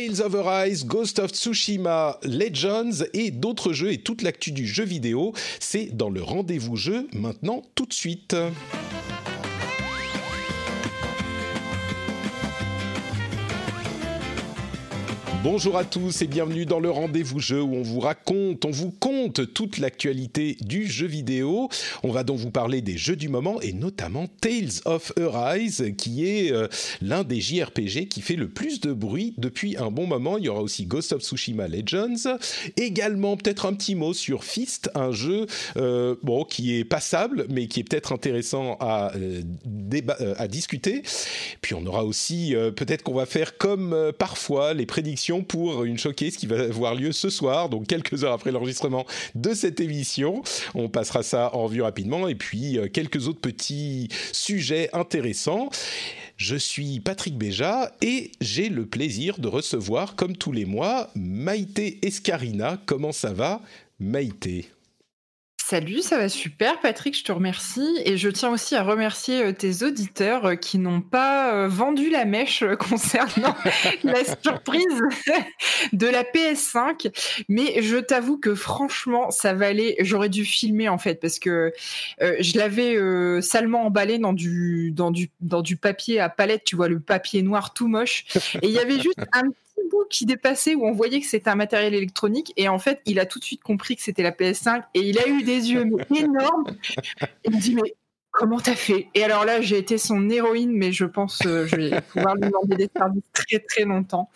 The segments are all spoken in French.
Tales of Arise, Ghost of Tsushima, Legends et d'autres jeux et toute l'actu du jeu vidéo, c'est dans le rendez-vous jeu maintenant tout de suite. Bonjour à tous et bienvenue dans le rendez-vous jeu où on vous raconte, on vous compte toute l'actualité du jeu vidéo. On va donc vous parler des jeux du moment et notamment Tales of Arise qui est euh, l'un des JRPG qui fait le plus de bruit depuis un bon moment. Il y aura aussi Ghost of Tsushima Legends. Également peut-être un petit mot sur Fist, un jeu euh, bon qui est passable mais qui est peut-être intéressant à, euh, euh à discuter. Puis on aura aussi peut-être qu'on va faire comme parfois les prédictions pour une showcase qui va avoir lieu ce soir, donc quelques heures après l'enregistrement de cette émission. On passera ça en vue rapidement et puis euh, quelques autres petits sujets intéressants. Je suis Patrick Béja et j'ai le plaisir de recevoir, comme tous les mois, Maïté Escarina. Comment ça va, Maïté? Salut, ça va super Patrick, je te remercie. Et je tiens aussi à remercier euh, tes auditeurs euh, qui n'ont pas euh, vendu la mèche concernant la surprise de la PS5. Mais je t'avoue que franchement, ça valait... J'aurais dû filmer en fait parce que je l'avais salement emballé dans du, dans, du, dans du papier à palette, tu vois, le papier noir tout moche. Et il y avait juste un bout qui dépassait où on voyait que c'était un matériel électronique et en fait il a tout de suite compris que c'était la PS5 et il a eu des yeux énormes. Il me dit mais comment t'as fait? Et alors là j'ai été son héroïne mais je pense euh, je vais pouvoir lui demander des services très très longtemps.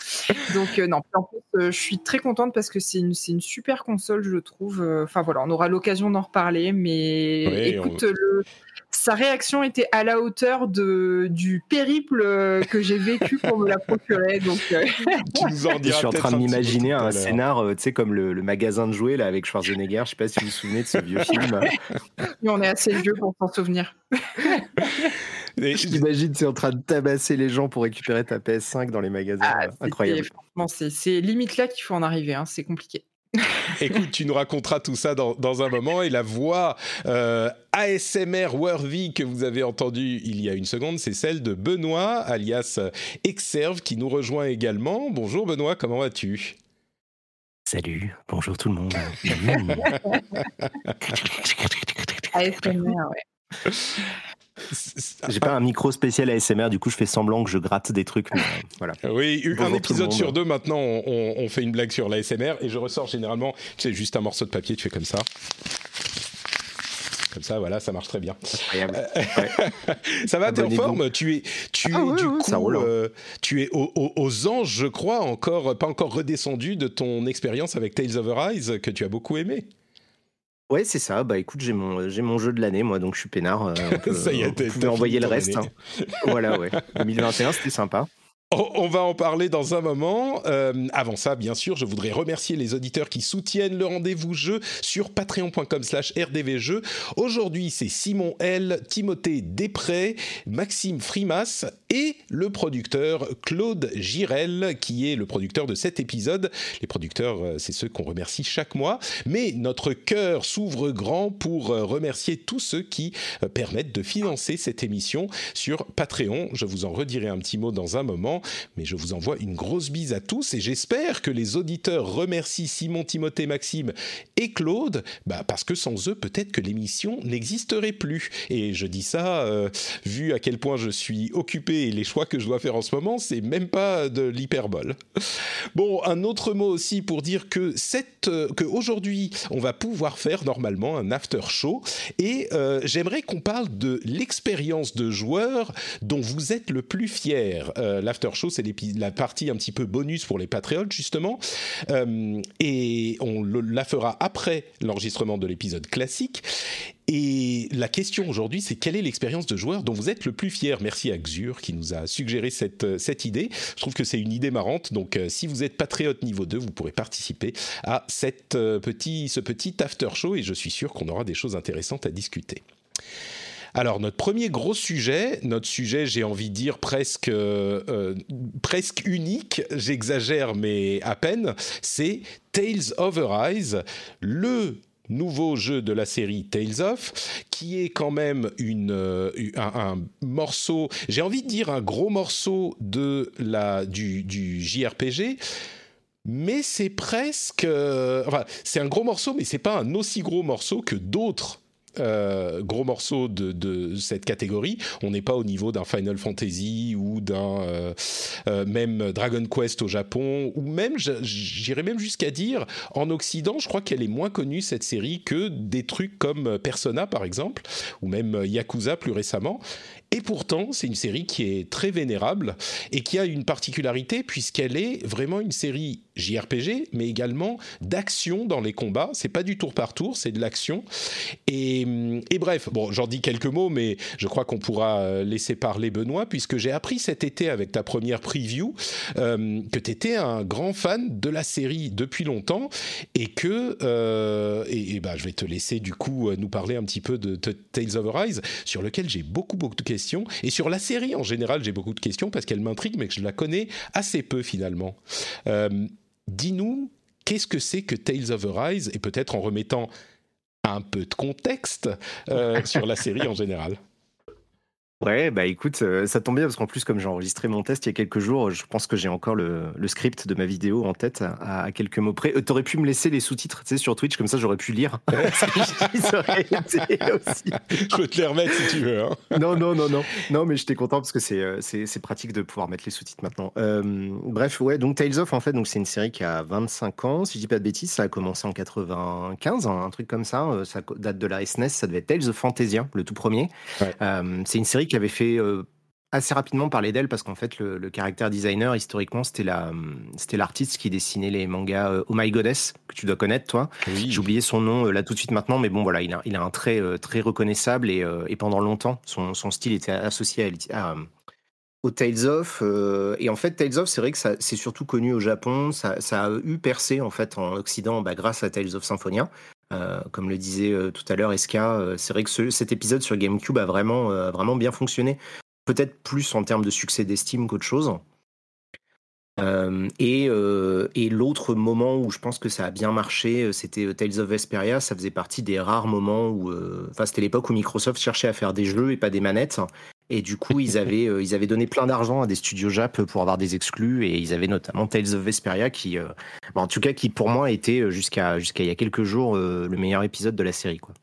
Donc euh, non, en plus euh, je suis très contente parce que c'est une, une super console je trouve. Enfin voilà, on aura l'occasion d'en reparler mais écoute le sa réaction était à la hauteur de, du périple euh, que j'ai vécu pour me la procurer. Donc, euh. je suis en train de m'imaginer un, scénar, euh, tu sais, comme le, magasin de jouets là avec Schwarzenegger. Je sais pas si vous vous souvenez de ce vieux film. on est assez vieux pour s'en souvenir. J'imagine tu es en train de tabasser les gens pour récupérer ta PS5 dans les magasins. Ah, Incroyable. C'est limite là qu'il faut en arriver. Hein. C'est compliqué. Écoute, tu nous raconteras tout ça dans, un moment. Et la voix euh, ASMR worthy que vous avez entendue il y a une seconde, c'est celle de Benoît, alias Exerve, qui nous rejoint également. Bonjour Benoît, comment vas-tu? Salut, bonjour tout le monde. ASMR, ouais. J'ai pas un micro spécial ASMR, du coup je fais semblant que je gratte des trucs. Euh, voilà. Oui, un épisode sur deux maintenant, on, fait une blague sur l'ASMR et je ressors généralement, tu sais, juste un morceau de papier, tu fais comme ça. Comme ça, voilà, ça marche très bien. ça va, t'es en forme? Tu es, tu ah es du coup, hein. euh, tu es aux, anges, je crois, encore pas encore redescendu de ton expérience avec Tales of Arise que tu as beaucoup aimé. Ouais, c'est ça. Bah écoute, j'ai mon, j'ai mon jeu de l'année, moi, donc je suis peinard. Euh, ça y est, vous pouvez envoyer le reste. Hein. voilà, ouais. 2021, c'était sympa. On va en parler dans un moment. Euh, avant ça, bien sûr, je voudrais remercier les auditeurs qui soutiennent le rendez-vous jeu sur patreon.com/slash rdvjeux. Aujourd'hui, c'est Simon L, Timothée Després, Maxime Frimas et le producteur Claude Girel, qui est le producteur de cet épisode. Les producteurs, euh, c'est ceux qu'on remercie chaque mois. Mais notre cœur s'ouvre grand pour euh, remercier tous ceux qui permettent de financer cette émission sur Patreon. Je vous en redirai un petit mot dans un moment. Mais je vous envoie une grosse bise à tous et j'espère que les auditeurs remercient Simon, Timothée, Maxime et Claude, bah parce que sans eux, peut-être que l'émission n'existerait plus. Et je dis ça, euh, vu à quel point je suis occupé et les choix que je dois faire en ce moment, c'est même pas de l'hyperbole. Bon, un autre mot aussi pour dire que cette, euh, que aujourd'hui, on va pouvoir faire normalement un after show et euh, j'aimerais qu'on parle de l'expérience de joueur dont vous êtes le plus fier. Euh, show, c'est la partie un petit peu bonus pour les patriotes justement, et on la fera après l'enregistrement de l'épisode classique. Et la question aujourd'hui, c'est quelle est l'expérience de joueur dont vous êtes le plus fier? Merci à Xur qui nous a suggéré cette, euh, cette idée. Je trouve que c'est une idée marrante. Donc, euh, si vous êtes patriote niveau 2, vous pourrez participer à cette, euh, petit, ce petit after show et je suis sûr qu'on aura des choses intéressantes à discuter. Alors notre premier gros sujet, notre sujet, j'ai envie de dire presque presque unique, j'exagère mais à peine, c'est Tales of Arise, le nouveau jeu de la série Tales of, qui est quand même une, euh, un, morceau, j'ai envie de dire un gros morceau de la, du, JRPG, mais c'est presque, euh, enfin, c'est un gros morceau, mais c'est pas un aussi gros morceau que d'autres euh, gros morceaux de, cette catégorie. On n'est pas au niveau d'un Final Fantasy ou d'un euh, euh, même Dragon Quest au Japon, ou même, j'irais même jusqu'à dire, en Occident, je crois qu'elle est moins connue cette série que des trucs comme Persona par exemple, ou même Yakuza plus récemment. Et pourtant, c'est une série qui est très vénérable et qui a une particularité puisqu'elle est vraiment une série JRPG, mais également d'action dans les combats. C'est pas du tour par tour, c'est de l'action. Et, bref, bon, j'en dis quelques mots, mais je crois qu'on pourra euh, laisser parler Benoît puisque j'ai appris cet été avec ta première preview euh, que tu étais un grand fan de la série depuis longtemps et que euh, et, bah, je vais te laisser du coup nous parler un petit peu de, de Tales of Arise sur lequel j'ai beaucoup beaucoup de questions et sur la série en général, j'ai beaucoup de questions parce qu'elle m'intrigue, mais que je la connais assez peu finalement. Euh, dis-nous, qu'est-ce que c'est que Tales of Arise? Et peut-être en remettant un peu de contexte euh, sur la série en général. Ouais, bah écoute, euh, ça tombe bien parce qu'en plus, comme j'ai enregistré mon test il y a quelques jours, je pense que j'ai encore le, le, script de ma vidéo en tête à, quelques mots près. Euh, T'aurais pu me laisser les sous-titres, tu sais, sur Twitch, comme ça j'aurais pu lire. aussi. Je peux te les remettre si tu veux. Hein. Non, non, non, non. Non, mais j'étais content parce que c'est, euh, pratique de pouvoir mettre les sous-titres maintenant. bref, ouais, donc Tales of, en fait, donc c'est une série qui a 25 ans. Si je dis pas de bêtises, ça a commencé en 95, hein, un truc comme ça. Ça date de la SNES, ça devait être Tales of Fantasia, le tout premier. c'est une série qui avait fait euh, assez rapidement parler d'elle parce qu'en fait, le, caractère designer, historiquement, c'était la, c'était l'artiste qui dessinait les mangas euh, Oh My Goddess, que tu dois connaître, toi. J'ai oublié son nom euh, là tout de suite maintenant, mais bon, voilà, il a, il a un trait très reconnaissable et, et, pendant longtemps, son, son, style était associé à, au Tales of. et en fait, Tales of, c'est vrai que ça, c'est surtout connu au Japon. Ça, ça, a eu percé en fait en Occident bah, grâce à Tales of Symphonia. Euh, comme le disait euh, tout à l'heure Eska, euh, c'est vrai que cet épisode sur GameCube a vraiment, vraiment bien fonctionné. Peut-être plus en termes de succès d'estime qu'autre chose. et, et l'autre moment où je pense que ça a bien marché, c'était Tales of Vesperia. Ça faisait partie des rares moments où, enfin, c'était l'époque où Microsoft cherchait à faire des jeux et pas des manettes. Et du coup, ils avaient, euh, ils avaient donné plein d'argent à des studios Jap pour avoir des exclus. Et ils avaient notamment Tales of Vesperia, qui, euh, en tout cas, qui pour moi était euh, jusqu'à jusqu'à il y a quelques jours le meilleur épisode de la série. Quoi.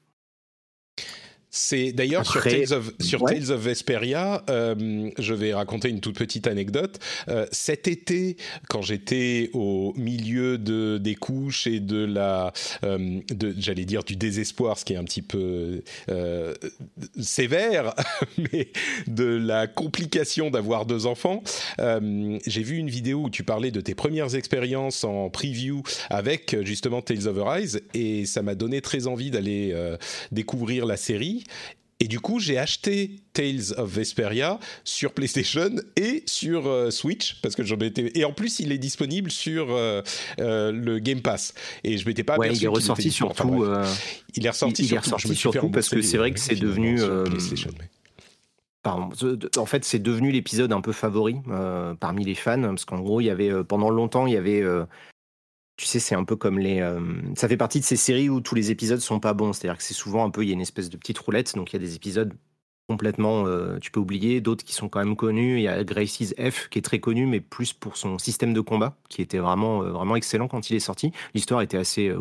C'est d'ailleurs sur, Tales of, sur Tales of Vesperia, euh, je vais raconter une toute petite anecdote. Euh, cet été, quand j'étais au milieu de des couches et de la, euh, j'allais dire du désespoir, ce qui est un petit peu euh, sévère, mais de la complication d'avoir deux enfants, euh, j'ai vu une vidéo où tu parlais de tes premières expériences en preview avec justement Tales of Arise et ça m'a donné très envie d'aller découvrir la série. Et du coup, j'ai acheté Tales of Vesperia sur PlayStation et sur euh, Switch parce que j'en étais. Et en plus, il est disponible sur euh, euh, le Game Pass. Et je m'étais pas. Ouais, il est ressorti surtout. il est ressorti il, est ressorti surtout parce que c'est vrai que c'est devenu. Pardon. En fait, c'est devenu l'épisode un peu favori parmi les fans parce qu'en gros, il y avait pendant longtemps, il y avait tu sais, c'est un peu comme les. Euh, ça fait partie de ces séries où tous les épisodes sont pas bons. C'est-à-dire que c'est souvent un peu, il y a une espèce de petite roulette. Donc il y a des épisodes complètement, euh, tu peux oublier, d'autres qui sont quand même connus. Il y a Gracie's F qui est très connu, mais plus pour son système de combat, qui était vraiment, euh, vraiment excellent quand il est sorti. L'histoire était assez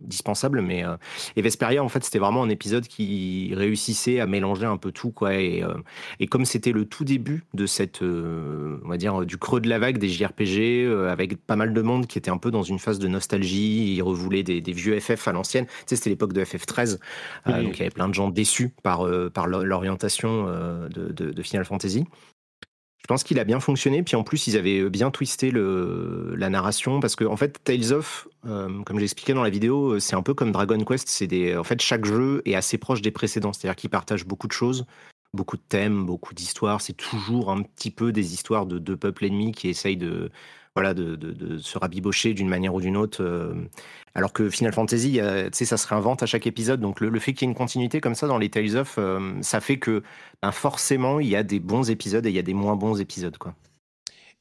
dispensable. Mais et Vesperia, en fait, c'était vraiment un épisode qui réussissait à mélanger un peu tout, quoi. Et, et comme c'était le tout début de cette, on va dire, du creux de la vague des JRPG, avec pas mal de monde qui était un peu dans une phase de nostalgie, ils revoulaient des, des vieux FF à l'ancienne. Tu sais, c'était l'époque de FF13, donc il y avait plein de gens déçus par par l'orientation de, de, de Final Fantasy. Je pense qu'il a bien fonctionné. Puis en plus, ils avaient bien twisté le, la narration parce que en fait, Tales of, euh, comme j'expliquais dans la vidéo, euh, c'est un peu comme Dragon Quest. C'est des, en fait, chaque jeu est assez proche des précédents. C'est-à-dire qu'ils partagent beaucoup de choses, beaucoup de thèmes, beaucoup d'histoires. C'est toujours un petit peu des histoires de deux peuples ennemis qui essayent de voilà, de, de, se rabibocher d'une manière ou d'une autre. Euh, alors que Final Fantasy, sais, ça se réinvente à chaque épisode. Donc le, fait qu'il y ait une continuité comme ça dans les Tales of, euh, ça fait que ben, forcément, il y a des bons épisodes et il y a des moins bons épisodes. quoi.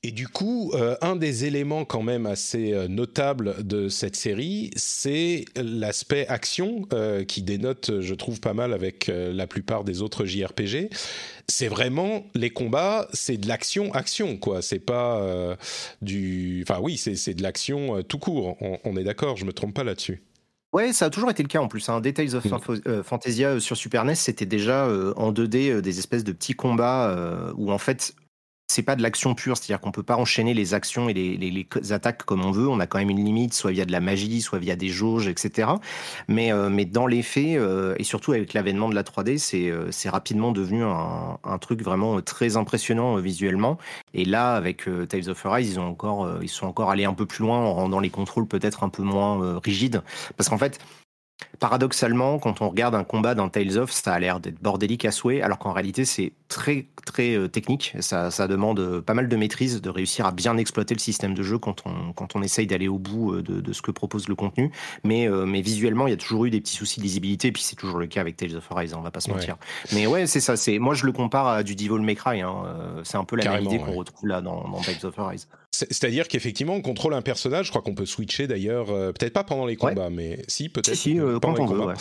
Et du coup, euh, un des éléments quand même assez euh, notables de cette série, c'est l'aspect action euh, qui dénote, je trouve, pas mal avec la plupart des autres JRPG. C'est vraiment les combats, c'est de l'action, action quoi. C'est pas du, enfin oui, c'est de l'action tout court. On, est d'accord, je me trompe pas là-dessus. Ouais, ça a toujours été le cas en plus. Hein. Details of mm. Fantasia sur Super NES, c'était déjà en 2D des espèces de petits combats où en fait c'est pas de l'action pure, c'est-à-dire qu'on peut pas enchaîner les actions et les, attaques comme on veut. On a quand même une limite, soit via de la magie, soit via des jauges, etc. Mais, euh, mais dans les faits, euh, et surtout avec l'avènement de la 3D, c'est euh, rapidement devenu un, un, truc vraiment très impressionnant visuellement. Et là, avec Tales of Arise, ils ont encore, ils sont encore allés un peu plus loin en rendant les contrôles peut-être un peu moins rigides, parce qu'en fait paradoxalement, quand on regarde un combat dans Tales of, ça a l'air d'être bordélique à souhait, alors qu'en réalité, c'est très, très euh, technique. Ça, ça, demande euh, pas mal de maîtrise, de réussir à bien exploiter le système de jeu quand on, quand on essaye d'aller au bout euh, de, de, ce que propose le contenu. Mais, mais visuellement, il y a toujours eu des petits soucis de lisibilité, et puis c'est toujours le cas avec Tales of Arise, hein, on va pas se mentir. Mais ouais, c'est ça. C'est Moi, je le compare à du Devil May Cry. Hein. C'est un peu la même idée qu'on retrouve là dans, dans Tales of Arise. C'est-à-dire qu'effectivement, on contrôle un personnage. Je crois qu'on peut switcher d'ailleurs, peut-être pas pendant les combats, mais si, peut-être. Si, si quand on veut,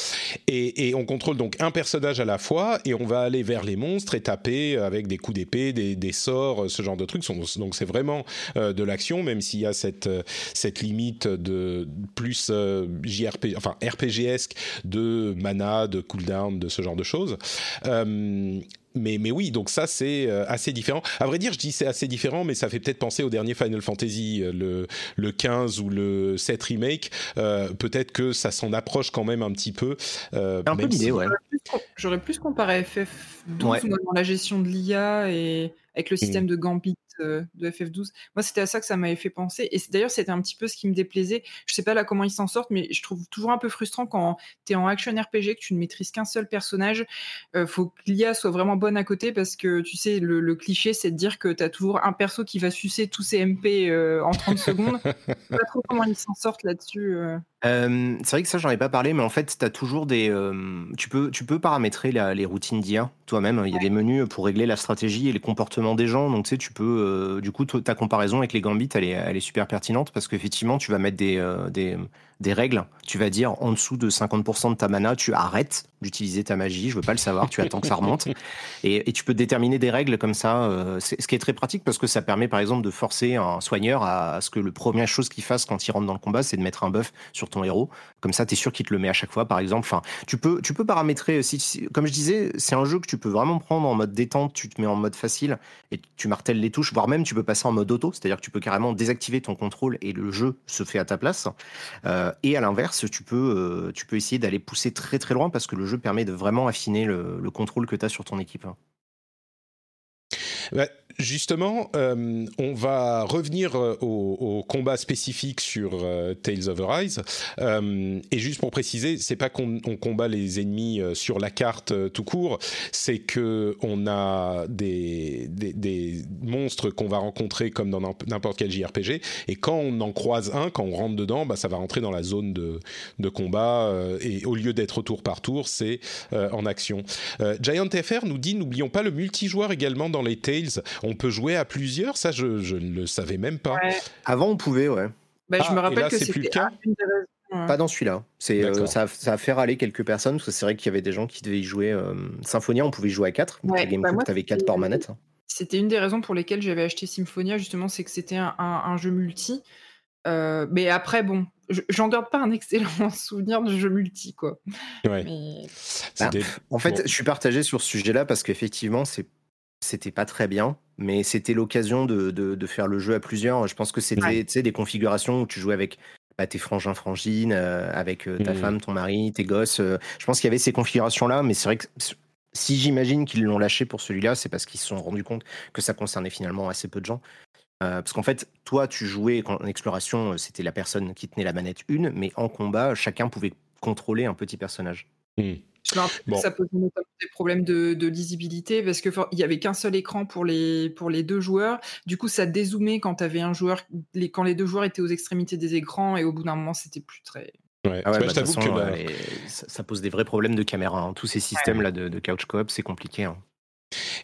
et, on contrôle donc un personnage à la fois et on va aller vers les monstres et taper avec des coups d'épée, des, sorts, ce genre de trucs. Donc c'est vraiment euh, de l'action, même s'il y a cette, euh, cette limite de plus euh, JRP, enfin RPGesque de mana, de cooldown, de ce genre de choses mais, mais oui, donc ça c'est euh, assez différent. À vrai dire, je dis c'est assez différent, mais ça fait peut-être penser au dernier Final Fantasy, euh, le, le 15 ou le 7 remake. Euh, peut-être que ça s'en approche quand même un petit peu. un peu l'idée, ouais. J'aurais plus comparé FF12 dans la gestion de l'IA et avec le système mmh. de Gambit de FF12. Moi, c'était à ça que ça m'avait fait penser. Et d'ailleurs, c'était un petit peu ce qui me déplaisait. Je sais pas là comment ils s'en sortent, mais je trouve toujours un peu frustrant quand tu es en action RPG, que tu ne maîtrises qu'un seul personnage. Euh, faut que l'IA soit vraiment bonne à côté parce que tu sais, le, cliché, c'est de dire que tu as toujours un perso qui va sucer tous ses MP euh, en 30 secondes. Je sais pas trop comment ils s'en sortent là-dessus. Euh. C'est vrai que ça, j'en ai pas parlé, mais en fait, tu as toujours des. Euh, tu, peux, tu peux paramétrer les routines d'IA toi-même. Il y a des menus pour régler la stratégie et les comportements des gens. Donc, tu sais, tu peux. Euh, du coup, ta comparaison avec les Gambits, elle est, elle est super pertinente parce qu'effectivement, tu vas mettre des, des, des règles. Tu vas dire en dessous de 50% de ta mana, tu arrêtes d'utiliser ta magie. Je veux pas le savoir. Tu attends que ça remonte. Et, et tu peux déterminer des règles comme ça. Euh, ce qui est très pratique parce que ça permet, par exemple, de forcer un soigneur à, ce que le première chose qu'il fasse quand il rentre dans le combat, c'est de mettre un buff sur ton héros. Comme ça, tu es sûr qu'il te le met à chaque fois, par exemple. Enfin, tu peux, tu peux paramétrer. Si, comme je disais, c'est un jeu que tu peux vraiment prendre en mode détente. Tu te mets en mode facile et tu martèles les touches, voire même tu peux passer en mode auto, c'est-à-dire que tu peux carrément désactiver ton contrôle et le jeu se fait à ta place. Euh, et à l'inverse, tu peux, euh, tu peux essayer d'aller pousser très très loin parce que le jeu permet de vraiment affiner le, le contrôle que tu as sur ton équipe. Bah, justement, euh, on va revenir euh, au, combat spécifique sur euh, Tales of Arise. et juste pour préciser, c'est pas qu'on combat les ennemis sur la carte tout court, c'est que on a des, des, monstres qu'on va rencontrer comme dans n'importe quel JRPG. Et quand on en croise un, quand on rentre dedans, bah, ça va rentrer dans la zone de, de combat. et au lieu d'être tour par tour, c'est en action. Giant FR nous dit n'oublions pas le multijoueur également dans les Tales on peut jouer à plusieurs, ça je, ne le savais même pas. Avant on pouvait, ouais. Bah, je me ah, rappelle que c'était plus le cas. Pas dans celui-là. C'est euh, ça, a fait râler quelques personnes parce que c'est vrai qu'il y avait des gens qui devaient y jouer. Euh, Symphonia, on pouvait y jouer à 4. Ouais, GameCube, bah tu avais 4 par manette. C'était une des raisons pour lesquelles j'avais acheté Symphonia, justement, c'est que c'était un, jeu multi. Euh, mais après, bon, j'en garde pas un excellent souvenir de jeu multi, quoi. Ouais. Mais- C'était- En fait, bon. je suis partagé sur ce sujet-là parce qu'effectivement, c'est c'était pas très bien, mais c'était l'occasion de, de- de faire le jeu à plusieurs. Je pense que c'était Ouais. des configurations où tu jouais avec bah, tes frangins, frangines, euh, avec euh, ta Mhm. femme, ton mari, tes gosses. euh, je pense qu'il y avait ces configurations-là, mais c'est vrai que si j'imagine qu'ils l'ont lâché pour celui-là, c'est parce qu'ils se sont rendus compte que ça concernait finalement assez peu de gens. Parce qu'en fait, toi, tu jouais en exploration, c'était la personne qui tenait la manette une, mais en combat, chacun pouvait contrôler un petit personnage. Hmm. Je me rappelle que Bon. ça posait notamment des problèmes de, de lisibilité parce que for- il y avait qu'un seul écran pour les, pour les deux joueurs. Du coup, ça dézoomait quand tu avais un joueur, les, quand les deux joueurs étaient aux extrémités des écrans et au bout d'un moment, c'était plus très. Ouais. Ah ouais, Bah, bah, je façon, que la- euh, les- ça, ça pose des vrais problèmes de caméra. hein. Tous ces systèmes-là de, de couch coop, c'est compliqué. hein.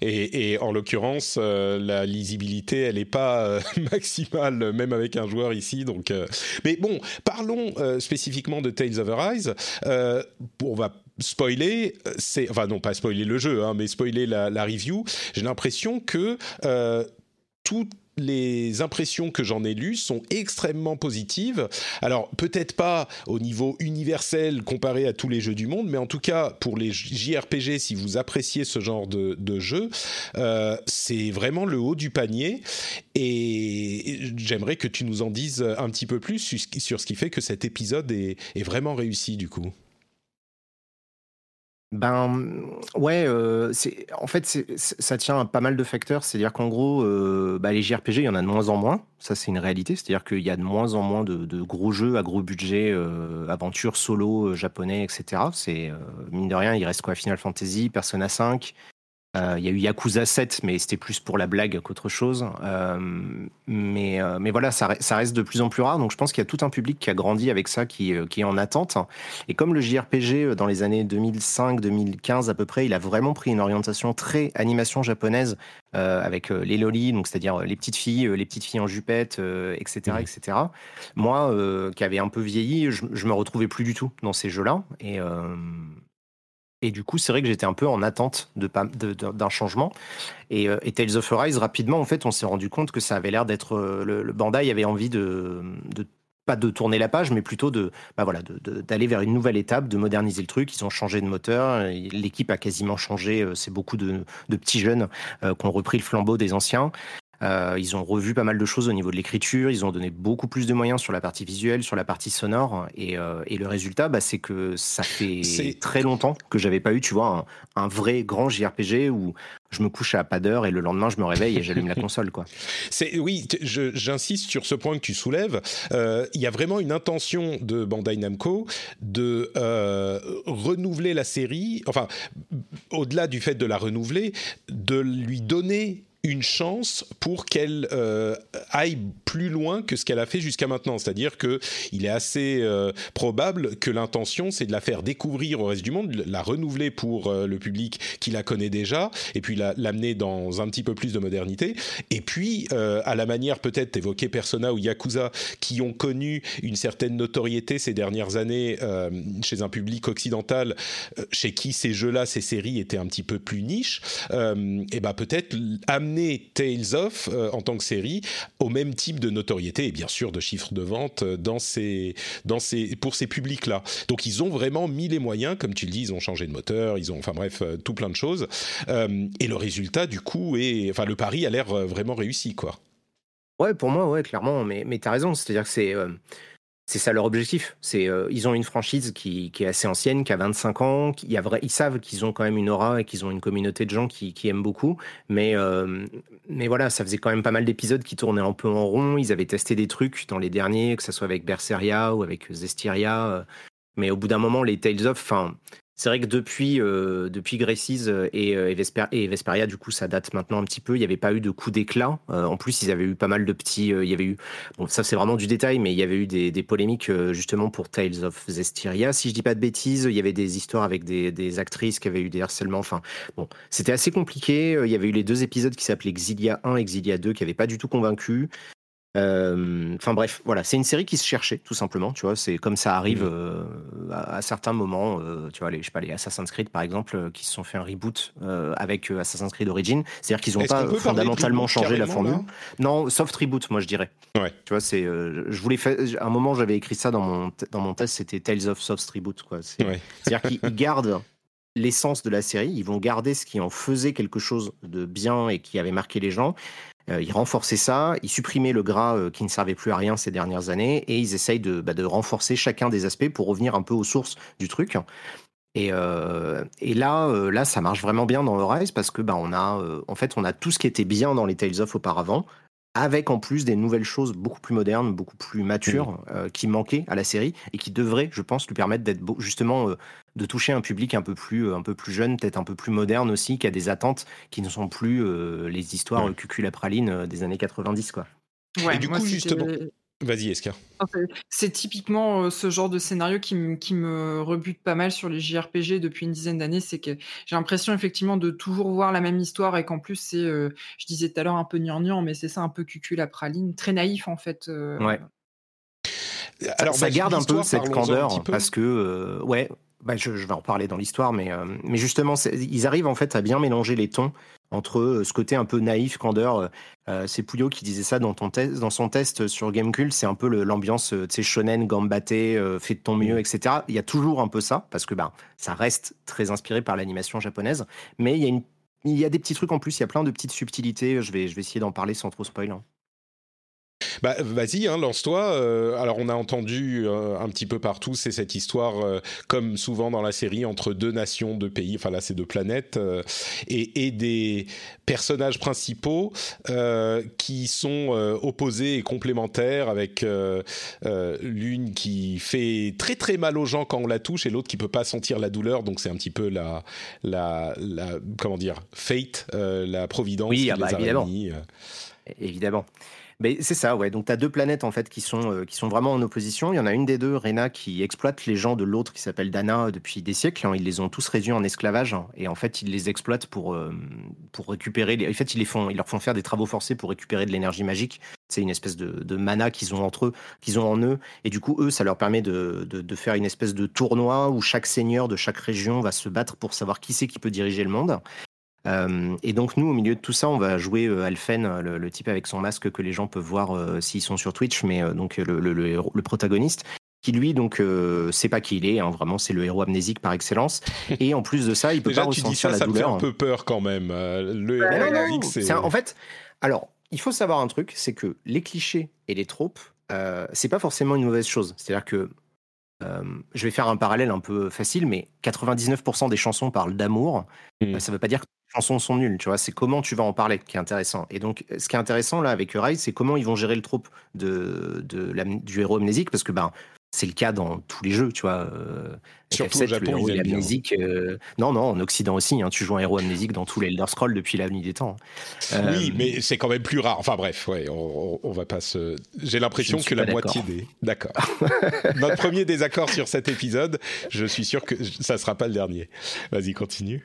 Et, et en l'occurrence, euh, la lisibilité, elle n'est pas euh, maximale, même avec un joueur ici. Donc, euh, Mais bon, parlons euh, spécifiquement de Tales of Arise. Euh, on va spoiler, euh, c'est enfin non pas spoiler le jeu, hein, mais spoiler la, review. J'ai l'impression que euh, toutes les impressions que j'en ai lues sont extrêmement positives. Alors peut-être pas au niveau universel comparé à tous les jeux du monde, mais en tout cas pour les JRPG, si vous appréciez ce genre de, jeu, euh, c'est vraiment le haut du panier. Et j'aimerais que tu nous en dises un petit peu plus sur ce qui- fait que cet épisode est vraiment réussi du coup. Ben ouais, euh, en fait ça tient à pas mal de facteurs. C'est-à-dire qu'en gros, euh, bah, les JRPG, il y en a de moins en moins. Ça, c'est une réalité. C'est-à-dire qu'il y a de moins en moins de, de gros jeux à gros budget, euh, aventures solo euh, japonais, etc. C'est euh, mine de rien, il reste quoi? Final Fantasy, Persona 5. Euh, Il y a eu Yakuza 7, mais c'était plus pour la blague qu'autre chose. Euh, mais, euh, mais voilà, ça, re- ça reste de plus en plus rare. Donc je pense qu'il y a tout un public qui a grandi avec ça, qui, qui est en attente. Et comme le JRPG dans les années 2005-2015 à peu près, il a vraiment pris une orientation très animation japonaise avec les lolis, donc c'est-à-dire les petites filles, les petites filles en jupette, etc., etc. Moi, euh, qui avait un peu vieilli, je, je me retrouvais plus du tout dans ces jeux-là. Et et du coup, c'est vrai que j'étais un peu en attente pas- de- d'un changement. Et, euh, et Tales of Arise, rapidement, en fait, on s'est rendu compte que ça avait l'air d'être. euh, le, Bandai avait envie de, pas de tourner la page, mais plutôt de, bah voilà, d'aller vers une nouvelle étape, de moderniser le truc. Ils ont changé de moteur. L'équipe a quasiment changé. euh, C'est beaucoup de, de petits jeunes qui ont repris le flambeau des anciens. Euh, ils ont revu pas mal de choses au niveau de l'écriture. Ils ont donné beaucoup plus de moyens sur la partie visuelle, sur la partie sonore. Et, euh, et le résultat, bah, c'est que ça fait très longtemps que j'avais pas eu, tu vois, un, un vrai grand JRPG où je me couche à pas d'heure et le lendemain je me réveille et j'allume la console, quoi. C'est oui, j'insiste sur ce point que tu soulèves. Euh, Il y a vraiment une intention de Bandai Namco de renouveler la série. Enfin, au-delà du fait de la renouveler, de lui donner une chance pour qu'elle euh, aille plus loin que ce qu'elle a fait jusqu'à maintenant. C'est-à-dire que il est assez euh, probable que l'intention, c'est de la faire découvrir au reste du monde, la renouveler pour euh, le public qui la connaît déjà, et puis la- l'amener dans un petit peu plus de modernité. Et puis, à la manière peut-être évoquée Persona ou Yakuza, qui ont connu une certaine notoriété ces dernières années chez un public occidental, chez qui ces jeux-là, ces séries étaient un petit peu plus niches, et ben peut-être l- amener Tales of euh, en tant que série au même type de notoriété et bien sûr de chiffres de vente euh, dans ces, dans ces, pour ces publics-là. Donc ils ont vraiment mis les moyens, comme tu le dis, ils ont changé de moteur, ils ont, enfin bref, euh, tout plein de choses. Et le résultat, du coup, est, enfin le pari a l'air vraiment réussi, quoi. Ouais, pour moi, ouais, clairement. Mais, mais t'as raison. C'est-à-dire que c'est c'est ça leur objectif. C'est euh, ils ont une franchise qui, est assez ancienne, qui a 25 ans. Qui, y a vrai, ils savent qu'ils ont quand même une aura et qu'ils ont une communauté de gens qui, qui aiment beaucoup. Mais euh, mais voilà, ça faisait quand même pas mal d'épisodes qui tournaient un peu en rond. Ils avaient testé des trucs dans les derniers, que ce soit avec Berseria ou avec Zestiria. euh, mais au bout d'un moment, les Tales of, enfin, c'est vrai que depuis, euh, depuis Gracies et, euh, et, et Vesperia, du coup, ça date maintenant un petit peu. Il n'y avait pas eu de coup d'éclat. Euh, en plus, ils avaient eu pas mal de petits. euh, il y avait eu. Bon, ça, c'est vraiment du détail, mais il y avait eu des, des polémiques euh, justement pour Tales of Zestiria. Si je dis pas de bêtises, il y avait des histoires avec des, des actrices qui avaient eu des harcèlements. Enfin, bon, c'était assez compliqué. Euh, Il y avait eu les deux épisodes qui s'appelaient Exilia 1 et Exilia 2 qui n'avaient pas du tout convaincu. Euh, Enfin bref, voilà, c'est une série qui se cherchait tout simplement, tu vois. C'est comme ça arrive Mhm. euh, à, à certains moments, euh, tu vois, les, je sais pas, les Assassin's Creed par exemple, qui se sont fait un reboot avec Assassin's Creed Origin. C'est-à-dire qu'ils n'ont pas fondamentalement changé la formule. Non, soft reboot, moi je dirais. Ouais. Tu vois, c'est, je voulais faire, à un moment j'avais écrit ça dans mon dans mon test, c'était Tales of Soft Reboot, quoi. Ouais. c'est-à-dire qu'ils ils gardent l'essence de la série, ils vont garder ce qui en faisait quelque chose de bien et qui avait marqué les gens. Euh, ils renforçaient ça, ils supprimaient le gras euh, qui ne servait plus à rien ces dernières années et ils essayent de, bah, de renforcer chacun des aspects pour revenir un peu aux sources du truc. Et, euh, là, là, ça marche vraiment bien dans Horizon parce que bah, on a, en fait, on a tout ce qui était bien dans les Tales of auparavant, avec en plus des nouvelles choses beaucoup plus modernes, beaucoup plus matures, euh, qui manquaient à la série et qui devraient, je pense, lui permettre d'être justement euh, de toucher un public un peu plus, euh, un peu plus jeune, peut-être un peu plus moderne aussi, qui a des attentes qui ne sont plus euh, les histoires Ouais. euh, cucul à praline euh, des années 90, quoi. Ouais, Et du moi, coup, justement- Vas-y, Eska. C'est- typiquement euh, ce genre de scénario qui, me- qui me rebute pas mal sur les JRPG depuis une dizaine d'années. C'est que j'ai l'impression effectivement de toujours voir la même histoire et qu'en plus c'est, euh, je disais tout à l'heure un peu gnangnan, mais c'est ça un peu cucul à praline, très naïf en fait. euh, Ouais. Alors, ça bah, garde un peu cette candeur peu. parce que euh, ouais bah, je, je vais en reparler dans l'histoire mais euh, mais justement ils arrivent en fait à bien mélanger les tons entre euh, ce côté un peu naïf candeur euh, euh, c'est Pouillot qui disait ça dans ton test dans son test sur Gamecult c'est un peu l'ambiance tu sais shonen gambaté euh, fais de ton mieux etc il y a toujours un peu ça parce que bah ça reste très inspiré par l'animation japonaise mais il y a une il y a des petits trucs en plus, il y a plein de petites subtilités. Je vais, je vais essayer d'en parler sans trop spoil. hein. Bah, vas-y, hein, lance-toi. Euh, alors, on a entendu euh, un petit peu partout, c'est cette histoire, euh, comme souvent dans la série, entre deux nations, deux pays, enfin là, c'est deux planètes, et, et des personnages principaux qui sont opposés et complémentaires, avec l'une qui fait très très mal aux gens quand on la touche, et l'autre qui peut pas sentir la douleur. Donc, c'est un petit peu la, la, la comment dire, fate, la providence Oui, qui ah bah, les a évidemment. réunis. Évidemment. Mais c'est ça, ouais. Donc tu as deux planètes en fait qui sont, euh, qui sont vraiment en opposition. Il y en a une des deux, Rena, qui exploite les gens de l'autre qui s'appelle Dana depuis des siècles. hein. Ils les ont tous réduits en esclavage hein. et en fait ils les exploitent pour, euh, pour récupérer. Les... En fait ils, les font, ils leur font faire des travaux forcés pour récupérer de l'énergie magique. C'est une espèce de, de mana qu'ils ont entre eux, qu'ils ont en eux. Et du coup, eux, ça leur permet de, de, de faire une espèce de tournoi où chaque seigneur de chaque région va se battre pour savoir qui c'est qui peut diriger le monde. Euh, et donc nous, au milieu de tout ça, on va jouer euh, Alphen, le, le type avec son masque que les gens peuvent voir euh, s'ils sont sur Twitch, mais euh, donc le, le- le héros- le protagoniste, qui lui donc euh, sait pas qui il est, hein, vraiment c'est le héros amnésique par excellence. Et en plus de ça, il peut Déjà, pas tu dis ressentir ça, la ça me fait douleur. un peu peur quand même. Euh, Le héros Non, non, amnésique, c'est. en fait, alors il faut savoir un truc, c'est que les clichés et les tropes, euh, c'est pas forcément une mauvaise chose. C'est-à-dire que euh, je vais faire un parallèle un peu facile, mais 99% des chansons parlent d'amour. Mm. Euh, Ça veut pas dire que chansons sont nulles, tu vois. C'est comment tu vas en parler qui est intéressant. Et donc, ce qui est intéressant là avec Rise, c'est comment ils vont gérer le trope de, du héros amnésique, parce que ben c'est le cas dans tous les jeux, tu vois. Euh, Surtout FF7, au Japon, le héros il bien. amnésique. euh, Non, non, en Occident aussi. hein, tu joues un héros amnésique dans tous les Elder Scrolls depuis la nuit des temps. Euh, Oui, mais c'est quand même plus rare. Enfin bref, ouais, on, on- va pas se. J'ai l'impression que la moitié des. D'accord. Notre premier désaccord sur cet épisode. Je suis sûr que ça sera pas le dernier. Vas-y, continue.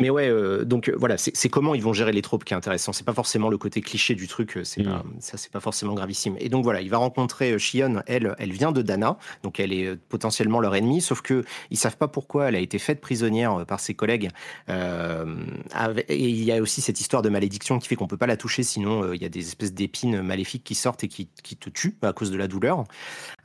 Mais ouais, euh, donc euh, voilà, c'est comment ils vont gérer les tropes qui est intéressant. C'est pas forcément le côté cliché du truc, euh, c'est Mm. pas, ça c'est pas forcément gravissime. Et donc voilà, il va rencontrer euh, Shion, elle, elle vient de Dana, donc elle est potentiellement leur ennemie, sauf que ils savent pas pourquoi elle a été faite prisonnière par ses collègues. Euh, avec- et il y a aussi cette histoire de malédiction qui fait qu'on peut pas la toucher, sinon il y a des espèces d'épines maléfiques qui sortent et qui, qui te tuent à cause de la douleur.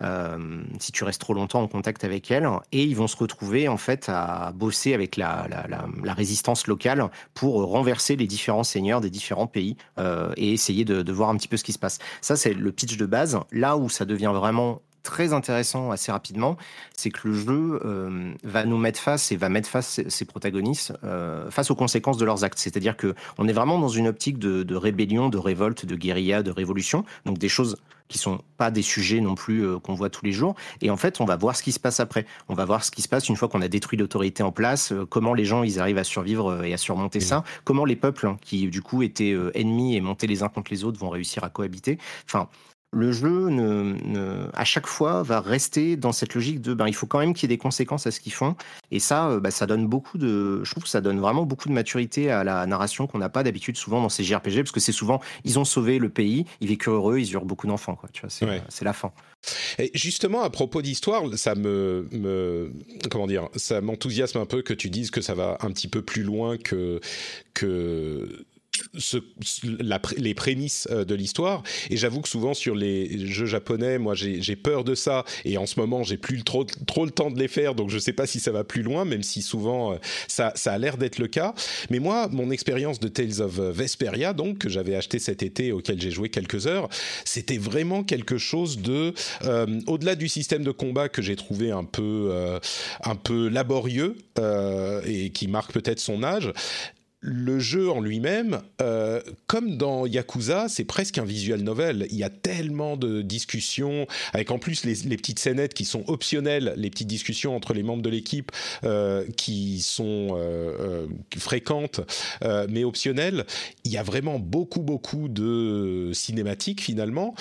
Euh, si tu restes trop longtemps en contact avec elle. Et ils vont se retrouver en fait à bosser avec la, la, résistance locale pour renverser les différents seigneurs des différents pays euh, et essayer de voir un petit peu ce qui se passe. Ça, c'est le pitch de base. Là où ça devient vraiment très intéressant assez rapidement, c'est que le jeu euh, va nous mettre face et va mettre face ses, protagonistes euh, face aux conséquences de leurs actes. C'est-à-dire que on est vraiment dans une optique de, rébellion, de révolte, de guérilla, de révolution, donc des choses qui sont pas des sujets non plus euh, qu'on voit tous les jours. Et en fait, on va voir ce qui se passe après. On va voir ce qui se passe une fois qu'on a détruit l'autorité en place, comment les gens ils arrivent à survivre et à surmonter ça, comment les peuples hein, qui du coup étaient ennemis et montaient les uns contre les autres vont réussir à cohabiter. Enfin, le jeu ne, à chaque fois va rester dans cette logique de ben il faut quand même qu'il y ait des conséquences à ce qu'ils font. Et ça euh, bah, ça donne beaucoup de je trouve que ça donne vraiment beaucoup de maturité à la narration qu'on n'a pas d'habitude souvent dans ces JRPG parce que c'est souvent ils ont sauvé le pays ils vécurent heureux ils eurent beaucoup d'enfants quoi tu vois c'est la fin. Et justement à propos d'histoire ça me, me comment dire ça m'enthousiasme un peu que tu dises que ça va un petit peu plus loin que que les prémices euh, de l'histoire. Et j'avoue que souvent sur les jeux japonais, moi j'ai peur de ça. Et en ce moment, j'ai plus trop, le temps de les faire, donc je sais pas si ça va plus loin, même si souvent euh, ça, a l'air d'être le cas. Mais moi, mon expérience de Tales of Vesperia, donc que j'avais acheté cet été, auquel j'ai joué quelques heures, c'était vraiment quelque chose de, euh, au-delà du système de combat que j'ai trouvé un peu, un peu laborieux et qui marque peut-être son âge le jeu en lui-même, euh, comme dans Yakuza, c'est presque un visual novel. Il y a tellement de discussions, avec en plus les, petites scénettes qui sont optionnelles, les petites discussions entre les membres de l'équipe euh, qui sont euh, fréquentes mais optionnelles. Il y a vraiment beaucoup, beaucoup de cinématiques finalement.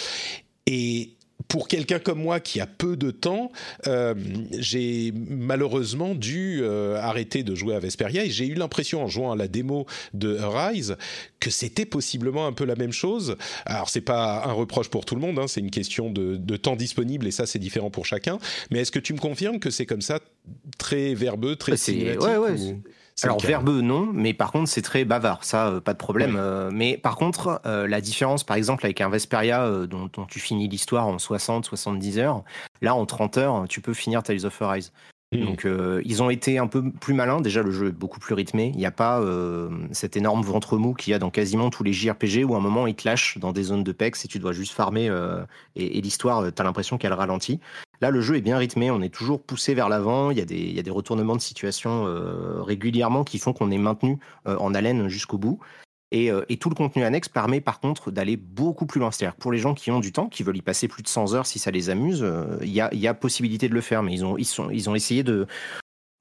Et pour quelqu'un comme moi qui a peu de temps, euh, j'ai malheureusement dû euh, arrêter de jouer à Vesperia et j'ai eu l'impression en jouant à la démo de Rise que c'était possiblement un peu la même chose. Alors c'est pas un reproche pour tout le monde, hein, c'est une question de, temps disponible et ça c'est différent pour chacun. Mais est-ce que tu me confirmes que c'est comme ça, très verbeux, très cinématique ouais, ouais, alors verbeux non, mais par contre c'est très bavard, ça euh, pas de problème. Euh, mais par contre euh, la différence par exemple avec un Vesperia dont, tu finis l'histoire en 60-70 heures, là en 30 heures tu peux finir Tales of Arise. Mmh. Donc ils ont été un peu plus malins. Déjà le jeu est beaucoup plus rythmé. Il n'y a pas cet énorme ventre mou qu'il y a dans quasiment tous les JRPG où à un moment ils te lâchent dans des zones de pex et tu dois juste farmer et, et l'histoire t'as l'impression qu'elle ralentit. Là, le jeu est bien rythmé, on est toujours poussé vers l'avant, il, y a des retournements de situation euh, régulièrement qui font qu'on est maintenu euh, en haleine jusqu'au bout. Euh, et, tout le contenu annexe permet par contre d'aller beaucoup plus loin. C'est-à-dire pour les gens qui ont du temps, qui veulent y passer plus de 100 heures si ça les amuse, il y, a, y, a, possibilité de le faire. Mais ils ont, ils sont, ils ont essayé de...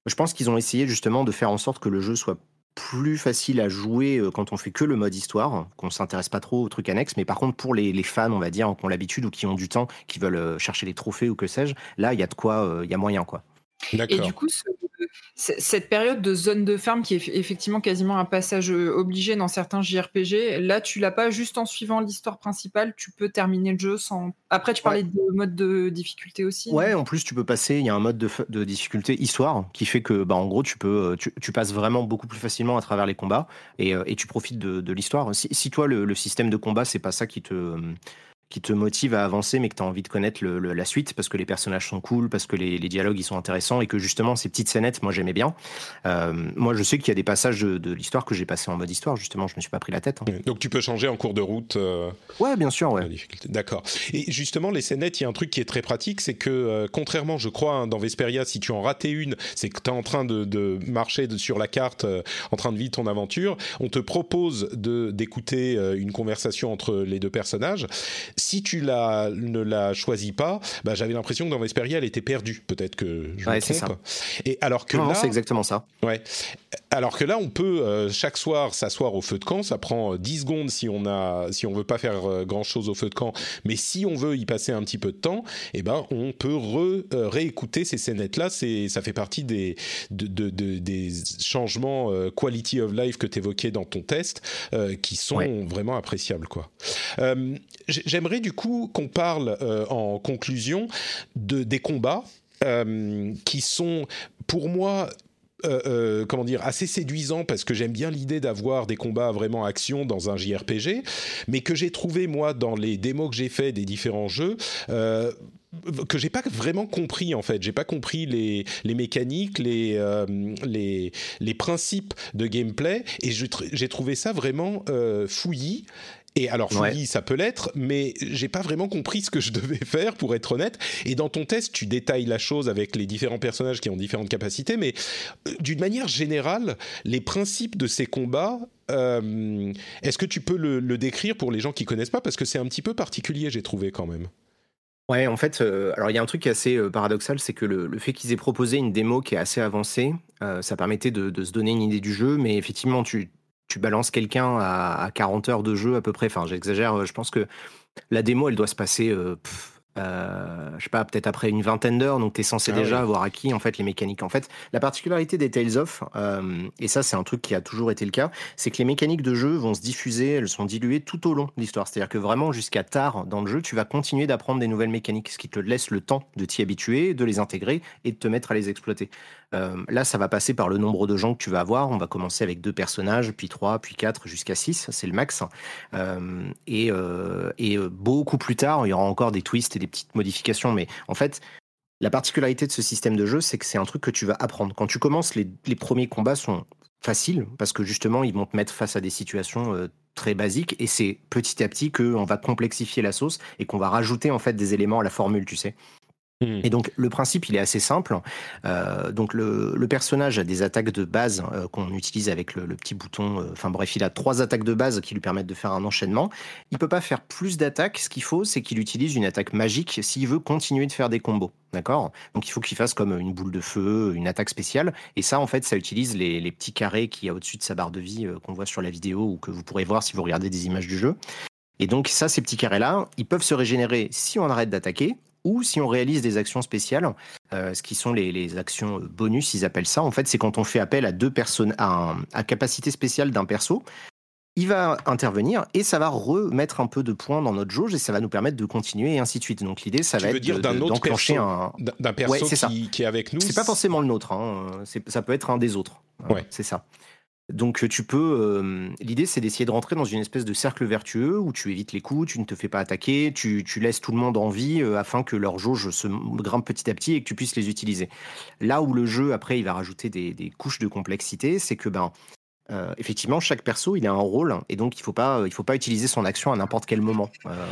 Je pense qu'ils ont essayé justement de faire en sorte que le jeu soit plus facile à jouer euh, quand on fait que le mode histoire, qu'on s'intéresse pas trop aux trucs annexes. Mais par contre, pour les, fans, on va dire, qui ont l'habitude ou qui ont du temps, qui veulent euh, chercher les trophées ou que sais-je, là, il y a de quoi, euh, il y a moyen, quoi. Et du coup, cette période de zone de ferme qui est effectivement quasiment un passage euh, obligé dans certains JRPG, là, tu l'as pas juste en suivant l'histoire principale, tu peux terminer le jeu sans. Après, tu parlais de mode de difficulté aussi. Ouais, en plus, tu peux passer. Il y a un mode de, difficulté histoire qui fait que, bah, en gros, tu peux, tu, passes vraiment beaucoup plus facilement à travers les combats et, euh, tu profites de, l'histoire. Si, toi, le, le, système de combat, c'est pas ça qui te qui te motive à avancer, mais que tu as envie de connaître la suite parce que les personnages sont cool, parce que les, dialogues ils sont intéressants et que justement ces petites scénettes, moi j'aimais bien. Euh, moi je sais qu'il y a des passages de, l'histoire que j'ai passé en mode histoire, justement, je me suis pas pris la tête. Hein. Donc tu peux changer en cours de route. Euh, ouais, bien sûr, ouais. D'accord. Et justement, les scénettes, il y a un truc qui est très pratique, c'est que euh, contrairement, je crois, hein, dans Vesperia, si tu en ratais une, c'est que tu es en train de, marcher sur la carte, en train de vivre ton aventure, on te propose d'écouter une conversation entre les deux personnages si tu la, ne la choisis pas, bah, j'avais l'impression que dans Vesperia, elle était perdue. Peut-être que je me trompe. Et alors que là, c'est exactement ça. Ouais. Alors que là, on peut euh, chaque soir s'asseoir au feu de camp. Ça prend 10 euh, secondes si on a, si on veut pas faire euh, grand chose au feu de camp. Mais si on veut y passer un petit peu de temps, eh ben, on peut réécouter ces scénettes-là. C'est, ça fait partie des, de, des changements quality of life que tu évoquais dans ton test, qui sont vraiment appréciables, quoi. J'aimerais du coup qu'on parle euh, en conclusion de, des combats euh, qui sont pour moi euh, comment dire, assez séduisants parce que j'aime bien l'idée d'avoir des combats vraiment action dans un JRPG, mais que j'ai trouvé moi dans les démos que j'ai fait des différents jeux. que j'ai pas vraiment compris en fait, j'ai pas compris les, les mécaniques, les, les, les principes de gameplay et j'ai trouvé ça vraiment fouillis et alors, fouillis, ça peut l'être, mais j'ai pas vraiment compris ce que je devais faire, pour être honnête. Et dans ton test, tu détailles la chose avec les différents personnages qui ont différentes capacités, mais euh, d'une manière générale, les principes de ces combats, euh, est-ce que tu peux le, décrire pour les gens qui connaissent pas? Parce que c'est un petit peu particulier, j'ai trouvé quand même. Ouais, en fait, euh, alors il y a un truc qui est assez paradoxal, c'est que le, fait qu'ils aient proposé une démo qui est assez avancée, ça permettait de, de, se donner une idée du jeu, mais effectivement, tu, tu balances quelqu'un à, 40 heures de jeu à peu près, enfin j'exagère, je pense que La démo, elle doit se passer, euh, euh, je sais pas, peut-être après une vingtaine d'heures, donc tu es censé Ah déjà avoir acquis en fait les mécaniques. En fait, la particularité des Tales of, euh, et ça c'est un truc qui a toujours été le cas, c'est que les mécaniques de jeu vont se diffuser, elles sont diluées tout au long de l'histoire. C'est-à-dire que vraiment jusqu'à tard dans le jeu, tu vas continuer d'apprendre des nouvelles mécaniques, ce qui te laisse le temps de t'y habituer, de les intégrer et de te mettre à les exploiter. Euh, là, ça va passer par le nombre de gens que tu vas avoir. On va commencer avec deux personnages, puis trois, puis quatre, jusqu'à six, c'est le max. Euh, et, et beaucoup plus tard, il y aura encore des twists et des petites modifications. Mais en fait, la particularité de ce système de jeu, c'est que c'est un truc que tu vas apprendre. Quand tu commences, les, premiers combats sont faciles parce que justement, ils vont te mettre face à des situations euh, très basiques. Et c'est petit à petit qu'on va complexifier la sauce et qu'on va rajouter en fait des éléments à la formule, tu sais. Hmm. Et donc le principe il est assez simple. Euh, donc le, personnage a des attaques de base euh, qu'on utilise avec le, petit bouton. euh, Enfin bref, il a trois attaques de base qui lui permettent de faire un enchaînement. Il peut pas faire plus d'attaques. Ce qu'il faut, c'est qu'il utilise une attaque magique s'il veut continuer de faire des combos. D'accord? Donc il faut qu'il fasse comme une boule de feu, une attaque spéciale. Et ça, en fait, ça utilise les, les petits carrés qu'il y a au-dessus de sa barre de vie qu'on voit sur la vidéo ou que vous pourrez voir si vous regardez des images du jeu. Et donc ça, ces petits carrés-là, ils peuvent se régénérer si on arrête d'attaquer ou si on réalise des actions spéciales, euh, ce qui sont les, les actions bonus, ils appellent ça. En fait, c'est quand on fait appel à deux personnes, à, un- à capacité spéciale d'un perso. Il va intervenir et ça va remettre un peu de points dans notre jauge et ça va nous permettre de continuer et ainsi de suite. Donc l'idée, ça Tu va veux être dire d'un autre perso un, D'un perso Ouais, qui, qui est avec nous. c'est pas forcément le nôtre, hein. ça peut être un des autres. Euh, Ouais. C'est ça. Donc tu peux. euh, L'idée, c'est d'essayer de rentrer dans une espèce de cercle vertueux où tu évites les coups, tu ne te fais pas attaquer, tu, laisses tout le monde en vie euh, afin que leur jauge se grimpe petit à petit et que tu puisses les utiliser. Là où le jeu, après, il va rajouter des, couches de complexité, c'est que ben. euh, effectivement, chaque perso, il a un rôle, et donc il faut pas, faut pas utiliser son action à n'importe quel moment. Euh,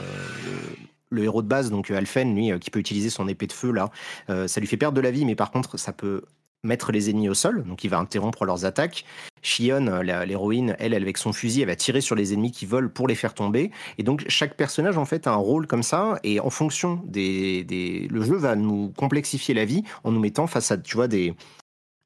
le, héros de base, donc Alphen, lui, euh, qui peut utiliser son épée de feu là, euh, ça lui fait perdre de la vie, mais par contre, ça peut mettre les ennemis au sol, donc il va interrompre leurs attaques. Shion, l'héroïne, elle, elle, avec son fusil, elle va tirer sur les ennemis qui volent pour les faire tomber. Et donc, chaque personnage, en fait, a un rôle comme ça. Et en fonction des. des... Le jeu va nous complexifier la vie en nous mettant face à, tu vois, des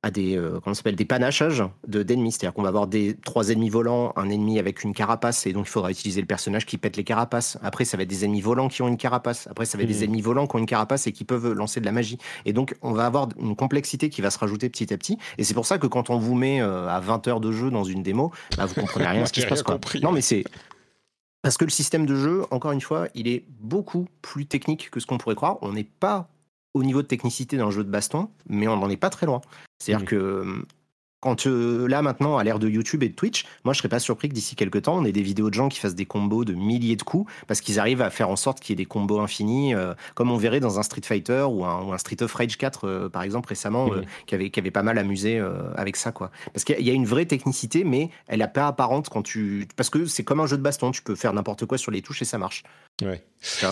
à des euh, comment s'appelle des panachages de d'ennemis. C'est-à-dire qu'on va avoir des trois ennemis volants un ennemi avec une carapace et donc il faudra utiliser le personnage qui pète les carapaces. Après ça va être des ennemis volants qui ont une carapace. Après ça va être des ennemis volants qui ont une carapace et qui peuvent lancer de la magie. Et donc on va avoir une complexité qui va se rajouter petit à petit. Et c'est pour ça que quand on vous met euh, à 20 heures de jeu dans une démo bah, vous comprenez rien à ce qui se passe quoi. non mais c'est parce que le système de jeu, encore une fois, il est beaucoup plus technique que ce qu'on pourrait croire. On n'est pas au niveau de technicité d'un jeu de baston, mais on n'en est pas très loin. C'est-à-dire que euh, quand euh, là maintenant, à l'ère de YouTube et de Twitch, moi je serais pas surpris que d'ici quelques temps, on ait des vidéos de gens qui fassent des combos de milliers de coups parce qu'ils arrivent à faire en sorte qu'il y ait des combos infinis, euh, comme on verrait dans un Street Fighter ou un, ou un Street of Rage 4 euh, par exemple récemment, qui avait qui avait pas mal amusé avec ça quoi. Parce qu'il y a- il y a une vraie technicité, mais elle n'est pas apparente quand tu parce que c'est comme un jeu de baston, tu peux faire n'importe quoi sur les touches et ça marche. Ouais.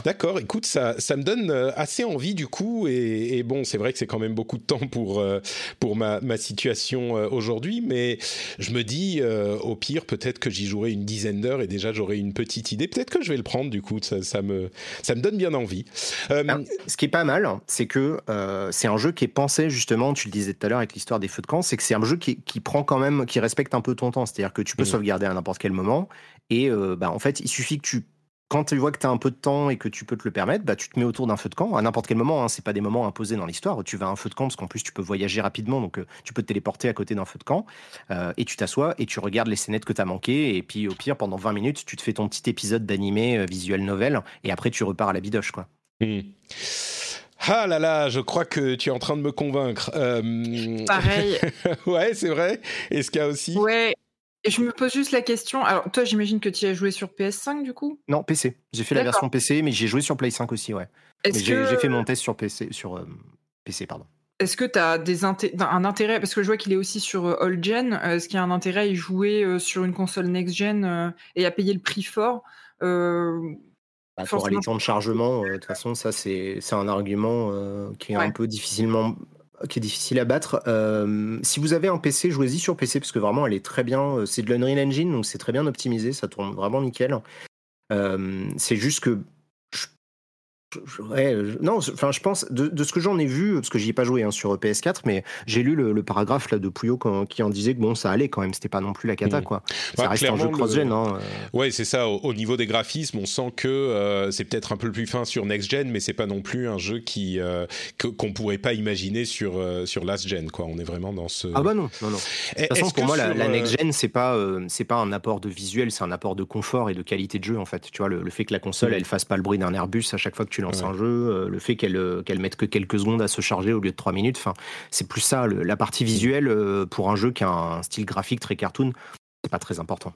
D'accord, écoute, ça, ça me donne euh, assez envie du coup, et, et bon, c'est vrai que c'est quand même beaucoup de temps pour, euh, pour ma, ma situation euh, aujourd'hui, mais je me dis, euh, au pire, peut-être que j'y jouerai une dizaine d'heures et déjà j'aurai une petite idée. Peut-être que je vais le prendre du coup, ça, ça me, ça me donne bien envie. Euh, Alors, ce qui est pas mal, c'est que euh, c'est un jeu qui est pensé justement, tu le disais tout à l'heure avec l'histoire des feux de camp, c'est que c'est un jeu qui, qui prend quand même, qui respecte un peu ton temps. C'est-à-dire que tu peux Mhm. sauvegarder à n'importe quel moment. Et bah, en fait, il suffit que tu. Quand tu vois que tu as un peu de temps et que tu peux te le permettre, bah, tu te mets autour d'un feu de camp à n'importe quel moment. Hein, c'est pas des moments imposés dans l'histoire. Tu vas à un feu de camp parce qu'en plus tu peux voyager rapidement, donc euh, tu peux te téléporter à côté d'un feu de camp euh, et tu t'assois et tu regardes les scénettes que tu as manquées. Et puis au pire, pendant 20 minutes, tu te fais ton petit épisode d'animé euh, visuel novel et après tu repars à la bidoche. quoi. hmm. Ah là là, je crois que tu es en train de me convaincre. Euh, Pareil. ouais, c'est vrai. Est-ce qu'il y a aussi ouais. Et je me pose juste la question. Alors, toi, j'imagine que tu as joué sur PS5 du coup? Non, PC. J'ai fait la version PC, mais j'ai joué sur Play 5 aussi, ouais. J'ai que fait mon test sur PC, sur euh, PC, pardon. Est-ce que tu as des inté- un intérêt Parce que je vois qu'il est aussi sur euh, All Gen. euh, Est-ce qu'il y a un intérêt à y jouer euh, sur une console next-gen euh, et à payer le prix fort Bah, auras les temps de chargement. De toute façon, ça c'est c'est un argument qui est Ouais. un peu difficilement qui est difficile à battre. Euh, si vous avez un PC, jouez-y sur PC parce que vraiment elle est très bien. euh, C'est de l'Unreal Engine, donc c'est très bien optimisé, ça tourne vraiment nickel. Euh, c'est juste que Ouais, non, enfin, je pense, de, ce que j'en ai vu, parce que j'y ai pas joué hein, sur PS4, mais j'ai lu le, paragraphe là, de Pouillot qui en disait que bon, ça allait quand même, c'était pas non plus la cata, mmh. quoi. Ça bah, reste un jeu cross-gen. Hein, euh. Ouais, c'est ça, au, niveau des graphismes, on sent que euh, c'est peut-être un peu plus fin sur next-gen, mais c'est pas non plus un jeu qui euh, qu'on pourrait pas imaginer sur, sur last-gen, quoi. On est vraiment dans ce. Ah bah non, non, non. De toute façon, pour moi, la, next-gen, c'est pas, c'est pas un apport de visuel, c'est un apport de confort et de qualité de jeu, en fait. Tu vois, le, fait que la console, mmh. elle fasse pas le bruit d'un Airbus à chaque fois que tu lances un jeu euh, le fait qu'elle euh, qu'elle mette que quelques secondes à se charger au lieu de 3 minutes. Enfin, c'est plus ça. la partie visuelle euh, pour un jeu qui a un style graphique très cartoon, c'est pas très important.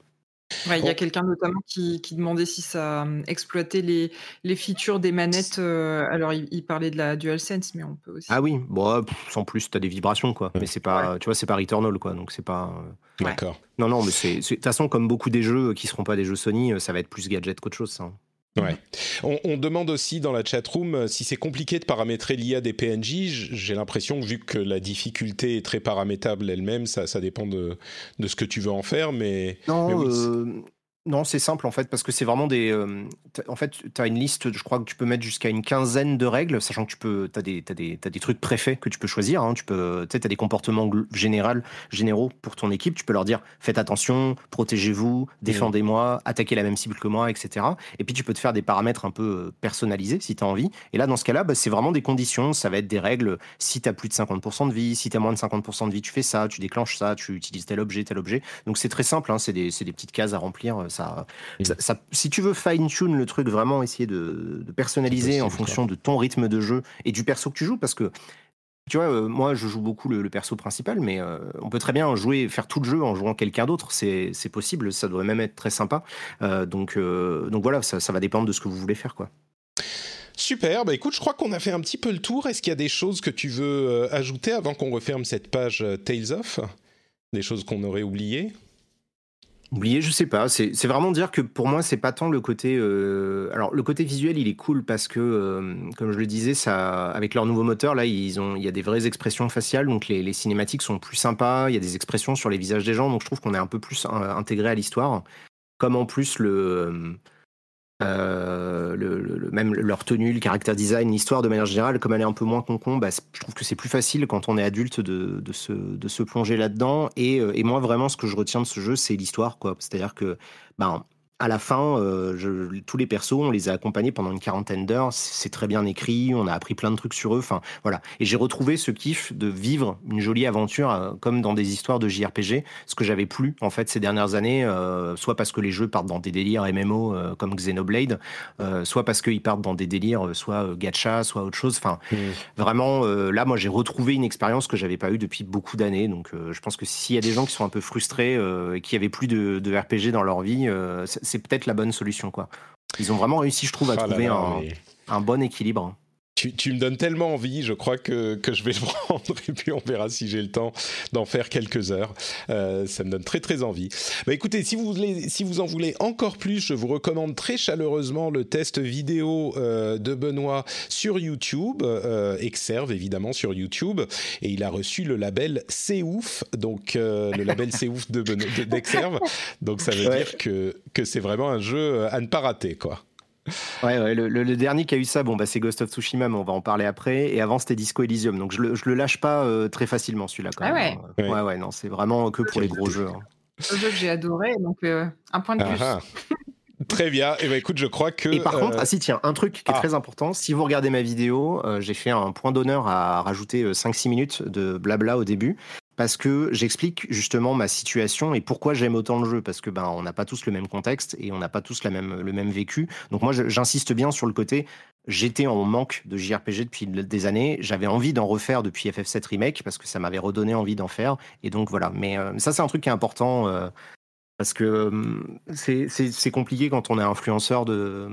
il y a quelqu'un notamment qui, demandait si ça exploitait les, les features des manettes. alors, il, parlait de la DualSense, mais on peut aussi. Ah oui, bon, sans plus, tu as des vibrations, quoi. Mais c'est pas, tu vois, c'est pas Returnal, quoi. Donc, c'est pas. D'accord. Non, non, mais c'est. De toute façon, comme beaucoup des jeux qui seront pas des jeux Sony, ça va être plus gadget qu'autre chose, ça. Ouais. On, demande aussi dans la chatroom euh, si c'est compliqué de paramétrer l'IA des PNJ. J'ai l'impression, vu que la difficulté est très paramétrable elle-même, ça, ça dépend de, de, ce que tu veux en faire. Mais, non, euh, non, c'est simple en fait, parce que c'est vraiment des. Euh, en fait, tu as une liste, je crois que tu peux mettre jusqu'à une quinzaine de règles, sachant que tu peux. As des, des, as des trucs préfets que tu peux choisir. Hein, tu peux, as des comportements général, généraux pour ton équipe. Tu peux leur dire faites attention, protégez-vous, défendez-moi, attaquez la même cible que moi, etc. Et puis tu peux te faire des paramètres un peu euh, personnalisés si tu as envie. Et là, dans ce cas-là, bah, c'est vraiment des conditions. Ça va être des règles. Si tu as plus de 50% de vie, si tu as moins de 50% de vie, tu fais ça, tu déclenches ça, tu utilises tel objet, tel objet. Donc c'est très simple, hein, c'est des, des petites cases à remplir ça, si tu veux fine-tune le truc, vraiment essayer de, personnaliser en fonction de ton rythme de jeu et du perso que tu joues, parce que tu vois, euh, moi je joue beaucoup le, perso principal, mais euh, on peut très bien jouer, faire tout le jeu en jouant quelqu'un d'autre, c'est possible, ça devrait même être très sympa. Euh, donc, donc voilà, ça, ça, va dépendre de ce que vous voulez faire, quoi. Super, bah écoute, je crois qu'on a fait un petit peu le tour. Est-ce qu'il y a des choses que tu veux ajouter avant qu'on referme cette page Tales of? Des choses qu'on aurait oubliées? Oublier, je sais pas. C'est vraiment dire que pour moi, c'est pas tant le côté. Euh, alors, le côté visuel, il est cool parce que, euh, comme je le disais, ça, avec leur nouveau moteur, là, ils ont, il y a des vraies expressions faciales, donc les, les cinématiques sont plus sympas. Il y a des expressions sur les visages des gens, donc je trouve qu'on est un peu plus euh, intégré à l'histoire. Comme en plus le euh, le, même leur tenue, le caractère design, l'histoire de manière générale, comme elle est un peu moins concon, bah, je trouve que c'est plus facile quand on est adulte de, de, se, de se, plonger là-dedans. Et, euh, et, moi, vraiment, ce que je retiens de ce jeu, c'est l'histoire. C'est-à-dire que ben, à la fin, euh, je, tous les persos, on les a accompagnés pendant une quarantaine d'heures. C'est très bien écrit, on a appris plein de trucs sur eux. Enfin, voilà. Et j'ai retrouvé ce kiff de vivre une jolie aventure euh, comme dans des histoires de JRPG, ce que j'avais plus en fait ces dernières années, euh, soit parce que les jeux partent dans des délires MMO comme Xenoblade, soit parce qu'ils partent dans des délires soit gacha, soit autre chose. Enfin, mmh. vraiment, là, moi, j'ai retrouvé une expérience que j'avais pas eue depuis beaucoup d'années. Donc, je pense que s'il y a des gens qui sont un peu frustrés et qui avaient plus de, de RPG dans leur vie, c'est peut-être la bonne solution. Quoi. Ils ont vraiment réussi, je trouve, à ah trouver un, bon équilibre. Tu, me donnes tellement envie, je crois que, que, je vais le prendre et puis on verra si j'ai le temps d'en faire quelques heures. Euh, ça me donne très très envie. Bah, écoutez, si vous, voulez, si vous en voulez encore plus, je vous recommande très chaleureusement le test vidéo euh, de Benoît sur YouTube, euh, Exerve évidemment sur YouTube, et il a reçu le label C'est ouf, donc le label C'est ouf de d'Exerve. donc ça veut dire que, que c'est vraiment un jeu à ne pas rater, quoi. Ouais, ouais le, dernier qui a eu ça, bon, bah, c'est Ghost of Tsushima, mais on va en parler après. Et avant, c'était Disco Elysium. Donc, je le, je le lâche pas euh, très facilement, celui-là, quand ah même. Ouais. ouais, ouais, non, c'est vraiment que pour les gros jeux. Hein. Un jeu que j'ai adoré, donc euh, un point de plus. Ah, ah. Très bien. Et eh ben écoute, je crois que. Et par contre, euh, ah si tiens, un truc qui est très important. Si vous regardez ma vidéo, j'ai fait un point d'honneur à rajouter 5-6 minutes de blabla au début parce que j'explique justement ma situation et pourquoi j'aime autant le jeu parce que ben on n'a pas tous le même contexte et on n'a pas tous la même le même vécu. Donc moi j'insiste bien sur le côté j'étais en manque de JRPG depuis des années, j'avais envie d'en refaire depuis FF7 remake parce que ça m'avait redonné envie d'en faire et donc voilà. Mais euh, ça c'est un truc qui est important euh, parce que hum, c'est compliqué quand on est influenceur de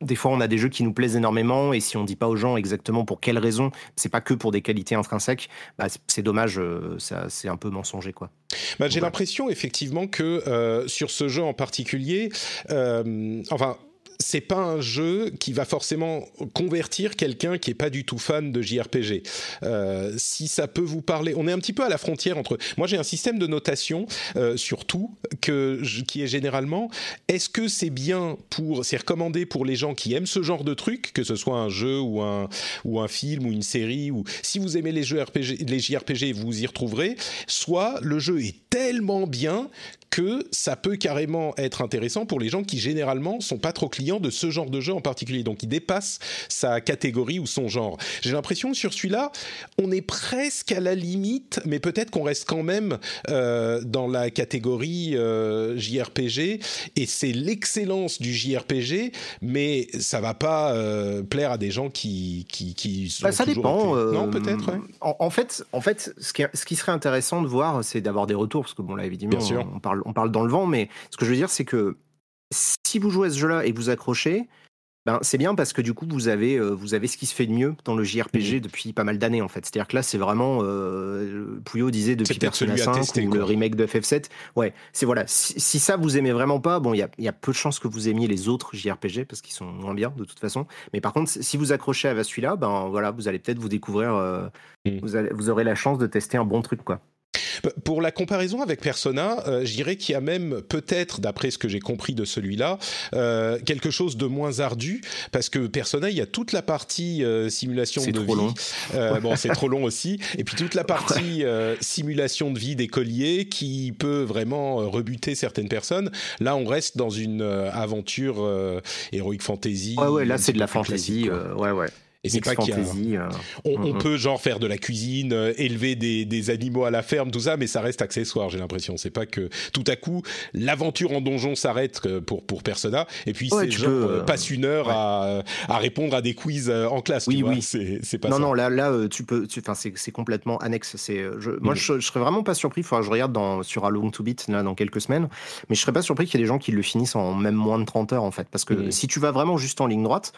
des fois, on a des jeux qui nous plaisent énormément, et si on dit pas aux gens exactement pour quelles raisons, c'est pas que pour des qualités intrinsèques, bah, c'est dommage, euh, c'est un peu mensonger, quoi. Bah, J'ai l'impression effectivement que euh, sur ce jeu en particulier, euh, enfin c'est pas un jeu qui va forcément convertir quelqu'un qui est pas du tout fan de JRPG. Euh, si ça peut vous parler, on est un petit peu à la frontière entre. Moi, j'ai un système de notation euh, surtout que qui est généralement est-ce que c'est bien pour, c'est recommandé pour les gens qui aiment ce genre de truc, que ce soit un jeu ou un ou un film ou une série ou si vous aimez les jeux RPG, les JRPG, vous y retrouverez. Soit le jeu est tellement bien que ça peut carrément être intéressant pour les gens qui généralement sont pas trop clients de ce genre de jeu en particulier, donc il dépasse sa catégorie ou son genre. J'ai l'impression que sur celui-là, on est presque à la limite, mais peut-être qu'on reste quand même euh, dans la catégorie euh, JRPG, et c'est l'excellence du JRPG, mais ça va pas euh, plaire à des gens qui qui, qui sont bah, ça dépend. non, peut-être. Ouais. En, en, fait, en fait, ce qui, ce qui serait intéressant de voir, c'est d'avoir des retours, parce que bon là évidemment, on, on parle on parle dans le vent, mais ce que je veux dire, c'est que si vous jouez à ce jeu-là et vous accrochez, ben, c'est bien parce que du coup, vous avez, euh, vous avez ce qui se fait de mieux dans le JRPG mmh. depuis pas mal d'années, en fait. C'est-à-dire que là, c'est vraiment, euh, Pouillot disait depuis Persona 5 tester, ou quoi. le remake de FF7. Ouais, c'est voilà. Si, si, ça vous aimez vraiment pas, bon, il y a, y a, peu de chances que vous aimiez les autres JRPG parce qu'ils sont moins bien de toute façon. Mais par contre, si vous accrochez à celui-là, ben voilà, vous allez peut-être vous découvrir, euh, mmh. vous, allez, vous aurez la chance de tester un bon truc, quoi. Pour la comparaison avec Persona, euh, je dirais qu'il y a même peut-être, d'après ce que j'ai compris de celui-là, euh, quelque chose de moins ardu, parce que Persona, il y a toute la partie euh, simulation de trop vie. Long. Bon, c'est trop long aussi. Et puis toute la partie simulation de vie d'écolier qui peut vraiment rebuter certaines personnes. Là, on reste dans une aventure héroïque fantasy. Ouais, ouais, là, c'est de la fantasy. ouais, ouais. Et c'est pas qu'il y a... on, on, peut genre faire de la cuisine, euh, élever des, des, animaux à la ferme, tout ça, mais ça reste accessoire. J'ai l'impression. C'est pas que tout à coup l'aventure en donjon s'arrête euh, pour pour Persona, et puis ouais, c'est genre peux, euh, passe une heure ouais. à, à répondre à des quiz en classe. Oui, tu oui. C'est c'est pas non, ça. non. Là, là, tu peux. Enfin, c'est complètement annexe. C'est. Je, moi, je, je, serais vraiment pas surpris. Enfin, je regarde dans sur A Long to Beat là dans quelques semaines, mais je serais pas surpris qu'il y ait des gens qui le finissent en même moins de 30 heures en fait, parce que si tu vas vraiment juste en ligne droite,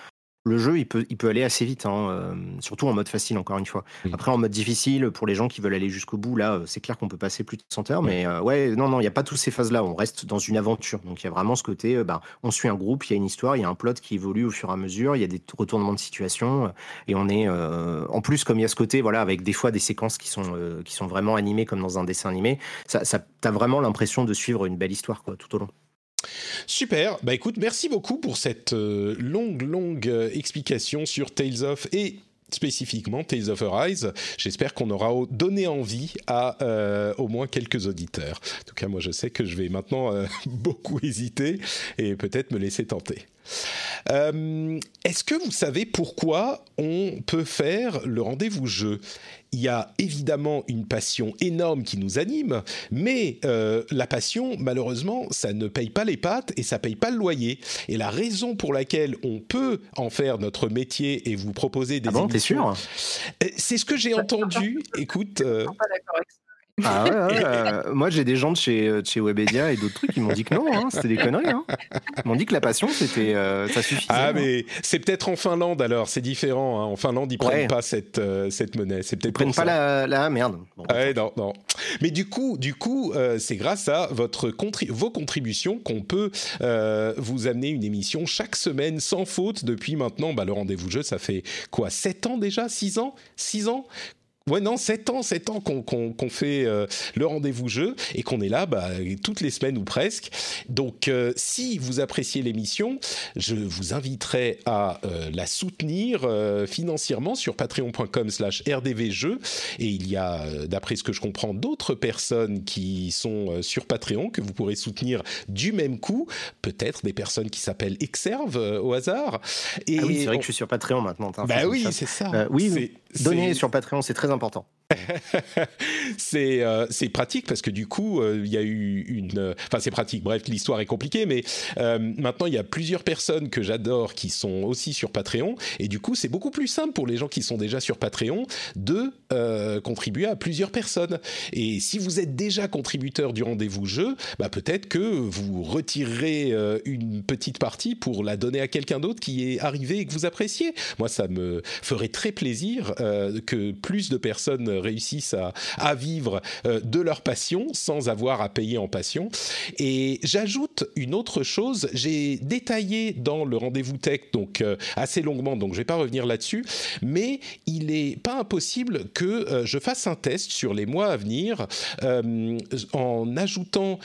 le jeu, il peut, il peut aller assez vite, hein, euh, surtout en mode facile, encore une fois. Après, en mode difficile, pour les gens qui veulent aller jusqu'au bout, là, c'est clair qu'on peut passer plus de 100 heures, mais euh, ouais, non, non, il n'y a pas toutes ces phases-là. On reste dans une aventure. Donc, il y a vraiment ce côté, euh, bah, on suit un groupe, il y a une histoire, il y a un plot qui évolue au fur et à mesure, il y a des retournements de situation, et on est, euh, en plus, comme il y a ce côté, voilà, avec des fois des séquences qui sont, euh, qui sont vraiment animées comme dans un dessin animé, ça, ça t'as vraiment l'impression de suivre une belle histoire, quoi, tout au long. Super. Bah merci beaucoup pour cette euh, longue, longue euh, explication sur Tales of et spécifiquement Tales of Arise. J'espère qu'on aura donné envie à euh, au moins quelques auditeurs. En tout cas, moi, je sais que je vais maintenant beaucoup hésiter et peut-être me laisser tenter. Euh, Est-ce que vous savez pourquoi on peut faire le rendez-vous jeu? Il y a évidemment une passion énorme qui nous anime, mais euh, la passion, malheureusement, ça ne paye pas les pâtes et ça paye pas le loyer. Et la raison pour laquelle on peut en faire notre métier et vous proposer des ah bon, sûr? c'est ce que j'ai entendu. Écoute. Euh... Ah ouais, ouais euh, moi j'ai des gens de chez, de chez Webedia et d'autres trucs qui m'ont dit que non, hein, c'était des conneries. Hein. Ils m'ont dit que la passion c'était euh, ça suffisait. Ah mais c'est peut-être en Finlande alors, c'est différent. Hein. En Finlande ils prennent ouais. pas cette euh, cette monnaie. C'est peut-être ils prennent pas la, la, merde. Bon, ouais, non non. Mais du coup du coup euh, c'est grâce à votre vos contributions qu'on peut euh, vous amener une émission chaque semaine sans faute depuis maintenant. Bah, le rendez-vous jeu ça fait quoi 7 ans déjà? 6 ans? 6 ans? Ouais, non, 7 ans, 7 ans qu'on qu qu fait euh, le rendez-vous jeu et qu'on est là bah, toutes les semaines ou presque. Donc, euh, si vous appréciez l'émission, je vous inviterai à euh, la soutenir euh, financièrement sur patreon.com slash rdvjeux. Et il y a, euh, d'après ce que je comprends, d'autres personnes qui sont euh, sur Patreon que vous pourrez soutenir du même coup. Peut-être des personnes qui s'appellent Exerve au hasard. Et ah oui, c'est vrai on... que je suis sur Patreon maintenant. Bah oui, c'est ça. oui, donner sur Patreon, c'est très important. c'est euh, c'est pratique parce que du coup euh, il y a eu une enfin c'est pratique. Bref l'histoire est compliquée mais euh, maintenant il y a plusieurs personnes que j'adore qui sont aussi sur Patreon. Et du coup c'est beaucoup plus simple pour les gens qui sont déjà sur Patreon de euh, contribuer à plusieurs personnes. Et si vous êtes déjà contributeur du rendez-vous jeu bah peut-être que vous retirerez euh, une petite partie pour la donner à quelqu'un d'autre qui est arrivé et que vous appréciez. Moi ça me ferait très plaisir euh, que plus de personnes réussissent à, vivre de leur passion sans avoir à payer en passion. Et j'ajoute une autre chose, j'ai détaillé dans le rendez-vous tech, donc assez longuement, donc je vais pas revenir là-dessus, mais il n'est pas impossible que je fasse un test sur les mois à venir en ajoutant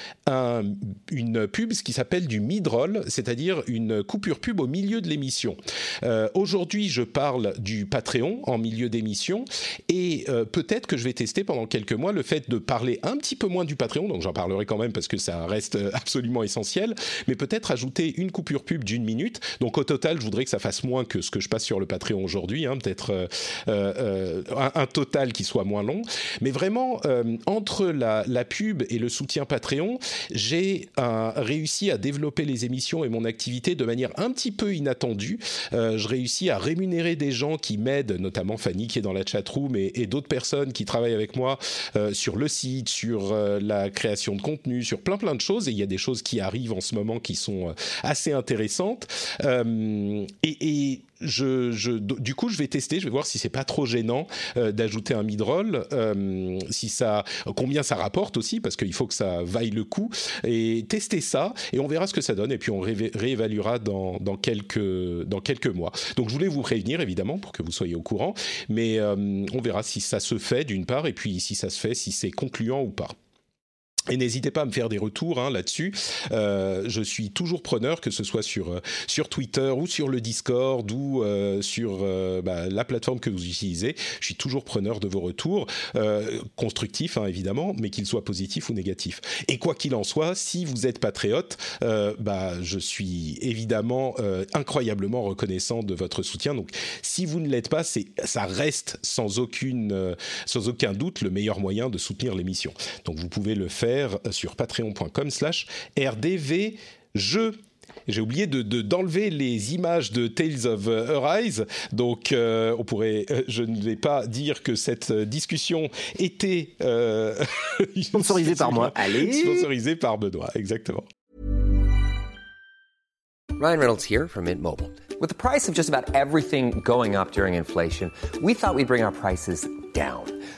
une pub, ce qui s'appelle du mid-roll, c'est-à-dire une coupure pub au milieu de l'émission. Euh, aujourd'hui, je parle du Patreon en milieu d'émission et euh, peut-être que je vais tester pendant quelques mois le fait de parler un petit peu moins du Patreon, donc j'en parlerai quand même parce que ça reste euh, absolument essentiel, mais peut-être ajouter une coupure pub d'une minute. Donc au total, je voudrais que ça fasse moins que ce que je passe sur le Patreon aujourd'hui, hein, peut-être un, un, total qui soit moins long. Mais vraiment, entre la, pub et le soutien Patreon, j'ai réussi à développer les émissions et mon activité de manière un petit peu inattendue. Euh, je réussis à rémunérer des gens qui m'aident, notamment Fanny qui est dans la chatroom et, et d'autres personnes qui travaillent avec moi euh, sur le site, sur euh, la création de contenu, sur plein plein de choses. Et il y a des choses qui arrivent en ce moment qui sont assez intéressantes. et je, du coup, je vais tester, je vais voir si c'est pas trop gênant euh, d'ajouter un mid-roll, euh, si ça, combien ça rapporte aussi, parce qu'il faut que ça vaille le coup, et tester ça, et on verra ce que ça donne, et puis on réévaluera dans, quelques mois. Donc, je voulais vous prévenir, évidemment, pour que vous soyez au courant, mais euh, on verra si ça se fait, d'une part, et puis si ça se fait, si c'est concluant ou pas. Et n'hésitez pas à me faire des retours hein, là-dessus. Euh, je suis toujours preneur, que ce soit sur, euh, sur Twitter ou sur le Discord ou euh, sur bah, la plateforme que vous utilisez. Je suis toujours preneur de vos retours, constructifs hein, évidemment, mais qu'ils soient positifs ou négatifs. Et quoi qu'il en soit, si vous êtes patriote, bah, je suis évidemment incroyablement reconnaissant de votre soutien. Donc si vous ne l'êtes pas, ça reste sans, aucune, sans aucun doute le meilleur moyen de soutenir l'émission. Donc vous pouvez le faire sur patreon.com slash rdvjeux. J'ai oublié de, d'enlever les images de Tales of Arise, donc euh, on pourrait, euh, je ne vais pas dire que cette discussion était euh, sponsorisée par moi. Allez, sponsorisée par Benoît, exactement. Ryan Reynolds here from Mint Mobile. With the price of just about everything going up during inflation, we thought we'd bring our prices down.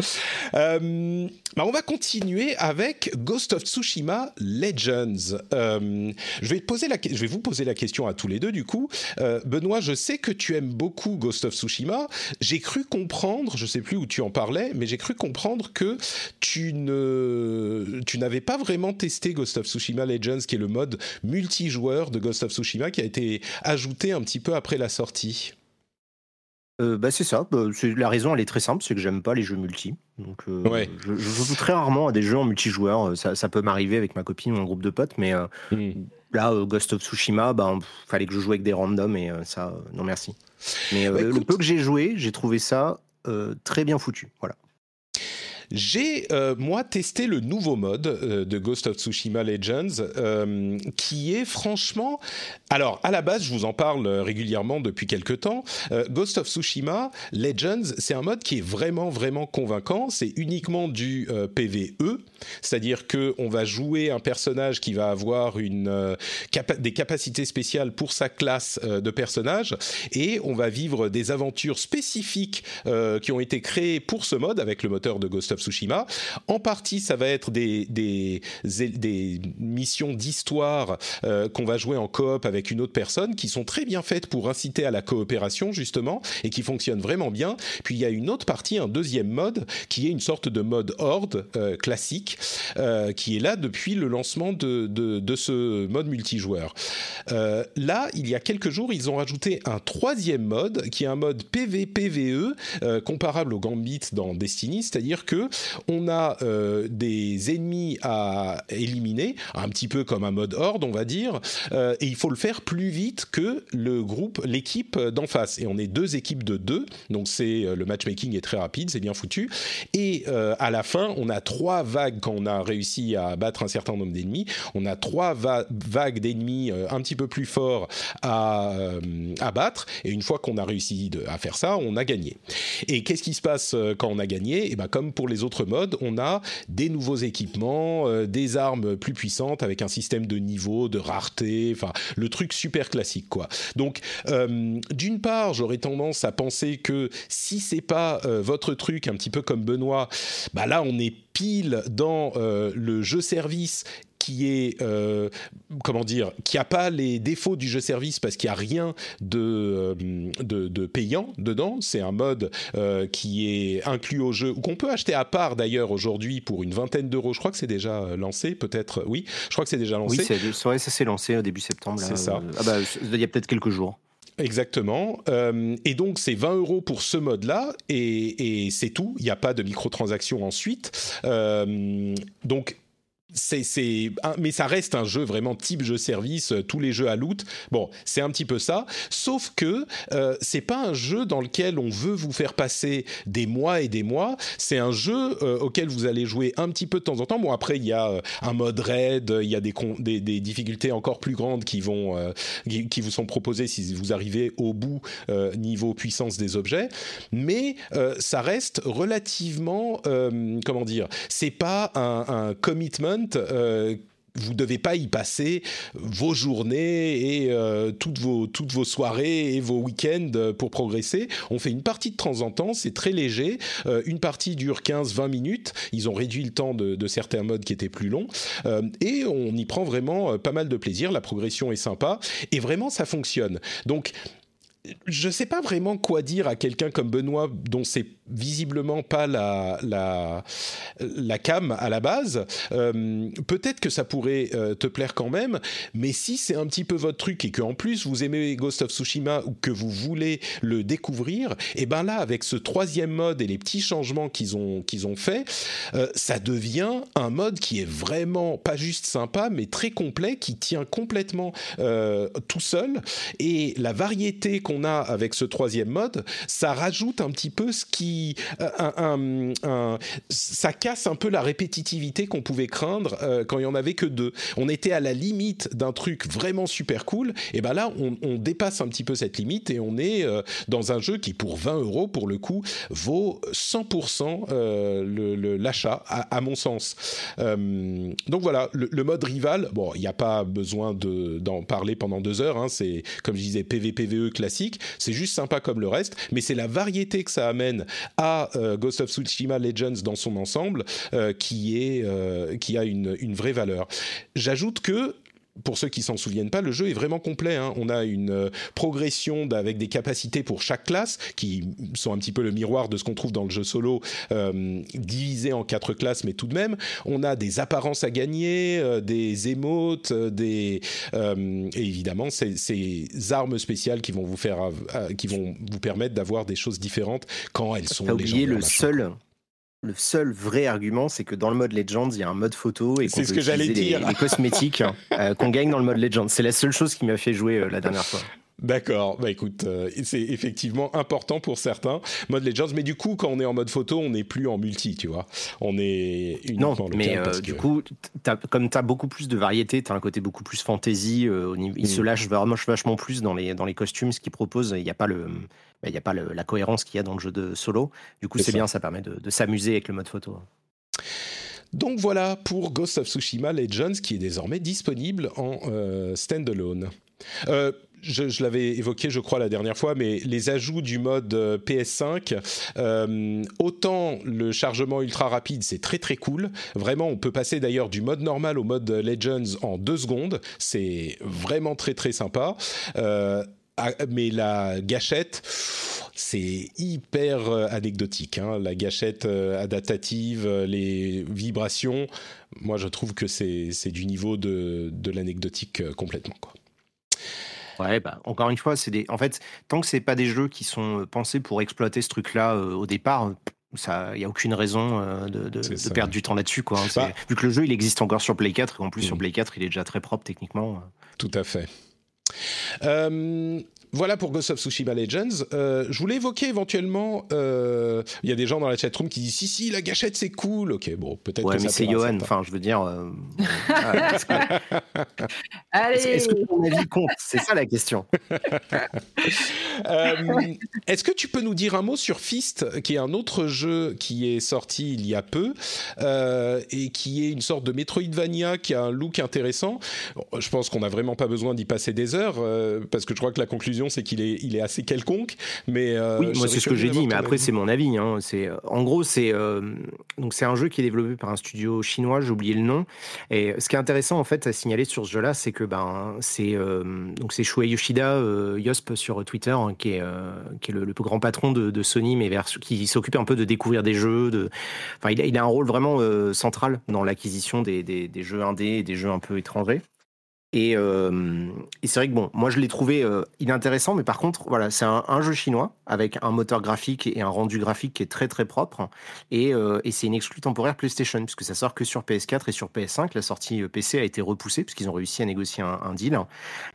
Euh, bah on va continuer avec Ghost of Tsushima Legends. Euh, je, vais vous poser la question à tous les deux du coup. Euh, Benoît, je sais que tu aimes beaucoup Ghost of Tsushima. J'ai cru comprendre, je sais plus où tu en parlais, mais j'ai cru comprendre que ne, tu n'avais pas vraiment testé Ghost of Tsushima Legends, qui est le mode multijoueur de Ghost of Tsushima, qui a été ajouté un petit peu après la sortie. Euh, bah, c'est ça. Bah, la raison, elle est très simple, c'est que j'aime pas les jeux multi. Donc, euh, je, joue très rarement à des jeux en multijoueur. Ça, ça peut m'arriver avec ma copine ou un groupe de potes, mais euh, hmm. là, Ghost of Tsushima, bah, fallait que je joue avec des randoms et ça, non merci. Mais bah, le peu que j'ai joué, j'ai trouvé ça très bien foutu. Voilà. J'ai euh, moi testé le nouveau mode euh, de Ghost of Tsushima Legends, euh, qui est franchement. Alors à la base, je vous en parle régulièrement depuis quelques temps. Ghost of Tsushima Legends, c'est un mode qui est vraiment vraiment convaincant. C'est uniquement du PVE, c'est-à-dire que on va jouer un personnage qui va avoir une des capacités spéciales pour sa classe de personnage, et on va vivre des aventures spécifiques qui ont été créées pour ce mode avec le moteur de Ghost of of Tsushima. En partie, ça va être des, des, missions d'histoire euh, qu'on va jouer en coop avec une autre personne qui sont très bien faites pour inciter à la coopération, justement, et qui fonctionnent vraiment bien. Puis il y a une autre partie, un deuxième mode, qui est une sorte de mode horde euh, classique, euh, qui est là depuis le lancement de, de, de ce mode multijoueur. Là, il y a quelques jours, ils ont rajouté un troisième mode, qui est un mode PvPVE, comparable au Gambit dans Destiny, c'est-à-dire que on a euh, des ennemis à éliminer, un petit peu comme un mode horde, on va dire, euh, et il faut le faire plus vite que le groupe, l'équipe d'en face. Et on est deux équipes de deux, donc c'est euh, le matchmaking est très rapide, c'est bien foutu. Et à la fin, on a trois vagues quand on a réussi à battre un certain nombre d'ennemis. On a trois va- vagues d'ennemis un petit peu plus forts à, battre. Et une fois qu'on a réussi à faire ça, on a gagné. Et qu'est-ce qui se passe quand on a gagné? Et ben comme pour les autres modes, on a des nouveaux équipements, euh, des armes plus puissantes avec un système de niveau, de rareté, enfin le truc super classique quoi. Donc euh, d'une part, j'aurais tendance à penser que si c'est pas euh, votre truc, un petit peu comme Benoît, bah là on est pile dans le jeu service qui est euh, comment dire qui a pas les défauts du jeu service parce qu'il y a rien de, euh, de, de payant dedans c'est un mode euh, qui est inclus au jeu ou qu'on peut acheter à part d'ailleurs aujourd'hui pour une vingtaine d'euros je crois que c'est déjà lancé peut-être oui je crois que c'est déjà lancé Oui, c'est c'est vrai, ça s'est lancé au début septembre. C'est ça. Ah bah, il y a peut-être quelques jours. Exactement. Euh, et donc, c'est 20 euros pour ce mode-là, et, et c'est tout. Il n'y a pas de microtransactions ensuite. Euh, donc, mais ça reste un jeu vraiment type jeu service, euh, tous les jeux à loot. Bon, c'est un petit peu ça, sauf que euh, c'est pas un jeu dans lequel on veut vous faire passer des mois et des mois. C'est un jeu euh, auquel vous allez jouer un petit peu de temps en temps. Bon, après il y a euh, un mode raid, il y a des, difficultés encore plus grandes qui vont, qui, vous sont proposées si vous arrivez au bout niveau puissance des objets, mais ça reste relativement, comment dire, c'est pas un commitment. Euh, vous devez pas y passer vos journées et euh, toutes vos toutes vos soirées et vos week-ends pour progresser. On fait une partie de temps en temps, c'est très léger. Euh, une partie dure 15-20 minutes. Ils ont réduit le temps de, certains modes qui étaient plus longs et on y prend vraiment pas mal de plaisir. La progression est sympa et vraiment ça fonctionne. Donc je sais pas vraiment quoi dire à quelqu'un comme Benoît dont c'est visiblement pas la la la cam à la base. Euh, Peut-être que ça pourrait euh, te plaire quand même, mais si c'est un petit peu votre truc et que en plus vous aimez Ghost of Tsushima ou que vous voulez le découvrir, et ben là avec ce troisième mode et les petits changements qu'ils ont qu'ils ont fait, euh, ça devient un mode qui est vraiment pas juste sympa, mais très complet, qui tient complètement tout seul. Et la variété qu'on a avec ce troisième mode, ça rajoute un petit peu ce qui, euh, ça casse un peu la répétitivité qu'on pouvait craindre euh, quand il y en avait que deux. On était à la limite d'un truc vraiment super cool, et ben là on, dépasse un petit peu cette limite et on est euh, dans un jeu qui pour 20 euros pour le coup vaut 100% euh, l'achat à, mon sens. Donc voilà, le, mode rival, bon, il n'y a pas besoin de- d'en parler pendant deux heures, hein, c'est comme je disais PVPVE classique, c'est juste sympa comme le reste, mais c'est la variété que ça amène à euh, Ghost of Tsushima Legends dans son ensemble euh, qui, est, euh, qui a une, une vraie valeur. J'ajoute que pour ceux qui s'en souviennent pas, le jeu est vraiment complet. hein. On a une euh, progression avec des capacités pour chaque classe qui sont un petit peu le miroir de ce qu'on trouve dans le jeu solo, euh, divisé en quatre classes, mais tout de même, on a des apparences à gagner, euh, des émotes, des euh, et évidemment ces, ces armes spéciales qui vont vous faire, qui vont vous permettre d'avoir des choses différentes quand elles sont T'as oublié le seul, le seul vrai argument, c'est que dans le mode Legends, il y a un mode photo et qu'on ce peut que utiliser les- dire. Les, cosmétiques euh, qu'on gagne dans le mode Legends. C'est la seule chose qui m'a fait jouer euh, la dernière fois. D'accord, bah écoute, euh, c'est effectivement important pour certains mode Legends, mais du coup, quand on est en mode photo, on n'est plus en multi, tu vois. On est uniquement Non, mais euh, parce du que- coup, comme tu as beaucoup plus de variété, tu as un côté beaucoup plus fantasy. euh, il se Mm. lâche vraiment vachement plus dans les, dans les costumes, ce qu'il propose. Il n'y a pas, le, il y a pas le- la cohérence qu'il y a dans le jeu de solo. Du coup, C'est bien, ça permet de, de s'amuser avec le mode photo. Donc voilà pour Ghost of Tsushima Legends qui est désormais disponible en euh, standalone. Euh, je, je l'avais évoqué, je crois, la dernière fois, mais les ajouts du mode euh, PS5, euh, autant le chargement ultra rapide, c'est très très cool. Vraiment, on peut passer d'ailleurs du mode normal au mode Legends en deux secondes. C'est vraiment très très sympa. Euh, mais la gâchette, c'est hyper euh, anecdotique. hein. La gâchette euh, adaptative, euh, les vibrations, moi je trouve que c'est c'est du niveau de, de l'anecdotique complètement. Quoi. Ouais, bah, encore une fois, c'est des. En fait, tant que c'est pas des jeux qui sont pensés pour exploiter ce truc-là euh, au départ, ça, il y a aucune raison euh, de, perdre du temps là-dessus, quoi. hein. Bah. Vu que le jeu, il existe encore sur Play 4 et en plus sur Mhm. Play 4, il est déjà très propre techniquement. Tout à fait. Euh, voilà pour Ghost of Tsushima Legends. Euh, je voulais évoquer éventuellement. euh, Il y a des gens dans la chatroom qui disent si si la gâchette c'est cool. Ok bon peut-être Ouais, que mais ça c'est Johan. Enfin, je veux dire. euh, est-ce que, Allez est-ce- est-ce que ton avis compte? C'est ça la question. Euh, Est-ce que tu peux nous dire un mot sur Fist, qui est un autre jeu qui est sorti il y a peu euh, et qui est une sorte de Metroidvania qui a un look intéressant? Bon, Je pense qu'on n'a vraiment pas besoin d'y passer des heures euh, parce que je crois que la conclusion c'est qu'il est, il est assez quelconque. Mais euh, Oui, moi c'est ce que j'ai dit, mais après c'est mon avis. Hein. C'est euh, en gros c'est euh, donc c'est un jeu qui est développé par un studio chinois, j'ai oublié le nom. Et ce qui est intéressant en fait à signaler sur ce jeu-là, c'est que ben c'est euh, donc c'est Shuei Yoshida, Yosp sur Twitter, hein, qui est qui est le, le plus grand patron de, de Sony, mais vers, qui s'occupe un peu de découvrir des jeux. De, enfin, il a, il a un rôle vraiment central dans l'acquisition des, des, des jeux indés et des jeux un peu étrangers. Et, euh, et c'est vrai que bon, moi je l'ai trouvé euh, inintéressant, mais par contre, voilà, c'est un, un jeu chinois avec un moteur graphique et un rendu graphique qui est très très propre. Et, euh, et c'est une exclue temporaire PlayStation, puisque ça sort que sur PS4 et sur PS5. La sortie euh, PC a été repoussée, puisqu'ils ont réussi à négocier un, un deal.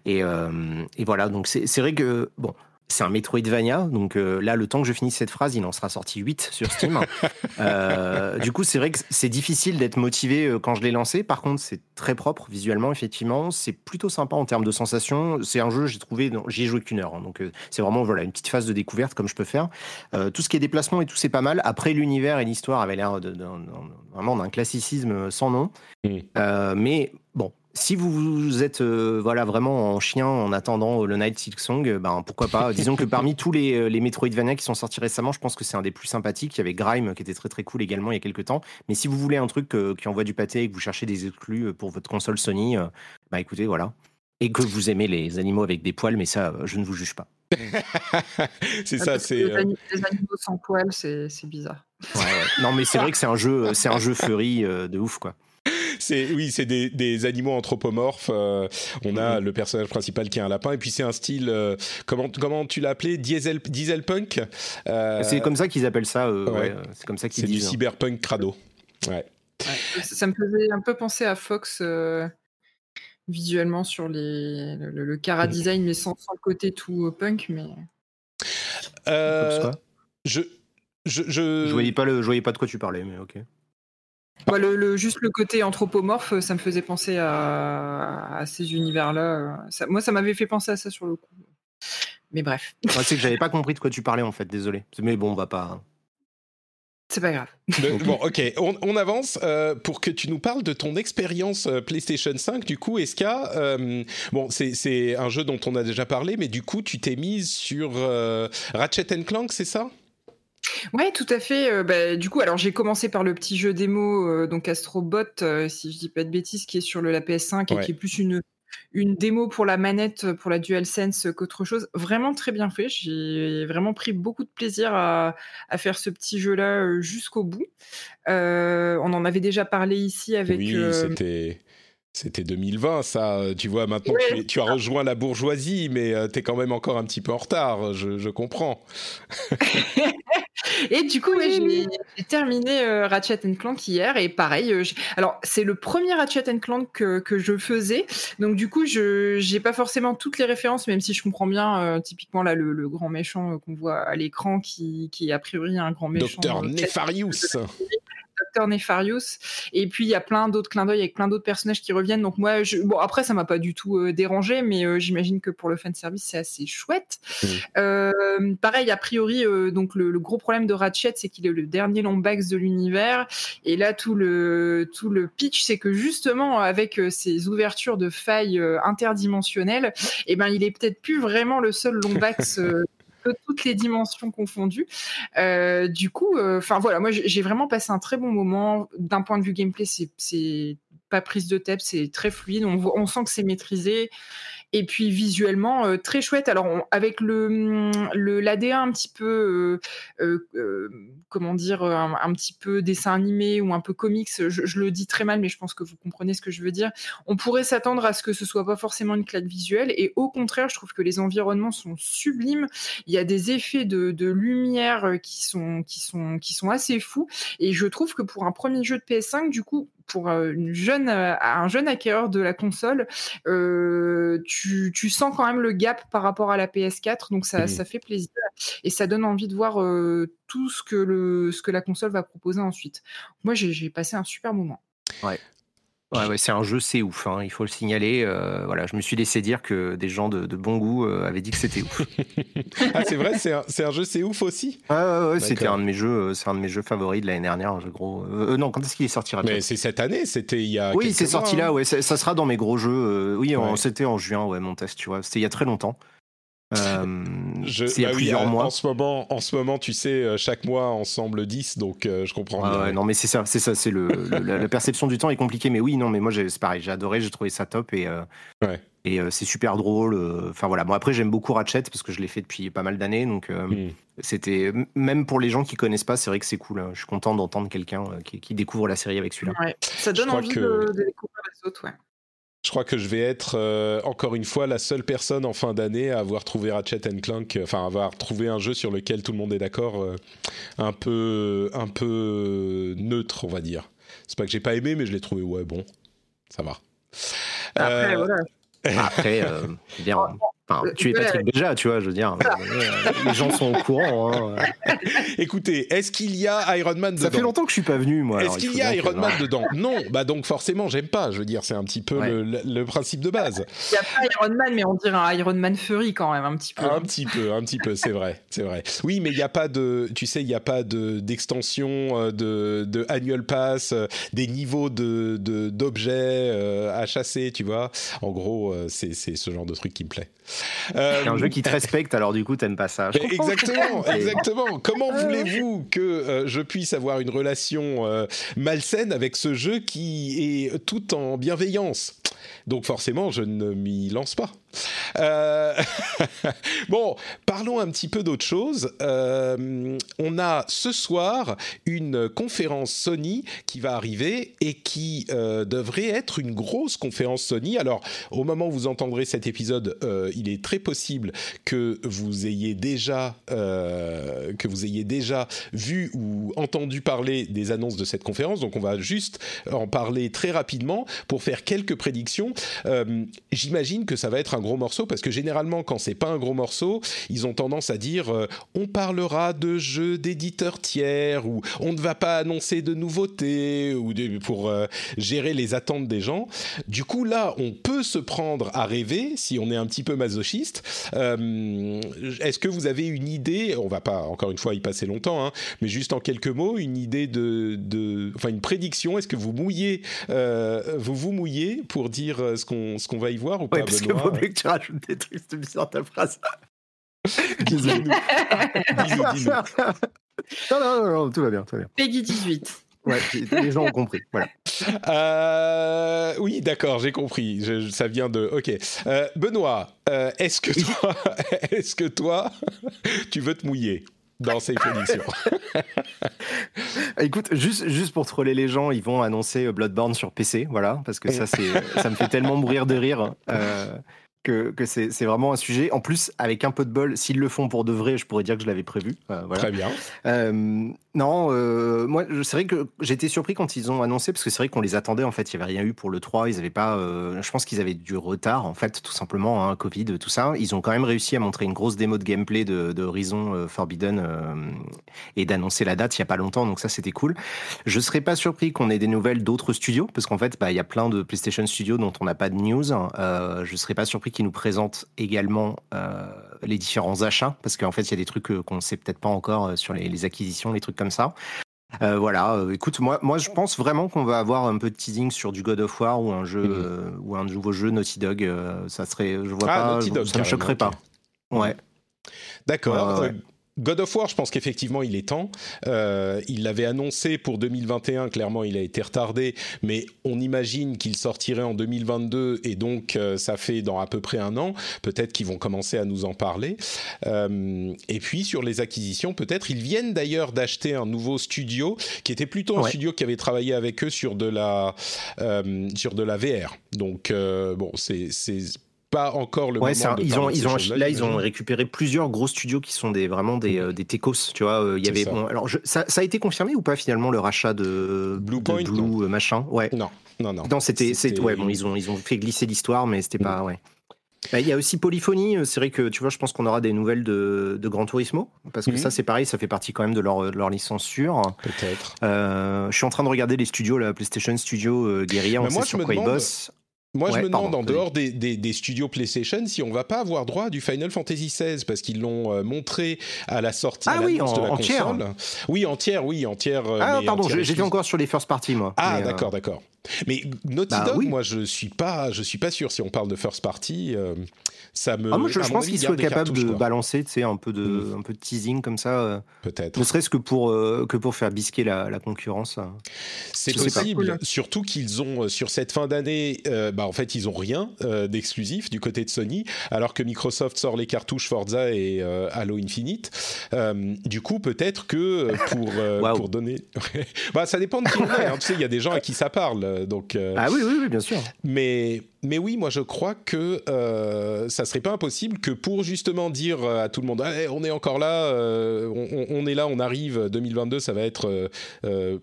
Et, euh, et voilà, donc c'est c'est vrai que, bon. C'est un Metroidvania, donc euh, là, le temps que je finisse cette phrase, il en sera sorti 8 sur Steam. Euh, du coup, c'est vrai que c'est difficile d'être motivé euh, quand je l'ai lancé. Par contre, c'est très propre visuellement, effectivement. C'est plutôt sympa en termes de sensations. C'est un jeu, j'ai trouvé, j'y ai joué qu'une heure. hein. donc, euh, c'est vraiment voilà, une petite phase de découverte comme je peux faire. Tout ce qui est déplacement et tout, c'est pas mal. Après, l'univers et l'histoire avaient l'air vraiment d'un classicisme sans nom. Mais bon. Si vous, êtes euh, voilà vraiment en chien en attendant euh, le Night Silk Song, euh, ben pourquoi pas. Disons que parmi tous les, les Metroidvania qui sont sortis récemment, je pense que c'est un des plus sympathiques. Il y avait Grime qui était très très cool également il y a quelques temps. Mais si vous voulez un truc euh, qui envoie du pâté et que vous cherchez des exclus pour votre console Sony, euh, bah écoutez voilà. Et que vous aimez les animaux avec des poils, mais ça, je ne vous juge pas. c'est Ah, ça, c'est. les, ani- les animaux sans poils, c'est c'est bizarre. Ouais, ouais. Non, mais c'est vrai que c'est un jeu, c'est un jeu furry euh, de ouf quoi. C'est oui, c'est des, des animaux anthropomorphes. euh, on a Mhm. le personnage principal qui est un lapin, et puis c'est un style euh, comment comment tu l'as appelé? Diesel diesel punk. Euh, C'est comme ça qu'ils appellent ça. ouais. ouais, c'est comme ça qu'ils c'est du disent. hein. cyberpunk crado. Ouais. Ça, ça me faisait un peu penser à Fox euh, visuellement sur les, le, le- le cara design, mais sans, sans le côté tout punk. Mais Euh, je je, je... Je voyais pas le, je voyais pas de quoi tu parlais, mais ok. Ouais, le, le- juste le côté anthropomorphe, ça me faisait penser à, à ces univers-là. euh, ça- moi, ça m'avait fait penser à ça sur le coup. Mais bref, Ouais, c'est que j'avais pas compris de quoi tu parlais en fait. Désolé. Mais bon, on va pas. c'est pas grave. Bon, ok, on, on avance euh, pour que tu nous parles de ton expérience euh, PlayStation 5. Du coup, euh, bon, c'est c'est un jeu dont on a déjà parlé, mais du coup, tu t'es mise sur euh, Ratchet Clank, c'est ça? Ouais, tout à fait. euh, bah, du coup, alors j'ai commencé par le petit jeu démo, euh, donc Astrobot, euh, si je dis pas de bêtises, qui est sur le, la PS5 et qui est plus une une démo pour la manette, pour la DualSense qu'autre chose. Vraiment très bien fait. J'ai vraiment pris beaucoup de plaisir à, à faire ce petit jeu-là jusqu'au bout. On en avait déjà parlé ici avec. Oui, c'était. C'était 2020, ça. Tu vois, maintenant, Ouais. tu, es- tu as rejoint la bourgeoisie, mais tu es quand même encore un petit peu en retard. Je, je comprends. Et du coup, ouais, j'ai terminé euh, Ratchet Clank hier et pareil. euh, alors, c'est le premier Ratchet Clank que, que je faisais, donc du coup, je j'ai pas forcément toutes les références, même si je comprends bien. euh, typiquement là, le, le grand méchant euh, qu'on voit à l'écran, qui qui est a priori un grand méchant. Docteur euh, Nefarius. Docteur Nefarious. Et puis il y a plein d'autres clins d'œil avec plein d'autres personnages qui reviennent. Donc moi, je... bon après ça m'a pas du tout dérangé, mais j'imagine que pour le fan service c'est assez chouette. Mmh. pareil, a priori, donc le, gros problème de Ratchet, c'est qu'il est le dernier Lombax de l'univers. Et là tout le tout le pitch, c'est que justement avec ces ouvertures de failles interdimensionnelles, et eh ben il est peut-être plus vraiment le seul Lombax toutes les dimensions confondues. Euh, du coup, euh, enfin voilà, moi j'ai vraiment passé un très bon moment. D'un point de vue gameplay, c'est pas prise de tête, c'est très fluide. On, on sent que c'est maîtrisé. Et puis visuellement, euh, très chouette. Alors, avec le, le l'ADA un petit peu, euh, euh, comment dire, un, petit peu dessin animé ou un peu comics, je, le dis très mal, mais je pense que vous comprenez ce que je veux dire. On pourrait s'attendre à ce que ce soit pas forcément une claque visuelle. Et au contraire, je trouve que les environnements sont sublimes. Il y a des effets de, de lumière qui sont, qui, sont, qui sont assez fous. Et je trouve que pour un premier jeu de PS5, du coup, pour une jeune, un jeune acquéreur de la console, euh, tu, tu, sens quand même le gap par rapport à la PS4, donc ça, mmh. ça fait plaisir et ça donne envie de voir euh, tout ce que, le, ce que la console va proposer ensuite. Moi, j'ai passé un super moment. Ouais. Ouais, c'est un jeu, c'est ouf, hein, il faut le signaler. Euh, voilà, je me suis laissé dire que des gens de, bon goût euh, avaient dit que c'était ouf. ah, c'est vrai, c'est un, un, jeu, c'est ouf aussi? Ouais, ouais, c'était un de mes jeux, euh, c'est un de mes jeux favoris de l'année dernière, un jeu gros. non, quand est-ce qu'il est sorti Mais c'est cette année, c'était il y a. Oui, c'est sorti là, hein. ouais, ça, sera dans mes gros jeux. oui, c'était en juin, ouais, mon test, tu vois, c'était il y a très longtemps. Euh, je, il y a bah plusieurs mois. En ce moment, en ce moment, tu sais, euh, chaque mois ensemble 10, donc euh, je comprends. non, mais c'est ça, c'est ça, c'est le, la, perception du temps est compliquée, mais oui, non, mais moi c'est pareil, j'ai adoré, j'ai trouvé ça top et et c'est super drôle. Enfin voilà, bon après j'aime beaucoup Ratchet parce que je l'ai fait depuis pas mal d'années, donc hmm. c'était même pour les gens qui connaissent pas, c'est vrai que c'est cool. Hein. Je suis content d'entendre quelqu'un qui, découvre la série avec celui-là. Ça donne envie de, de, découvrir les autres, ouais. Je crois que je vais être euh, encore une fois la seule personne en fin d'année à avoir trouvé Ratchet Clank, enfin avoir trouvé un jeu sur lequel tout le monde est d'accord, euh, un peu un peu neutre, on va dire. C'est pas que j'ai pas aimé, mais je l'ai trouvé ouais bon, ça va. Après, euh, voilà. Après, bien, euh, tu es Patrick déjà, tu vois, je veux dire. Euh, les gens sont au courant. Hein. Écoutez, est-ce qu'il y a Iron Man dedans Ça fait longtemps que je suis pas venu, moi. Est-ce qu'il y a Iron Man dedans Non, bah donc forcément, j'aime pas. Je veux dire, c'est un petit peu le, principe de base. Il n'y a pas Iron Man, mais on dirait un Iron Man Fury quand même, un petit peu. Un petit peu, un petit peu, c'est vrai, c'est vrai. Oui, mais il n'y a pas de, tu sais, il n'y a pas de d'extension euh, de, de annual pass, des niveaux de d'objets à chasser, tu vois. En gros, c'est ce genre de truc qui me plaît. C'est un jeu qui te respecte, alors du coup, t'aimes pas ça. exactement, exactement. Comment voulez-vous que euh, je puisse avoir une relation euh, malsaine avec ce jeu qui est tout en bienveillance? Donc forcément, je ne m'y lance pas. Euh, bon, parlons un petit peu d'autre chose. Euh, on a ce soir une conférence Sony qui va arriver et qui euh, devrait être une grosse conférence Sony. Alors, au moment où vous entendrez cet épisode, il est très possible que vous ayez déjà que vous ayez déjà vu ou entendu parler des annonces de cette conférence. Donc, on va juste en parler très rapidement pour faire quelques prédictions. J'imagine que ça va être un gros morceau parce que généralement quand c'est pas un gros morceau, ils ont tendance à dire euh, on parlera de jeux d'éditeurs tiers ou on ne va pas annoncer de nouveautés ou pour euh, gérer les attentes des gens. Du coup là, on peut se prendre à rêver si on est un petit peu masochiste. Euh, est-ce que vous avez une idée On va pas encore une fois y passer longtemps, hein, mais juste en quelques mots, une idée de, de enfin une prédiction. Est-ce que vous mouillez, vous vous mouillez pour dire ce qu'on ce qu'on va y voir ou pas tu rajoutes des trucs dans ta phrase. non, non, non, tout va bien, tout va bien. Peggy 18. Ouais, les gens ont compris. Voilà. Euh, oui, d'accord, j'ai compris. ça vient de. Ok. Euh, Benoît, euh, est-ce que toi, est-ce que toi, tu veux te mouiller dans ces prédictions Écoute, juste, juste pour troller les gens, ils vont annoncer Bloodborne sur PC, voilà, parce que ça, c'est, ça me fait tellement mourir de rire. Que, que c'est c'est vraiment un sujet. En plus, avec un peu de bol, s'ils le font pour de vrai, je pourrais dire que je l'avais prévu. Euh, voilà. Très bien. Euh, non, euh, moi, c'est vrai que été surpris quand ils ont annoncé, parce que c'est vrai qu'on les attendait, en fait, il n'y avait rien eu pour le 3, ils avaient pas, euh, je pense qu'ils avaient du retard, en fait, tout simplement, hein, Covid, tout ça. Ils ont quand même réussi à montrer une grosse démo de gameplay de, Horizon euh, Forbidden euh, et d'annoncer la date il y a pas longtemps, donc ça, c'était cool. Je serais pas surpris qu'on ait des nouvelles d'autres studios, parce qu'en fait, bah, il y a plein de PlayStation Studios dont on n'a pas de news. Euh, je serais pas surpris qu'ils nous présentent également euh, les différents achats, parce qu'en fait, il y a des trucs euh, qu'on sait peut-être pas encore euh, sur les, les acquisitions, les trucs comme ça. Euh, voilà, euh, écoute, moi, moi, je pense vraiment qu'on va avoir un peu de teasing sur du God of War ou un jeu Mhm. euh, ou un nouveau jeu Naughty Dog. euh, ça serait, je vois Ah, pas, Naughty je- Dog, ça me choquerait pas. Ouais. D'accord. Ouais, ouais. God of War, je pense qu'effectivement, il est temps. Euh, il l'avait annoncé pour 2021, clairement, il a été retardé, mais on imagine qu'il sortirait en 2022, et donc euh, ça fait dans à peu près un an. Peut-être qu'ils vont commencer à nous en parler. Euh, et puis, sur les acquisitions, peut-être, ils viennent d'ailleurs d'acheter un nouveau studio, qui était plutôt un Ouais. studio qui avait travaillé avec eux sur de la, sur de la VR. Donc, bon, c'est pas encore le Ouais, moment un- de ils ont, ils là, ils ont récupéré plusieurs gros studios qui sont des, vraiment des, euh, des techos, tu vois. euh, Il y avait, ça. bon, alors, je- ça, ça a été confirmé ou pas finalement le rachat de Blue de Point, Blue non. euh, machin? Ouais. Non, non, non. Non, c'était, ouais, bon, ils ont, ils ont fait glisser l'histoire, mais c'était pas, ouais. Bah, Il y a aussi Polyphonie, c'est vrai que tu vois, je pense qu'on aura des nouvelles de, de Gran Turismo, parce que Mhm. ça c'est pareil, ça fait partie quand même de leur, de leur licence sûre. Peut-être. Euh, je suis en train de regarder les studios, la PlayStation Studio euh, Guerilla, on moi, sait sur quoi ils bossent. Moi, je me demande, pardon, en dehors des, des- des studios PlayStation, si on va pas avoir droit du Final Fantasy XVI, parce qu'ils l'ont euh, montré à la sortie Ah à oui, l'annonce de en- la entière. console. Oui, entière, oui, entière. euh, Ah mais pardon, entière j'étais encore sur les first party moi. Ah, euh, d'accord, d'accord. Mais Naughty Bah, Dog, oui. moi, je suis pas, je suis pas sûr. Si on parle de first party, euh, ça me. Ah, moi, je, pense qu'ils des capables de quoi. balancer, tu sais, un peu de, Mm. un peu de teasing comme ça, euh, Peut-être. ne serait-ce que pour euh, que pour faire bisquer la, la concurrence. C'est pas. possible, surtout qu'ils ont sur cette fin d'année, euh, bah en fait ils ont rien euh, d'exclusif du côté de Sony, alors que Microsoft sort les cartouches Forza et euh, Halo Infinite. Euh, du coup peut-être que pour euh, pour donner, bah ça dépend de qui on est. hein. Tu sais il y a des gens à qui ça parle, donc. euh, Ah oui, oui, oui, bien sûr. mais, mais oui, moi je crois que euh, ça serait pas impossible que pour justement dire euh, à tout le monde, on est encore là, euh, on, est là, on arrive, 2022, ça va être euh, euh,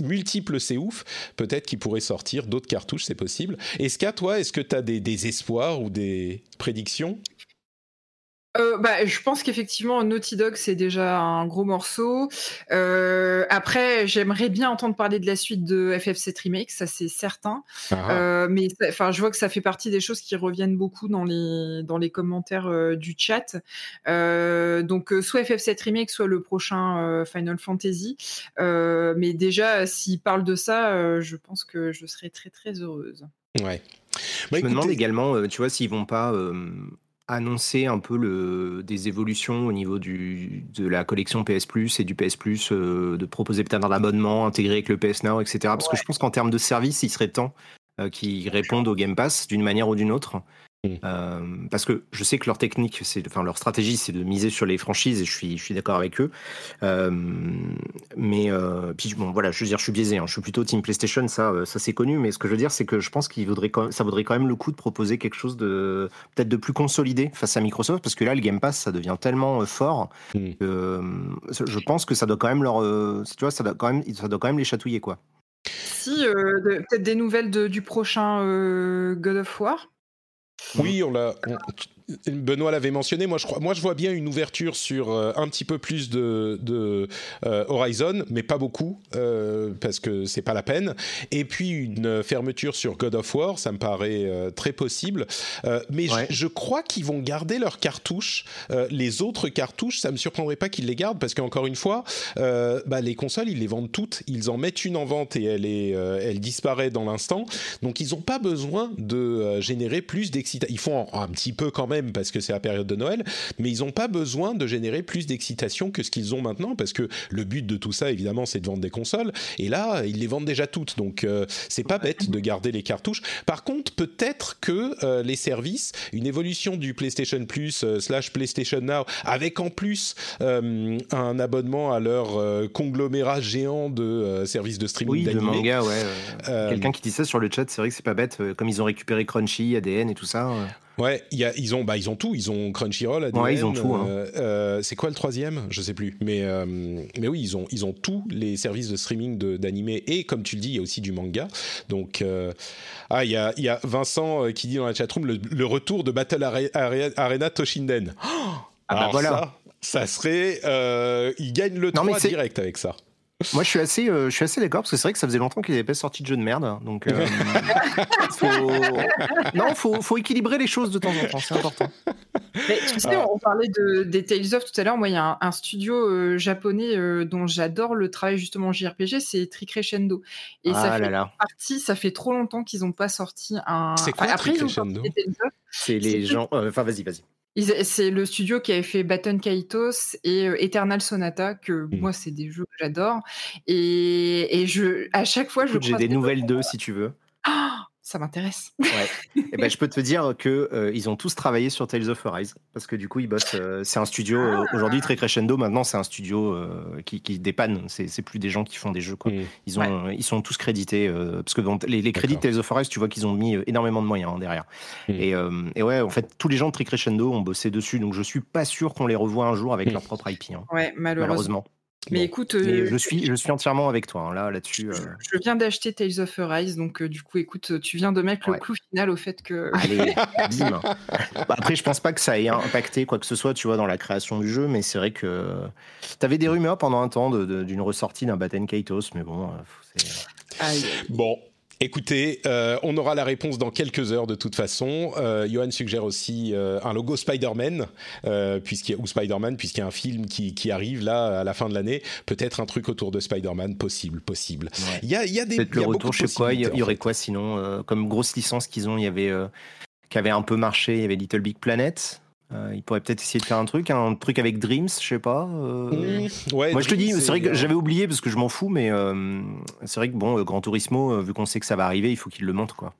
multiple, c'est ouf. Peut-être qu'il pourrait sortir d'autres cartouches, c'est possible. Est-ce qu'à toi, est-ce que tu as des, des espoirs ou des prédictions? Euh, bah, je pense qu'effectivement, Naughty Dog, c'est déjà un gros morceau. Euh, après, j'aimerais bien entendre parler de la suite de FF7 Remake, ça c'est certain. Ah, Euh, mais enfin, je vois que ça fait partie des choses qui reviennent beaucoup dans les dans les commentaires euh, du chat. Euh, donc euh, soit FF7 remake, soit le prochain euh, Final Fantasy. Euh, mais déjà, s'ils parlent de ça, euh, je pense que je serais très très heureuse. Ouais. Bah, je me demande écoutez- également, euh, tu vois, s'ils vont pas euh, annoncer un peu le, des évolutions au niveau du, de la collection PS Plus et du PS Plus, euh, de proposer peut-être un abonnement intégré avec le PS Now, etc. Parce que je pense qu'en termes de service, il serait temps euh, qu'ils répondent au Game Pass d'une manière ou d'une autre. Mm. Euh, parce que je sais que leur technique, c'est, enfin leur stratégie, c'est de miser sur les franchises et je suis, je suis d'accord avec eux. Euh, mais euh, puis bon, voilà, je veux dire, je suis biaisé. hein. je suis plutôt Team PlayStation, ça, ça c'est connu. Mais ce que je veux dire, c'est que je pense qu'il vaudrait, quand ça vaudrait quand même le coup de proposer quelque chose de peut-être de plus consolidé face à Microsoft, parce que là, le Game Pass, ça devient tellement euh, fort. Mm. que, je pense que ça doit quand même leur, euh, tu vois, ça doit quand même, ça doit quand même les chatouiller, quoi. Si, euh, de- peut-être des nouvelles de- du prochain euh, God of War. Oui, on l'a. Benoît l'avait mentionné. Moi, je crois. Moi, je vois bien une ouverture sur euh, un petit peu plus de, de euh, Horizon, mais pas beaucoup euh, parce que c'est pas la peine. Et puis une fermeture sur God of War, ça me paraît très possible. Mais je- Ouais. je, crois qu'ils vont garder leurs cartouches. Les autres cartouches, ça me surprendrait pas qu'ils les gardent parce qu'encore une fois, bah, les consoles, ils les vendent toutes. Ils en mettent une en vente et elle est, elle disparaît dans l'instant. Donc ils n'ont pas besoin de générer plus d'excitation. Ils font un, un petit peu quand même parce que c'est la période de Noël, mais ils n'ont pas besoin de générer plus d'excitation que ce qu'ils ont maintenant parce que le but de tout ça, évidemment, c'est de vendre des consoles. Et là, ils les vendent déjà toutes. Donc euh, c'est pas bête de garder les cartouches. Par contre, peut-être que euh, les services, une évolution du PlayStation Plus euh, slash PlayStation Now, avec en plus un abonnement à leur conglomérat géant de services de streaming Oui, manga, ouais. Quelqu'un qui dit ça sur le chat, c'est vrai que c'est pas bête. Comme ils ont récupéré Crunchy, ADN et tout ça. Ouais, y a, ils ont, bah, ils ont tout. Ils ont Crunchyroll, ADN, Ouais, ils ont tout, hein. euh, euh, c'est quoi le troisième? Je sais plus. Mais, euh, mais oui, ils ont, ils ont tous les services de streaming de- d'animé et comme tu le dis, il y a aussi du manga. Donc, ah, il y a, y a Vincent qui dit dans la chatroom le, le retour de Battle Are- Are- Arena Toshinden. Oh Ah bah voilà. Ça, ça serait, il gagne le Non, mais 3 c'est- direct avec ça. Moi, je suis assez, euh, je suis assez d'accord parce que c'est vrai que ça faisait longtemps qu'ils n'avaient pas sorti de jeu de merde. Donc, euh, faut... non, faut, faut équilibrer les choses de temps en temps. C'est important. Mais tu sais, on parlait de, des Tales of tout à l'heure. Moi, il y a un, un studio euh, japonais euh, dont j'adore le travail justement en JRPG, c'est Tricrescendo. Et ça ah fait là là, partie, ça fait trop longtemps qu'ils n'ont pas sorti un. C'est quoi, après, ont Tricrescendo? c'est les gens. euh, Enfin, vas-y, vas-y. C'est le studio qui avait fait Baton Kaitos et euh, Eternal Sonata, que Mm. moi, c'est des jeux que j'adore. Et, et je, à chaque fois, je J'ai des nouvelles d'eux si tu veux. Ah, ça m'intéresse. Ouais. Et ben, je peux te dire que euh, ils ont tous travaillé sur Tales of Arise parce que du coup, ils bossent. euh, c'est un studio euh, aujourd'hui très crescendo. Maintenant, c'est un studio euh, qui, qui dépanne. C'est c'est plus des gens qui font des jeux. Quoi. Mm. Ils ont, ils sont tous crédités euh, parce que bon, les, les crédits. Tales of Arise, tu vois qu'ils ont mis énormément de moyens hein, derrière. Mm. Et, euh, et ouais, en fait, tous les gens de Tricrescendo ont bossé dessus, donc je suis pas sûr qu'on les revoit un jour avec Mm. leur propre IP. hein, Ouais, malheureusement. malheureusement. Mais Bon. écoute, euh, je suis, je suis entièrement avec toi hein, là, là-dessus. euh. je viens d'acheter Tales of Arise, donc euh, du coup, écoute, tu viens de mettre Ouais. le clou final au fait que. Allez, bim. Bah, après, je pense pas que ça ait impacté quoi que ce soit, tu vois, dans la création du jeu, mais c'est vrai que t'avais des rumeurs pendant un temps d'une ressortie d'un Batten Kaitos, mais bon, euh. Bon. Écoutez, euh, on aura la réponse dans quelques heures de toute façon. Euh, Johan suggère aussi euh, un logo Spider-Man, puisqu'il y a- ou Spider-Man, puisqu'il y a un film qui, qui arrive là à la fin de l'année. Peut-être un truc autour de Spider-Man, possible, possible. Ouais. Il y a, il y a des peut-être il y le retour, de je sais quoi, il y, aurait fait. quoi sinon Comme grosse licence qu'ils ont, il y avait, qui avait un peu marché, il y avait Little Big Planet. Euh, ils pourraient peut-être essayer de faire un truc, un truc avec Dreams, je sais pas. euh, Mmh, ouais, Moi, je te dis, c'est vrai que j'avais oublié parce que je m'en fous, mais euh, c'est vrai que bon, euh, Gran Turismo, vu qu'on sait que ça va arriver, il faut qu'il le montre, quoi.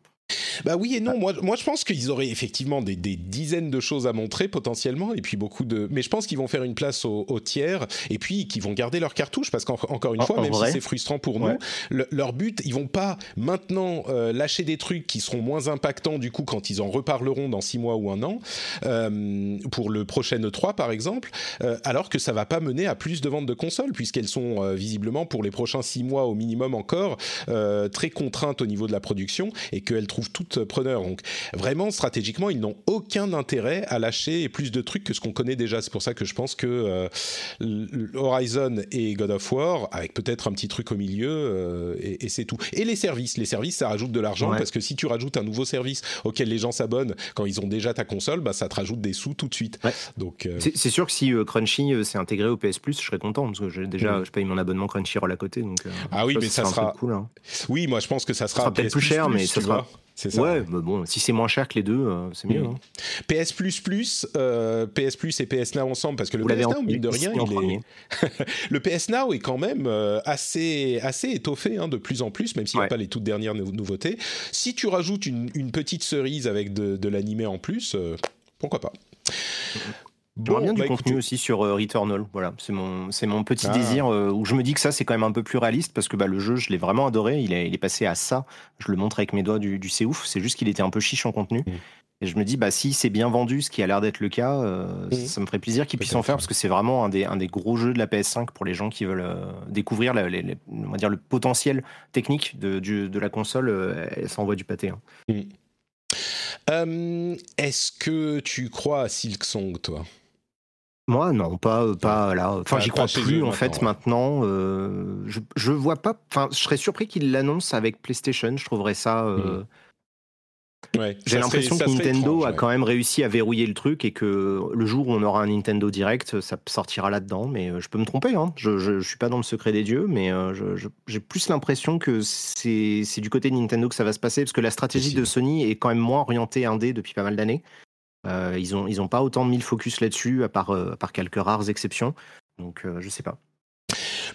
Bah oui et non. Moi, moi, je pense qu'ils auraient effectivement des, des dizaines de choses à montrer potentiellement, et puis beaucoup de. Mais je pense qu'ils vont faire une place aux, aux tiers, et puis qu'ils vont garder leur cartouche, parce qu'encore une En- fois, en même vrai si c'est frustrant pour Ouais. nous, le- leur but, ils vont pas maintenant euh, lâcher des trucs qui seront moins impactants du coup quand ils en reparleront dans six mois ou un an euh, pour le prochain E3 par exemple, euh, alors que ça va pas mener à plus de ventes de consoles puisqu'elles sont euh, visiblement pour les prochains six mois au minimum encore euh, très contraintes au niveau de la production et qu'elles trouvent toutes preneurs. Donc vraiment stratégiquement, ils n'ont aucun intérêt à lâcher plus de trucs que ce qu'on connaît déjà. C'est pour ça que je pense que euh, Horizon et God of War, avec peut-être un petit truc au milieu, euh, et, et c'est tout. Et les services, les services, ça rajoute de l'argent Ouais. parce que si tu rajoutes un nouveau service auquel les gens s'abonnent quand ils ont déjà ta console, bah ça te rajoute des sous tout de suite. Ouais. Donc euh, C'est sûr que si euh, Crunchy euh, s'est intégré au PS Plus, je serais content parce que j'ai déjà, Mhm. je paye mon abonnement Crunchyroll à côté. Donc, euh, Ah oui, mais ça sera- cool. hein. oui, moi je pense que ça sera, sera peut-être plus cher, mais ça sera-. C'est ça. Ouais, mais bon, si c'est moins cher que les deux, euh, c'est mieux. Mhm. hein. PS Plus Plus, euh, PS Plus et PS Now ensemble parce que le Vous PS Now, en- mine de rien, il est- le PS Now est quand même euh, assez, assez étoffé hein, de plus en plus, même s'il n'y a pas les toutes dernières nou- nouveautés. Si tu rajoutes une, une petite cerise avec de, de l'animé en plus, euh, pourquoi pas J'aimerais bien du bah, contenu aussi sur euh, Returnal. Voilà, c'est mon, c'est mon petit Ah. désir euh, où je me dis que ça c'est quand même un peu plus réaliste parce que bah, le jeu je l'ai vraiment adoré. Il est, il est passé à ça. Je le montre avec mes doigts du, du c'est ouf. C'est juste qu'il était un peu chiche en contenu. Mm. Et je me dis bah si c'est bien vendu, ce qui a l'air d'être le cas, euh, Mm. ça me ferait plaisir qu'ils puissent en faire parce que c'est vraiment un des, un des gros jeux de la PS5 pour les gens qui veulent découvrir la- les- les- on va dire le potentiel technique de, du- de la console. euh, et ça envoie du pâté. hein. euh, Est-ce que tu crois à Silksong, toi? Moi, non, pas, pas là. Enfin, j'y crois plus en fait maintenant, euh, je, je vois pas. Enfin, je serais surpris qu'ils l'annoncent avec PlayStation. Je trouverais ça. euh, Ouais, J'ai l'impression que Nintendo étrange, a ouais. quand même réussi à verrouiller le truc et que le jour où on aura un Nintendo Direct, ça sortira là-dedans. Mais euh, je peux me tromper. Hein. Je, je suis pas dans le secret des dieux, mais j'ai plus l'impression que c'est du côté de Nintendo que ça va se passer parce que la stratégie de Sony est quand même moins orientée indé depuis pas mal d'années. Euh, ils ont ils ont pas autant mis le focus là-dessus à part euh, à part quelques rares exceptions. Donc euh, je sais pas.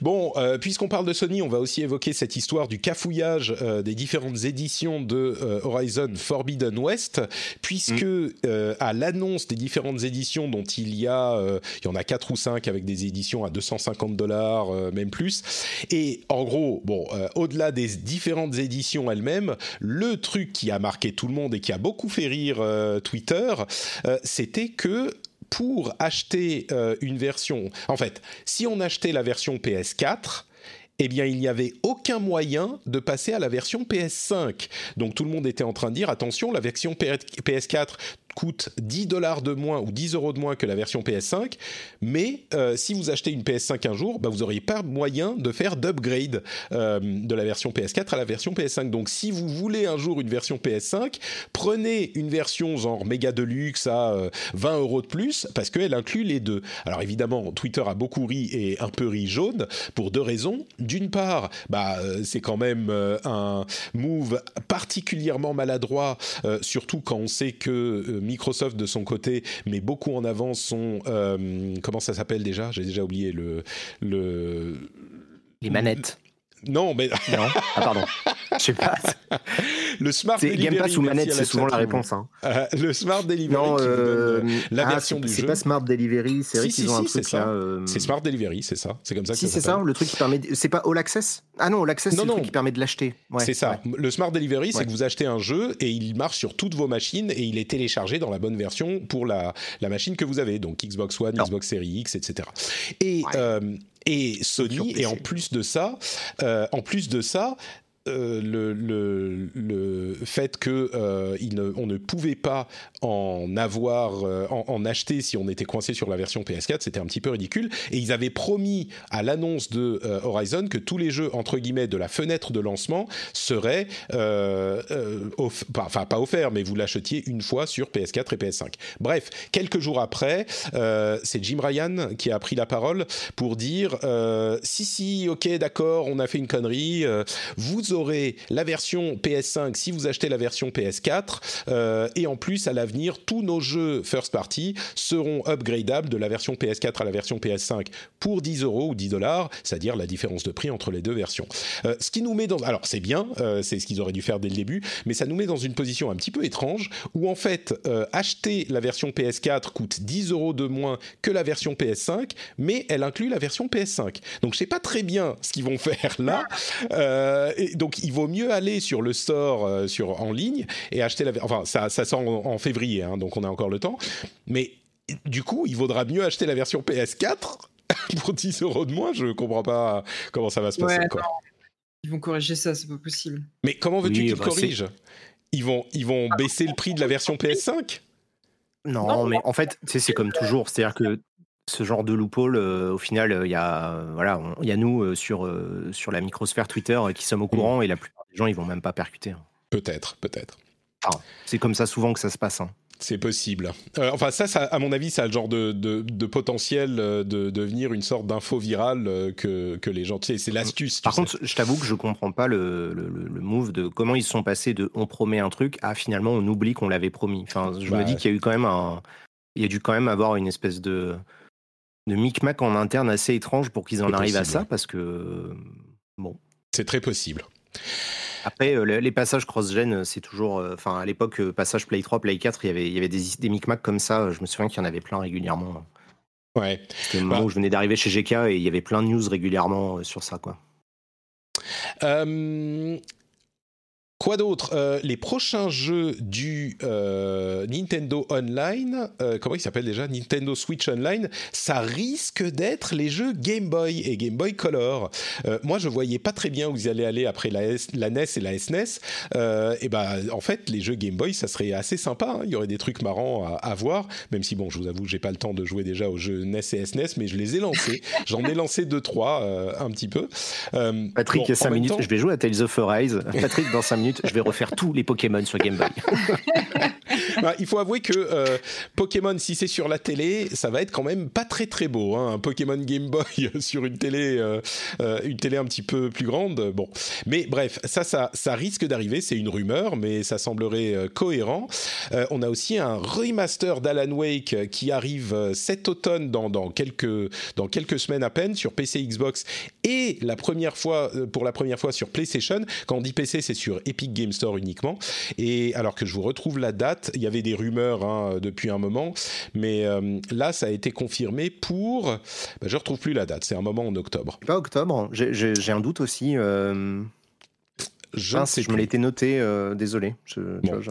Bon, euh, puisqu'on parle de Sony, on va aussi évoquer cette histoire du cafouillage euh, des différentes éditions de euh, Horizon Forbidden West, puisque euh, à l'annonce des différentes éditions dont il y a, il y en a quatre ou cinq avec des éditions à 250 dollars, même plus. Et en gros, bon, au-delà des différentes éditions elles-mêmes, le truc qui a marqué tout le monde et qui a beaucoup fait rire Twitter, c'était que pour acheter euh, une version, en fait, si on achetait la version PS4, eh bien, il n'y avait aucun moyen de passer à la version PS5. Donc tout le monde était en train de dire, attention, la version PS4 coûte 10 dollars de moins ou 10 euros de moins que la version PS5, mais euh, si vous achetez une PS5 un jour, bah, vous n'auriez pas moyen de faire d'upgrade euh, de la version PS4 à la version PS5. Donc si vous voulez un jour une version PS5, prenez une version genre méga deluxe à euh, 20 euros de plus, parce qu'elle inclut les deux. Alors évidemment, Twitter a beaucoup ri et un peu ri jaune, pour deux raisons. D'une part, bah, euh, c'est quand même un move particulièrement maladroit, surtout quand on sait que Microsoft de son côté met beaucoup en avant son euh, comment ça s'appelle déjà? J'ai déjà oublié le le Les manettes. Non mais Non. Ah, pardon. Je sais pas. le smart C'est delivery. Game Pass ou manette, c'est souvent la réponse. Hein. Euh, le smart delivery Non, qui donne, euh, euh, la ah, version c'est- du C'est jeu. pas Smart Delivery, c'est vrai Si, qu'ils si, ont un si, c'est truc ça. là. euh, C'est smart delivery, c'est ça. C'est comme ça que Si, c'est ça, le truc qui permet. de- C'est pas All Access? Ah non, All Access, c'est Non, le non. truc qui permet de l'acheter. Ouais, c'est ça. ouais. Le Smart Delivery, c'est que vous achetez un jeu et il marche sur toutes vos machines et il est téléchargé dans la bonne version pour la, la machine que vous avez, donc Xbox One, Non. Xbox Series X, etc. Et, et Sony, et en plus de ça, euh, en plus de ça, euh, le, le, le fait que euh, ne, on ne pouvait pas en avoir, euh, en, acheter si on était coincé sur la version PS4, c'était un petit peu ridicule. Et ils avaient promis à l'annonce de Horizon que tous les jeux entre guillemets de la fenêtre de lancement seraient, enfin pas offerts, mais vous l'achetiez une fois sur PS4 et PS5. Bref, quelques jours après, c'est Jim Ryan qui a pris la parole pour dire si si, ok, d'accord, on a fait une connerie. euh, vous aurez la version PS5 si vous achetez la version PS4 euh, et en plus à l'avenir tous nos jeux first party seront upgradables de la version PS4 à la version PS5 pour 10 euros ou 10 dollars, c'est-à-dire la différence de prix entre les deux versions. Euh, ce qui nous met dans alors c'est bien, euh, c'est ce qu'ils auraient dû faire dès le début, mais ça nous met dans une position un petit peu étrange où en fait acheter la version PS4 coûte 10 euros de moins que la version PS5, mais elle inclut la version PS5. Donc je sais pas très bien ce qu'ils vont faire là. Donc il vaut mieux aller sur le store euh, sur en ligne et acheter la. Enfin ça ça sort en, en février, hein, donc on a encore le temps. Mais du coup, il vaudra mieux acheter la version PS4 pour 10 euros de moins. Je comprends pas comment ça va se passer. Ouais, quoi. Ils vont corriger ça, c'est pas possible. Mais comment veux-tu Oui, qu'ils bah, corrigent? Ils vont ils vont baisser le prix de la version PS5 Non, Non. mais en fait, c'est comme toujours. C'est-à-dire que ce genre de loophole, euh, au final, euh, il y a, voilà, il y a nous euh, sur, sur la microsphère Twitter qui sommes au courant et la plupart des gens, ils vont même pas percuter. hein. Peut-être, peut-être. C'est comme ça souvent que ça se passe. hein. C'est possible. Euh, enfin, ça, ça, à mon avis, ça a le genre de, de, de potentiel de devenir une sorte d'info virale que, que les gens. Tu sais, c'est l'astuce. tu Par sais. contre, je t'avoue que je comprends pas le, le, le- le move de comment ils sont passés de on promet un truc à finalement on oublie qu'on l'avait promis. Enfin, je Bah, me dis qu'il y a eu quand même un, il y a dû quand même avoir une espèce de de micmac en interne assez étrange pour qu'ils en C'est arrivent à ça parce que bon. c'est très possible. Après, euh, les, passages cross-gen, euh, c'est toujours. euh, Enfin, à l'époque, euh, passage Play 3, Play 4, il y avait, il y avait des, des micmacs comme ça. euh, Je me souviens qu'il y en avait plein régulièrement. Ouais. C'était le moment Bah. où je venais d'arriver chez GK et il y avait plein de news régulièrement euh, sur ça, quoi. Euh, Quoi d'autre Euh, Les prochains jeux du euh, Nintendo Online, euh, comment il s'appelle déjà Nintendo Switch Online, ça risque d'être les jeux Game Boy et Game Boy Color. Euh, moi, je voyais pas très bien où ils allaient aller après la, S- la NES et la SNES. Euh, et ben, en fait, les jeux Game Boy, ça serait assez sympa. hein. Il y aurait des trucs marrants à, à voir, même si bon, je vous avoue, j'ai pas le temps de jouer déjà aux jeux NES et SNES, mais je les ai lancés. J'en ai lancé deux trois, euh, un petit peu. Euh, Patrick, bon, en 5 même minutes, temps- je vais jouer à Tales of Arise. Patrick, dans 5 minutes, je vais refaire tous les Pokémon sur Game Boy. Bah, il faut avouer que euh, Pokémon, si c'est sur la télé, ça va être quand même pas très très beau. Hein, un Pokémon Game Boy sur une télé, euh, euh, une télé un petit peu plus grande. Bon, mais bref, ça, ça, ça risque d'arriver. C'est une rumeur, mais ça semblerait cohérent. On a aussi un remaster d'Alan Wake qui arrive cet automne dans, dans quelques dans quelques semaines à peine sur PC, Xbox et la première fois, pour la première fois sur PlayStation. Quand on dit PC, c'est sur Epic Game Store uniquement. Et alors que je vous retrouve la date, il y avait des rumeurs hein, depuis un moment, mais euh, là, ça a été confirmé pour. Bah, je retrouve plus la date. C'est un moment en octobre. Pas octobre. J'ai un doute aussi. Euh... Je, ah, je me l'étais noté. Euh, désolé. Je, bon.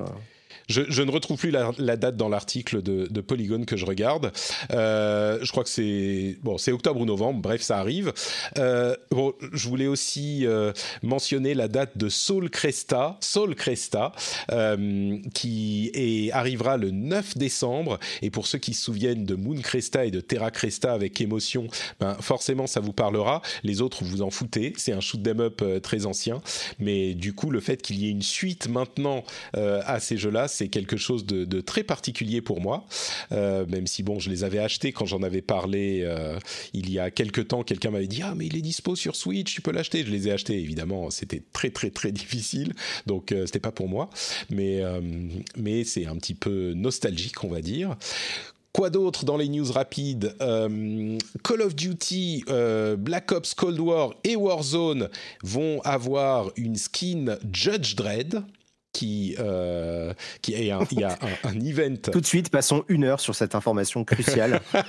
Je... Ne retrouve plus la, date dans l'article de, Polygon que je regarde. Euh, je crois que c'est bon, c'est octobre ou novembre. Bref, ça arrive. Euh, bon, je voulais aussi euh, mentionner la date de Soul Cresta, Soul Cresta, qui est, arrivera le 9 décembre. Et pour ceux qui se souviennent de Moon Cresta et de Terra Cresta avec émotion, ben forcément ça vous parlera. Les autres vous en foutez. C'est un shoot 'em up très ancien, mais du coup le fait qu'il y ait une suite maintenant à ces jeux-là, c'est quelque chose de, très particulier pour moi, euh, même si bon, je les avais achetés quand j'en avais parlé euh, il y a quelques temps. Quelqu'un m'avait dit ah mais il est dispo sur Switch, tu peux l'acheter. Je les ai achetés évidemment, c'était très très très difficile, donc euh, c'était pas pour moi, mais euh, mais c'est un petit peu nostalgique on va dire. Quoi d'autre dans les news rapides? Call of Duty, Black Ops Cold War et Warzone vont avoir une skin Judge Dredd qui, euh, qui est un, il y a un, un, event. Tout de suite, passons une heure sur cette information cruciale.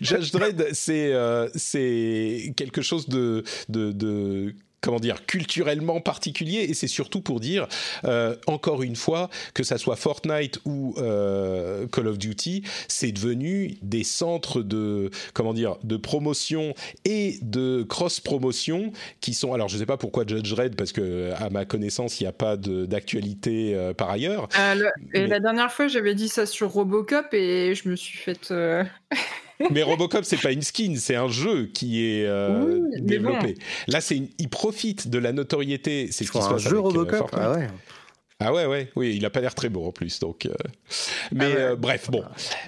Judge Dredd, c'est euh, c'est quelque chose de, de, de comment dire, culturellement particulier, et c'est surtout pour dire, euh, encore une fois, que ça soit Fortnite ou euh, Call of Duty, c'est devenu des centres de, comment dire, de promotion et de cross-promotion qui sont, alors je ne sais pas pourquoi Judge Red, parce que à ma connaissance, il n'y a pas d'actualité euh, par ailleurs. Euh, mais... Et la dernière fois, j'avais dit ça sur Robocop et je me suis fait... mais Robocop, c'est pas une skin, c'est un jeu qui est euh, oui, développé. Bon. Là, c'est une... il profite de la notoriété. C'est ce qui se passe un jeu avec, Robocop. Euh, ah ouais. Ah ouais, ouais, oui, il a pas l'air très beau en plus, donc. Euh... Mais ah ouais. bref, bon.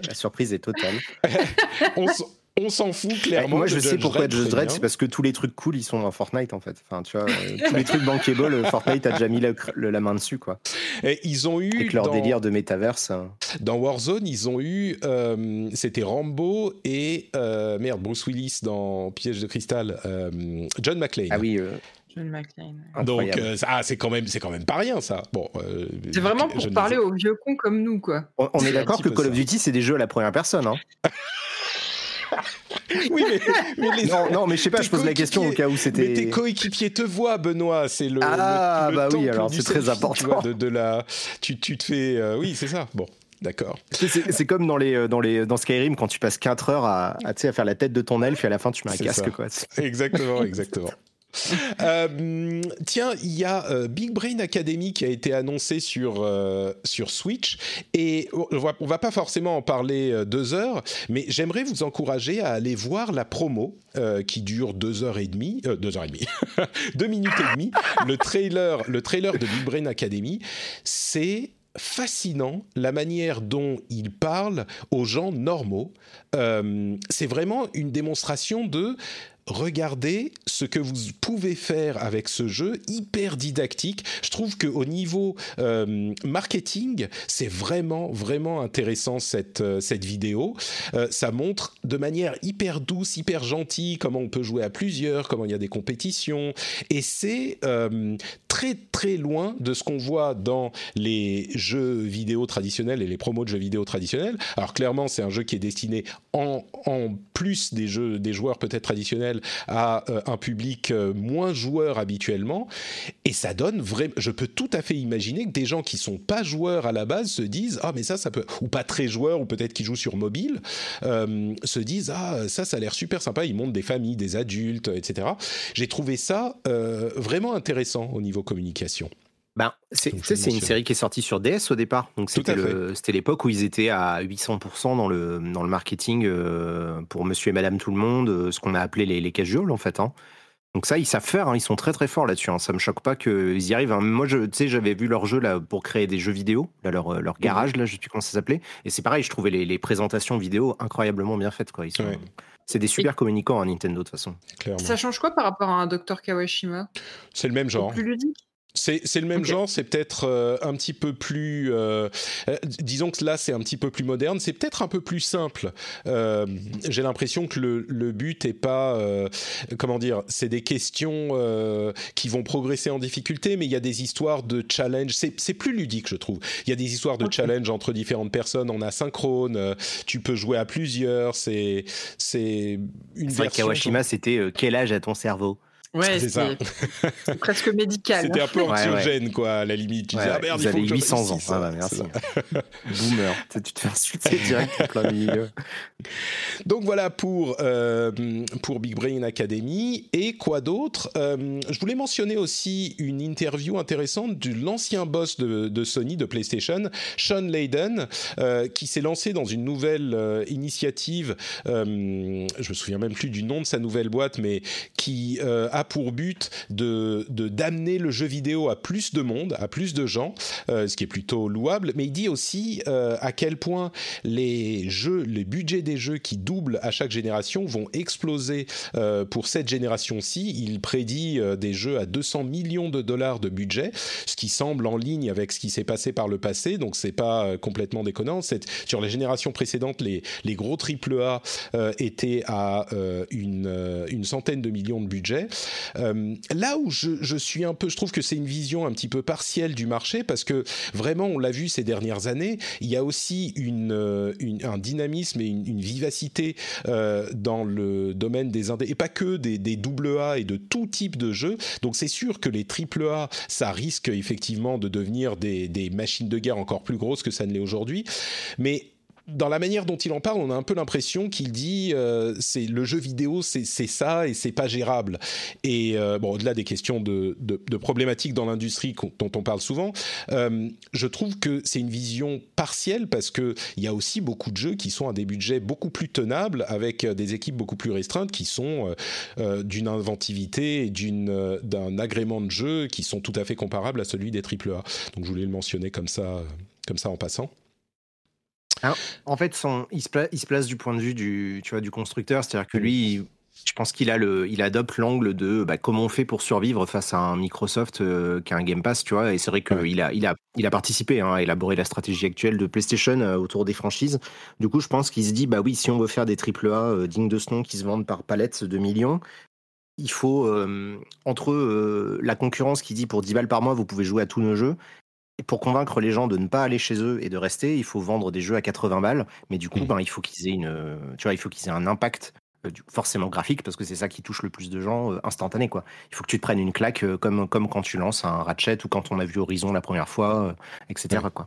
La surprise est totale. on, on s'en fout clairement. Moi, je sais pourquoi Judge Dredd, c'est parce que tous les trucs cool, ils sont dans Fortnite en fait. Enfin, tu vois, tous les trucs bankable, Fortnite a déjà mis la, la, main dessus, quoi. Et ils ont eu avec leur dans, délire de métaverse. Dans Warzone, ils ont eu, euh, c'était Rambo et euh, merde, Bruce Willis dans Piège de cristal, euh, John McClane. Ah oui. John McClane. Donc euh, ah, c'est quand même c'est quand même pas rien ça. Bon. Euh, c'est vraiment pour parler aux vieux cons comme nous quoi. On, on est d'accord que Call ça. of Duty c'est des jeux à la première personne. Hein oui, mais, mais les... non, non, mais je sais pas, je pose la question au cas où c'était. Mais tes coéquipiers te voient, Benoît. C'est le. Ah, le, le bah oui, alors c'est très important. Vois, de, de, la... tu, tu te fais. Euh, oui, c'est ça. Bon. D'accord. C'est comme dans, les, dans, les, dans Skyrim quand tu passes 4 heures à, à, à faire la tête de ton elfe et à la fin tu mets un casque. Quoi. Exactement, exactement. euh, tiens, il y a euh, Big Brain Academy qui a été annoncé sur, euh, sur Switch et on va, on va pas forcément en parler deux heures, mais j'aimerais vous encourager à aller voir la promo qui dure deux heures et demie, deux heures et demie, deux minutes et demie. Le trailer, le trailer de Big Brain Academy, c'est fascinant la manière dont il parle aux gens normaux. C'est vraiment une démonstration de regardez ce que vous pouvez faire avec ce jeu hyper didactique. Je trouve qu'au niveau euh, marketing, c'est vraiment, vraiment intéressant cette, euh, cette vidéo. Euh, ça montre de manière hyper douce, hyper gentille comment on peut jouer à plusieurs, comment il y a des compétitions. Et c'est très, très loin de ce qu'on voit dans les jeux vidéo traditionnels et les promos de jeux vidéo traditionnels. Alors clairement, c'est un jeu qui est destiné en, en plus des jeux, des joueurs peut-être traditionnels à euh, un public euh, moins joueur habituellement. Et ça donne vraiment je peux tout à fait imaginer que des gens qui sont pas joueurs à la base se disent ah mais ça ça peut ou pas très joueurs ou peut-être qui jouent sur mobile euh, se disent ah ça ça a l'air super sympa ils montrent des familles des adultes etc j'ai trouvé ça vraiment intéressant au niveau communication ben, c'est une série qui est sortie sur DS au départ. Donc c'était l'époque où ils étaient à 800% dans le, dans le marketing euh, pour monsieur et madame tout le monde, euh, ce qu'on a appelé les, les casuals en fait. Hein. Donc ça, ils savent faire, hein, ils sont très très forts là-dessus. Hein. Ça me choque pas qu'ils y arrivent. Hein. Moi, tu sais, j'avais vu leur jeu là pour créer des jeux vidéo, là, leur, leur garage, là, je sais plus comment ça s'appelait. Et c'est pareil, je trouvais les, les, présentations vidéo incroyablement bien faites. Quoi. Ils sont... Ouais. C'est des super Et... communicants à Nintendo de toute façon. Clairement. Ça change quoi par rapport à un Dr Kawashima? C'est le même genre. Plus ludique? C'est le même genre, c'est peut-être euh, un petit peu plus... euh, euh, disons que là, c'est un petit peu plus moderne, c'est peut-être un peu plus simple. Euh, J'ai l'impression que le, le but est pas... euh, comment dire C'est des questions euh, qui vont progresser en difficulté, mais il y a des histoires de challenge. C'est plus ludique, je trouve. Il y a des histoires de challenge entre différentes personnes en asynchrone. euh, tu peux jouer à plusieurs. C'est c'est une version... Kawashima, c'était euh, quel âge a ton cerveau? Ouais, C'est ça. c'est c'est presque médical. C'était un peu Ouais, ouais. anxiogène, quoi, à la limite. Tu Ouais, disais, ah merde, vous il faut avez que je 800 ans. Ah bah, merci. Boomer. Tu te fais insulter direct en plein milieu. Donc voilà pour, euh, pour Big Brain Academy. Et quoi d'autre? Euh, Je voulais mentionner aussi une interview intéressante de l'ancien boss de, de Sony, de PlayStation, Sean Layden, euh, qui s'est lancé dans une nouvelle euh, initiative. euh, je me souviens même plus du nom de sa nouvelle boîte, mais qui euh, a pour but de d'amener le jeu vidéo à plus de monde, à plus de gens, euh, ce qui est plutôt louable. Mais il dit aussi euh, à quel point les jeux, les budgets des jeux qui doublent à chaque génération vont exploser euh, pour cette génération-ci. Il prédit euh, des jeux à 200 millions de dollars de budget, ce qui semble en ligne avec ce qui s'est passé par le passé. Donc c'est pas euh, complètement déconnant. C'est- Sur les générations précédentes, les, les gros AAA euh, étaient à une, une centaine de millions de budget. Euh, là où je, suis un peu, je trouve que c'est une vision un petit peu partielle du marché parce que vraiment, on l'a vu ces dernières années, il y a aussi euh, un dynamisme et une, vivacité euh, dans le domaine des indés et pas que des, des double A et de tout type de jeux. Donc c'est sûr que les triple A, ça risque effectivement de devenir des, des machines de guerre encore plus grosses que ça ne l'est aujourd'hui. Mais dans la manière dont il en parle, on a un peu l'impression qu'il dit euh, c'est le jeu vidéo, c'est ça et c'est pas gérable. Et euh, bon, au-delà des questions de, de, de problématiques dans l'industrie dont on parle souvent, euh, je trouve que c'est une vision partielle parce que il y a aussi beaucoup de jeux qui sont à des budgets beaucoup plus tenables avec euh, des équipes beaucoup plus restreintes qui sont euh, euh, d'une inventivité et d'une d'un agrément de jeu qui sont tout à fait comparables à celui des AAA. Donc je voulais le mentionner comme ça, comme ça en passant. En fait, son, il, se place, il se place du point de vue du, tu vois, du constructeur, c'est-à-dire que lui, il- je pense qu'il a le, il adopte l'angle de bah, comment on fait pour survivre face à un Microsoft euh, qui a un Game Pass, tu vois. Et c'est vrai qu'il a, il a, il a participé hein, à élaborer la stratégie actuelle de PlayStation euh, autour des franchises. Du coup, je pense qu'il se dit, bah oui, si on veut faire des AAA euh, dignes de ce nom qui se vendent par palettes de millions, il faut, euh, entre la concurrence qui dit pour 10 balles par mois, vous pouvez jouer à tous nos jeux, pour convaincre les gens de ne pas aller chez eux et de rester, il faut vendre des jeux à 80 balles. Mais du coup, Mhm. ben, il faut qu'ils aient une, tu vois, il faut qu'ils aient un impact du- forcément graphique parce que c'est ça qui touche le plus de gens euh, instantané quoi. Il faut que tu te prennes une claque euh, comme comme quand tu lances un Ratchet ou quand on a vu Horizon la première fois, euh, etc. quoi.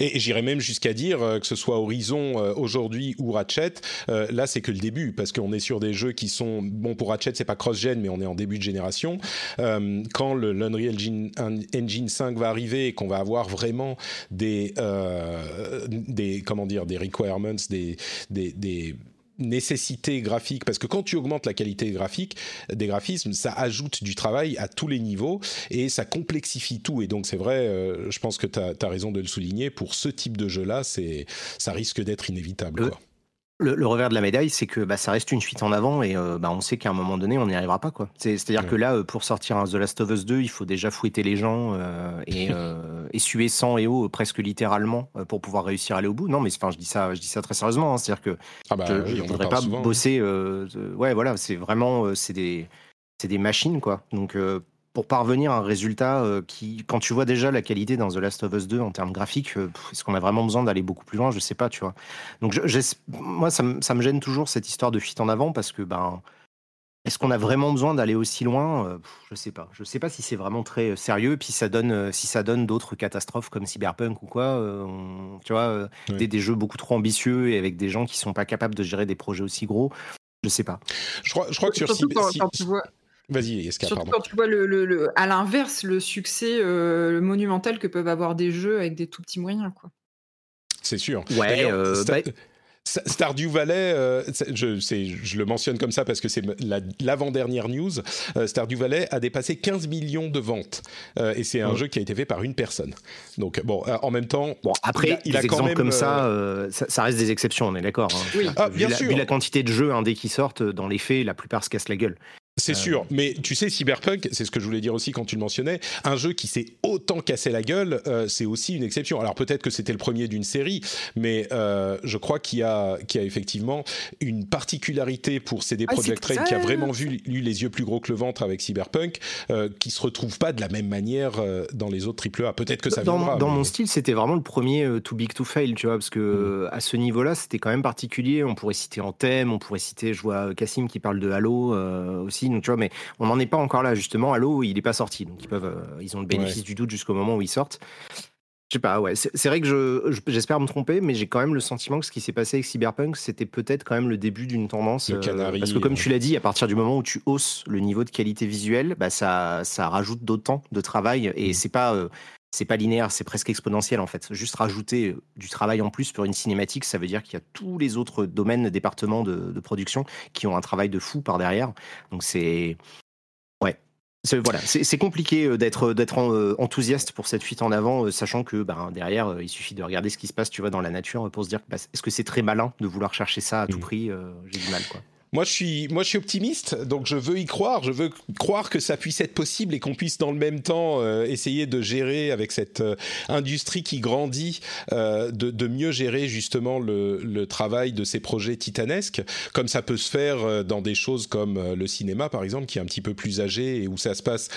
Et, et j'irais même jusqu'à dire que ce soit Horizon aujourd'hui ou Ratchet, là c'est que le début parce qu'on est sur des jeux qui sont bon pour Ratchet c'est pas cross-gen mais on est en début de génération. Quand le l'Unreal Engine, un- Engine 5 va arriver et qu'on va avoir vraiment des des comment dire des requirements des des, des nécessités graphiques parce que quand tu augmentes la qualité graphique des graphismes ça ajoute du travail à tous les niveaux et ça complexifie tout et donc c'est vrai euh, je pense que tu as, raison de le souligner pour ce type de jeu là c'est ça risque d'être inévitable Le- quoi. Le, le revers de la médaille, c'est que bah, ça reste une fuite en avant et euh, bah, on sait qu'à un moment donné, on n'y arrivera pas. quoi. C'est-à-dire Ouais. que là, euh, pour sortir un The Last of Us 2, il faut déjà fouetter les gens euh, et, euh, et suer sang et eau presque littéralement pour pouvoir réussir à aller au bout. Non, mais je dis ça, je dis ça très sérieusement. hein. C'est-à-dire que Ah bah je, oui, je on en voudrais pas souvent, hein. bosser. ouais, voilà, c'est vraiment, c'est des, machines, quoi. Donc, pour parvenir à un résultat euh, qui, quand tu vois déjà la qualité dans The Last of Us 2 en termes graphiques, euh, est-ce qu'on a vraiment besoin d'aller beaucoup plus loin? Je sais pas, tu vois. Donc, je- moi, ça, me- ça me gêne toujours cette histoire de fuite en avant parce que, ben. Est-ce qu'on a vraiment besoin d'aller aussi loin? Euh, Je sais pas. Je sais pas si c'est vraiment très sérieux. Puis ça donne, euh, si ça donne d'autres catastrophes comme Cyberpunk ou quoi. euh, on- tu vois, euh, des, des jeux beaucoup trop ambitieux et avec des gens qui sont pas capables de gérer des projets aussi gros. Je sais pas. je crois je crois que sur Surtout Cyber- quand, Cy- quand tu vois, vas-y Eska surtout pardon quand tu vois le, le- le- à l'inverse le succès euh, monumental que peuvent avoir des jeux avec des tout petits moyens. Quoi. c'est sûr Ouais, euh, bah- Sta- Stardew Valley, euh, je, c'est- je le mentionne comme ça parce que c'est la- l'avant-dernière news. euh, Stardew Valley a dépassé 15 millions de ventes euh, et c'est un Ouais. jeu qui a été fait par une personne. Donc bon, euh, en même temps, Bon, après, il a- il a des quand exemples même, comme ça, ça, ça reste des exceptions, on est d'accord. hein. Oui. Ah, vu, bien la, sûr. vu la quantité de jeux indés qui sortent, dans les faits, la plupart se cassent la gueule. C'est sûr, mais tu sais, Cyberpunk, c'est ce que je voulais dire aussi quand tu le mentionnais, un jeu qui s'est autant cassé la gueule, euh, c'est aussi une exception. Alors peut-être que c'était le premier d'une série, mais euh, je crois qu'il y, a, qu'il y a effectivement une particularité pour CD Ah, Projekt Red qui a vraiment vu lui, les yeux plus gros que le ventre avec Cyberpunk, euh, qui se retrouve pas de la même manière euh, dans les autres AAA. Peut-être que ça dans, viendra. dans mais- mon style, c'était vraiment le premier euh, too big to fail, tu vois, parce que euh, à ce niveau-là, c'était quand même particulier. On pourrait citer Anthem, on pourrait citer, je vois Cassim qui parle de Halo euh, aussi, donc tu vois, mais on n'en est pas encore là justement. Halo, il n'est pas sorti, donc ils peuvent, euh, ils ont le bénéfice Ouais. du doute jusqu'au moment où ils sortent. Je sais pas, ouais, c'est vrai que je- je- j'espère me tromper, mais j'ai quand même le sentiment que ce qui s'est passé avec Cyberpunk, c'était peut-être quand même le début d'une tendance. Euh, parce que comme euh. tu l'as dit, à partir du moment où tu hausses le niveau de qualité visuelle, bah ça, ça rajoute d'autant de travail et c'est pas. euh, c'est pas linéaire, c'est presque exponentiel en fait. Juste rajouter euh, du travail en plus pour une cinématique, ça veut dire qu'il y a tous les autres domaines, départements de, de production qui ont un travail de fou par derrière. Donc c'est. Ouais. C'est- Voilà, c'est compliqué euh, d'être d'être euh, enthousiaste pour cette fuite en avant, sachant que ben, derrière, il suffit de regarder ce qui se passe, tu vois, dans la nature, pour se dire, bah, est-ce que c'est très malin de vouloir chercher ça à tout Mhm. prix J'ai du mal, quoi. Moi je, suis, moi, je suis optimiste, donc je veux y croire. Je veux croire que ça puisse être possible et qu'on puisse, dans le même temps, euh, essayer de gérer avec cette euh, industrie qui grandit, euh, de, mieux gérer justement le, le travail de ces projets titanesques, comme ça peut se faire dans des choses comme le cinéma, par exemple, qui est un petit peu plus âgé et où ça se passe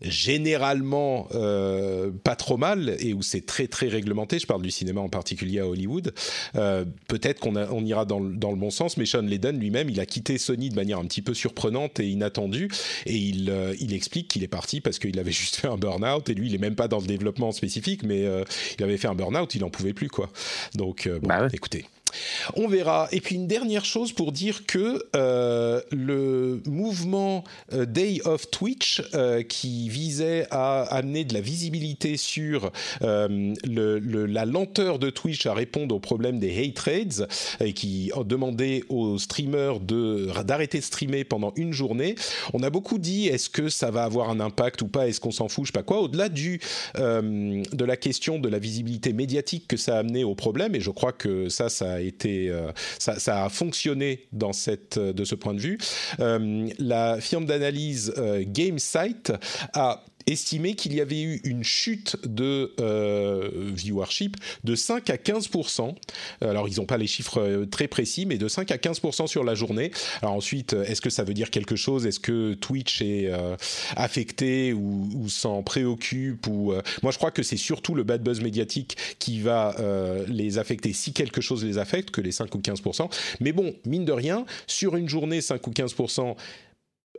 généralement euh, pas trop mal et où c'est très très réglementé. Je parle du cinéma en particulier à Hollywood. Euh, Peut-être qu'on on ira dans, le- dans le bon sens, mais Sean Layden lui-même, il a quitté Sony de manière un petit peu surprenante et inattendue et il, euh, il explique qu'il est parti parce qu'il avait juste fait un burn-out et lui, il est même pas dans le développement spécifique, mais il avait fait un burn-out, il en pouvait plus quoi. Donc bon, Bah ouais. écoutez. On verra. Et puis une dernière chose pour dire que euh, le mouvement euh, Day of Twitch, euh, qui visait à amener de la visibilité sur la lenteur de Twitch à répondre aux problèmes des hate raids, et qui demandait aux streamers d'arrêter de streamer pendant une journée, on a beaucoup dit est-ce que ça va avoir un impact ou pas, est-ce qu'on s'en fout, je sais pas quoi. Au-delà de la question de la visibilité médiatique que ça a amené au problème, et je crois que ça, ça a été, euh, ça, a fonctionné dans cette, de ce point de vue. Euh, la firme d'analyse euh, GameSight a estimé qu'il y avait eu une chute de euh, viewership de 5 à 15% Alors, ils n'ont pas les chiffres euh, très précis, mais de 5 à 15% sur la journée. Alors ensuite, euh, est-ce que ça veut dire quelque chose? Est-ce que Twitch est affecté ou, s'en préoccupe Moi, je crois que c'est surtout le bad buzz médiatique qui va les affecter. Si quelque chose les affecte que les 5 ou 15% Mais bon, mine de rien, sur une journée, 5 ou 15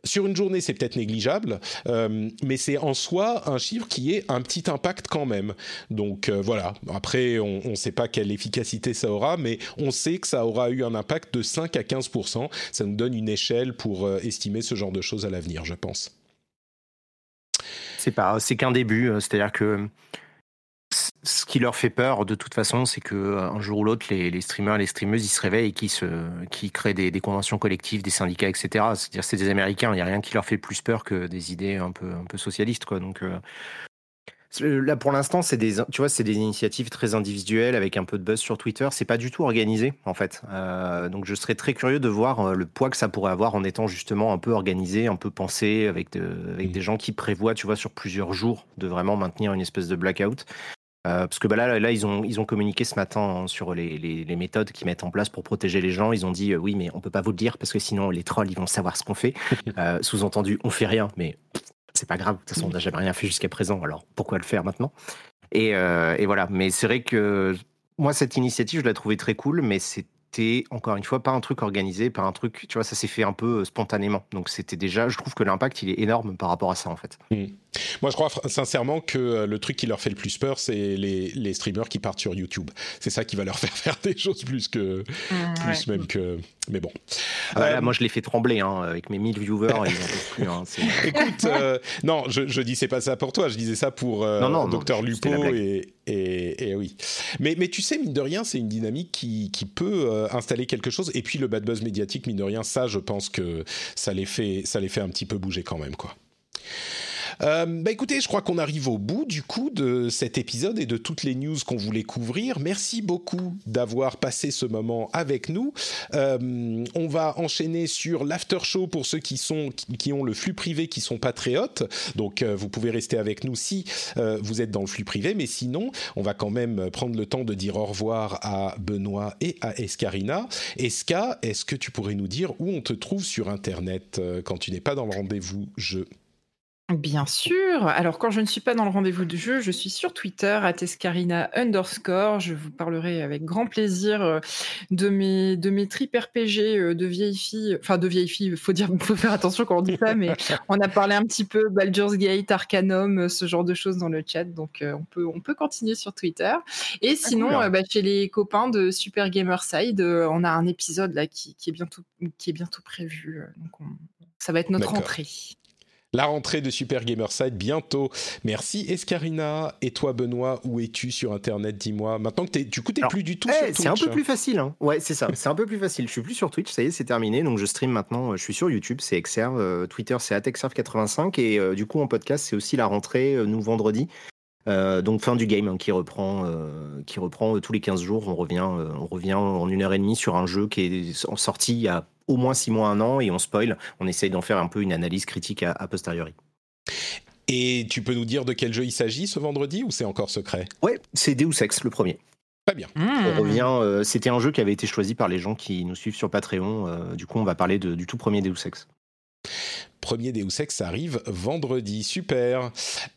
sur une journée, c'est peut-être négligeable, euh, mais c'est en soi un chiffre qui est un petit impact quand même. Donc euh, voilà, après, on ne sait pas quelle efficacité ça aura, mais on sait que ça aura eu un impact de 5 à 15% Ça nous donne une échelle pour euh, estimer ce genre de choses à l'avenir, je pense. C'est c'est qu'un début. C'est-à-dire que ce qui leur fait peur, de toute façon, c'est que euh, un jour ou l'autre, les, les streamers, les streameuses, ils se réveillent et qui se, qui créent des, des conventions collectives, des syndicats, etc. C'est-à-dire, c'est des Américains. Il n'y a rien qui leur fait plus peur que des idées un peu, un peu socialistes, quoi. Donc euh, c'est- Là, pour l'instant, c'est des, tu vois, c'est des initiatives très individuelles avec un peu de buzz sur Twitter. C'est pas du tout organisé, en fait. Euh, donc, je serais très curieux de voir euh, le poids que ça pourrait avoir en étant justement un peu organisé, un peu pensé, avec, de- avec des gens qui prévoient, tu vois, sur plusieurs jours, de vraiment maintenir une espèce de blackout. Euh, parce que bah là, là ils, ont, ils ont communiqué ce matin hein, sur les, les- les méthodes qu'ils mettent en place pour protéger les gens. Ils ont dit euh, oui, mais on peut pas vous le dire parce que sinon les trolls ils vont savoir ce qu'on fait. Euh, Sous-entendu, on fait rien, mais c'est pas grave. De toute façon, on n'a jamais rien fait jusqu'à présent. Alors pourquoi le faire maintenant? Et, et voilà. Mais c'est vrai que moi, cette initiative, je la trouvais très cool, mais c'était encore une fois pas un truc organisé, pas un truc, tu vois, ça s'est fait un peu spontanément. Donc c'était déjà, je trouve que l'impact il est énorme par rapport à ça en fait. Moi, je crois sincèrement que euh, le truc qui leur fait le plus peur, c'est les, les streamers qui partent sur YouTube. C'est ça qui va leur faire faire des choses plus que, plus même que. Mais bon. Ah bah là, Euh, moi, je l'ai fait trembler hein, avec mes 1000 viewers, ils en peuvent plus. hein, Écoute, euh, non, je, je disais pas ça pour toi, je disais ça pour euh, Non, non, non, Docteur Lupo et, et, et oui. Mais, mais tu sais, mine de rien, c'est une dynamique qui, qui peut euh, installer quelque chose. Et puis le bad buzz médiatique, mine de rien, ça, je pense que ça les fait, ça les fait un petit peu bouger quand même, quoi. Euh, bah écoutez, je crois qu'on arrive au bout du coup de cet épisode et de toutes les news qu'on voulait couvrir. Merci beaucoup d'avoir passé ce moment avec nous. Euh, on va enchaîner sur l'after show pour ceux qui sont qui ont le flux privé, qui sont patriotes. Donc euh, vous pouvez rester avec nous si vous êtes dans le flux privé, mais sinon on va quand même prendre le temps de dire au revoir à Benoît et à Escarina. Esca, est-ce que tu pourrais nous dire où on te trouve sur Internet quand tu n'es pas dans le rendez-vous jeu? Bien sûr. Alors, quand je ne suis pas dans le rendez-vous de jeu, je suis sur Twitter, à Tescarina underscore. Je vous parlerai avec grand plaisir euh, de mes, de mes tripes RPG euh, de vieilles filles. Enfin, de vieilles filles, faut dire, faut faire attention quand on dit ça, mais on a parlé un petit peu Baldur's Gate, Arcanum, euh, ce genre de choses dans le chat. Donc, on peut, on peut continuer sur Twitter. Et ah, sinon, bah, chez les copains de Super Gamerside, on a un épisode là qui, qui, est bientôt, qui est bientôt prévu. Donc, ça va être notre entrée la rentrée de Super Gamerside bientôt. Merci Escarina. Et toi, Benoît, où es-tu sur Internet Dis-moi? Maintenant que es, du coup, t'es plus du tout sur Twitch. C'est un peu plus facile. Hein. Ouais, c'est ça. c'est un peu plus facile. Je suis plus sur Twitch. Ça y est, c'est terminé. Donc, je stream maintenant. Je suis sur YouTube. C'est Exerve. Euh, Twitter, c'est atexerve85. Et euh, du coup, en podcast, c'est aussi la rentrée, euh, nous, vendredi. donc fin du game hein, qui reprend, qui reprend tous les 15 jours. On revient, on revient en une heure et demie sur un jeu qui est en sortie il y a au moins six mois, un an, et on spoil. On essaye d'en faire un peu une analyse critique à, posteriori. Et tu peux nous dire de quel jeu il s'agit ce vendredi ou c'est encore secret? Ouais, c'est Deus Ex le premier. Très bien. Mmh. On revient. Euh, c'était un jeu qui avait été choisi par les gens qui nous suivent sur Patreon. Euh, du coup, on va parler du tout premier Deus Ex premier Deus Ex arrive vendredi. Super.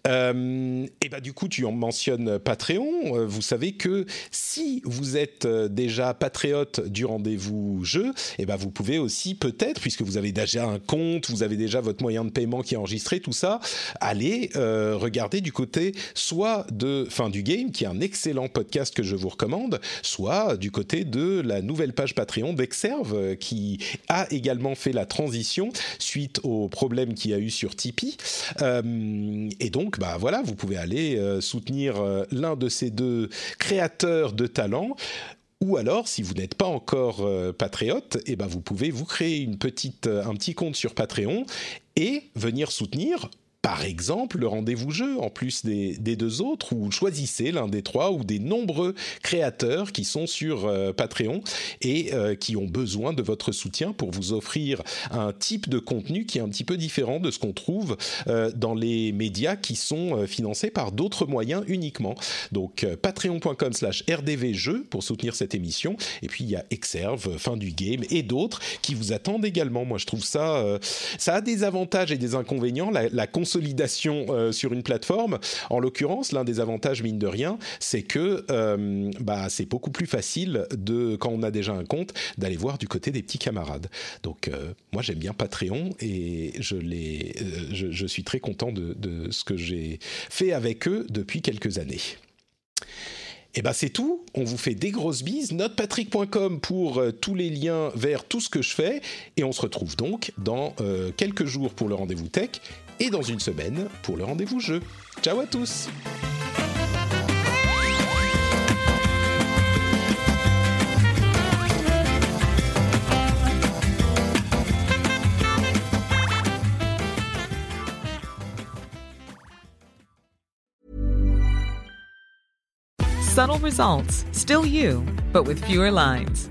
Euh, et bah du coup, tu en mentionnes Patreon. Euh, vous savez que si vous êtes euh, déjà patriote du rendez-vous jeu, et bah vous pouvez aussi peut-être, puisque vous avez déjà un compte, vous avez déjà votre moyen de paiement qui est enregistré, tout ça, aller regarder du côté soit de Fin du Game, qui est un excellent podcast que je vous recommande, soit du côté de la nouvelle page Patreon d'Exerve, qui a également fait la transition suite au problème qu'il y a eu sur Tipeee. Euh, et donc, bah voilà, vous pouvez aller euh, soutenir euh, l'un de ces deux créateurs de talent. Ou alors, si vous n'êtes pas encore patriote, eh ben vous pouvez vous créer un petit compte sur Patreon et venir soutenir par exemple le rendez-vous jeu en plus des, deux autres ou choisissez l'un des trois ou des nombreux créateurs qui sont sur euh, Patreon et euh, qui ont besoin de votre soutien pour vous offrir un type de contenu qui est un petit peu différent de ce qu'on trouve euh, dans les médias qui sont financés par d'autres moyens uniquement. Donc patreon.com slash rdvjeux pour soutenir cette émission et puis il y a Exerve, Fin du Game et d'autres qui vous attendent également. Moi je trouve ça, ça a des avantages et des inconvénients. Consolidation euh, sur une plateforme. En l'occurrence, l'un des avantages, mine de rien, c'est que euh, bah, c'est beaucoup plus facile, de, quand on a déjà un compte, d'aller voir du côté des petits camarades. Donc, euh, moi, j'aime bien Patreon et je, suis très content de ce que j'ai fait avec eux depuis quelques années. Et eh ben c'est tout. On vous fait des grosses bises. Notepatrick.com pour euh, tous les liens vers tout ce que je fais. Et on se retrouve donc dans euh, quelques jours pour le rendez-vous tech et dans une semaine pour le rendez-vous jeu. Ciao à tous. Subtle results, still you, but with fewer lines.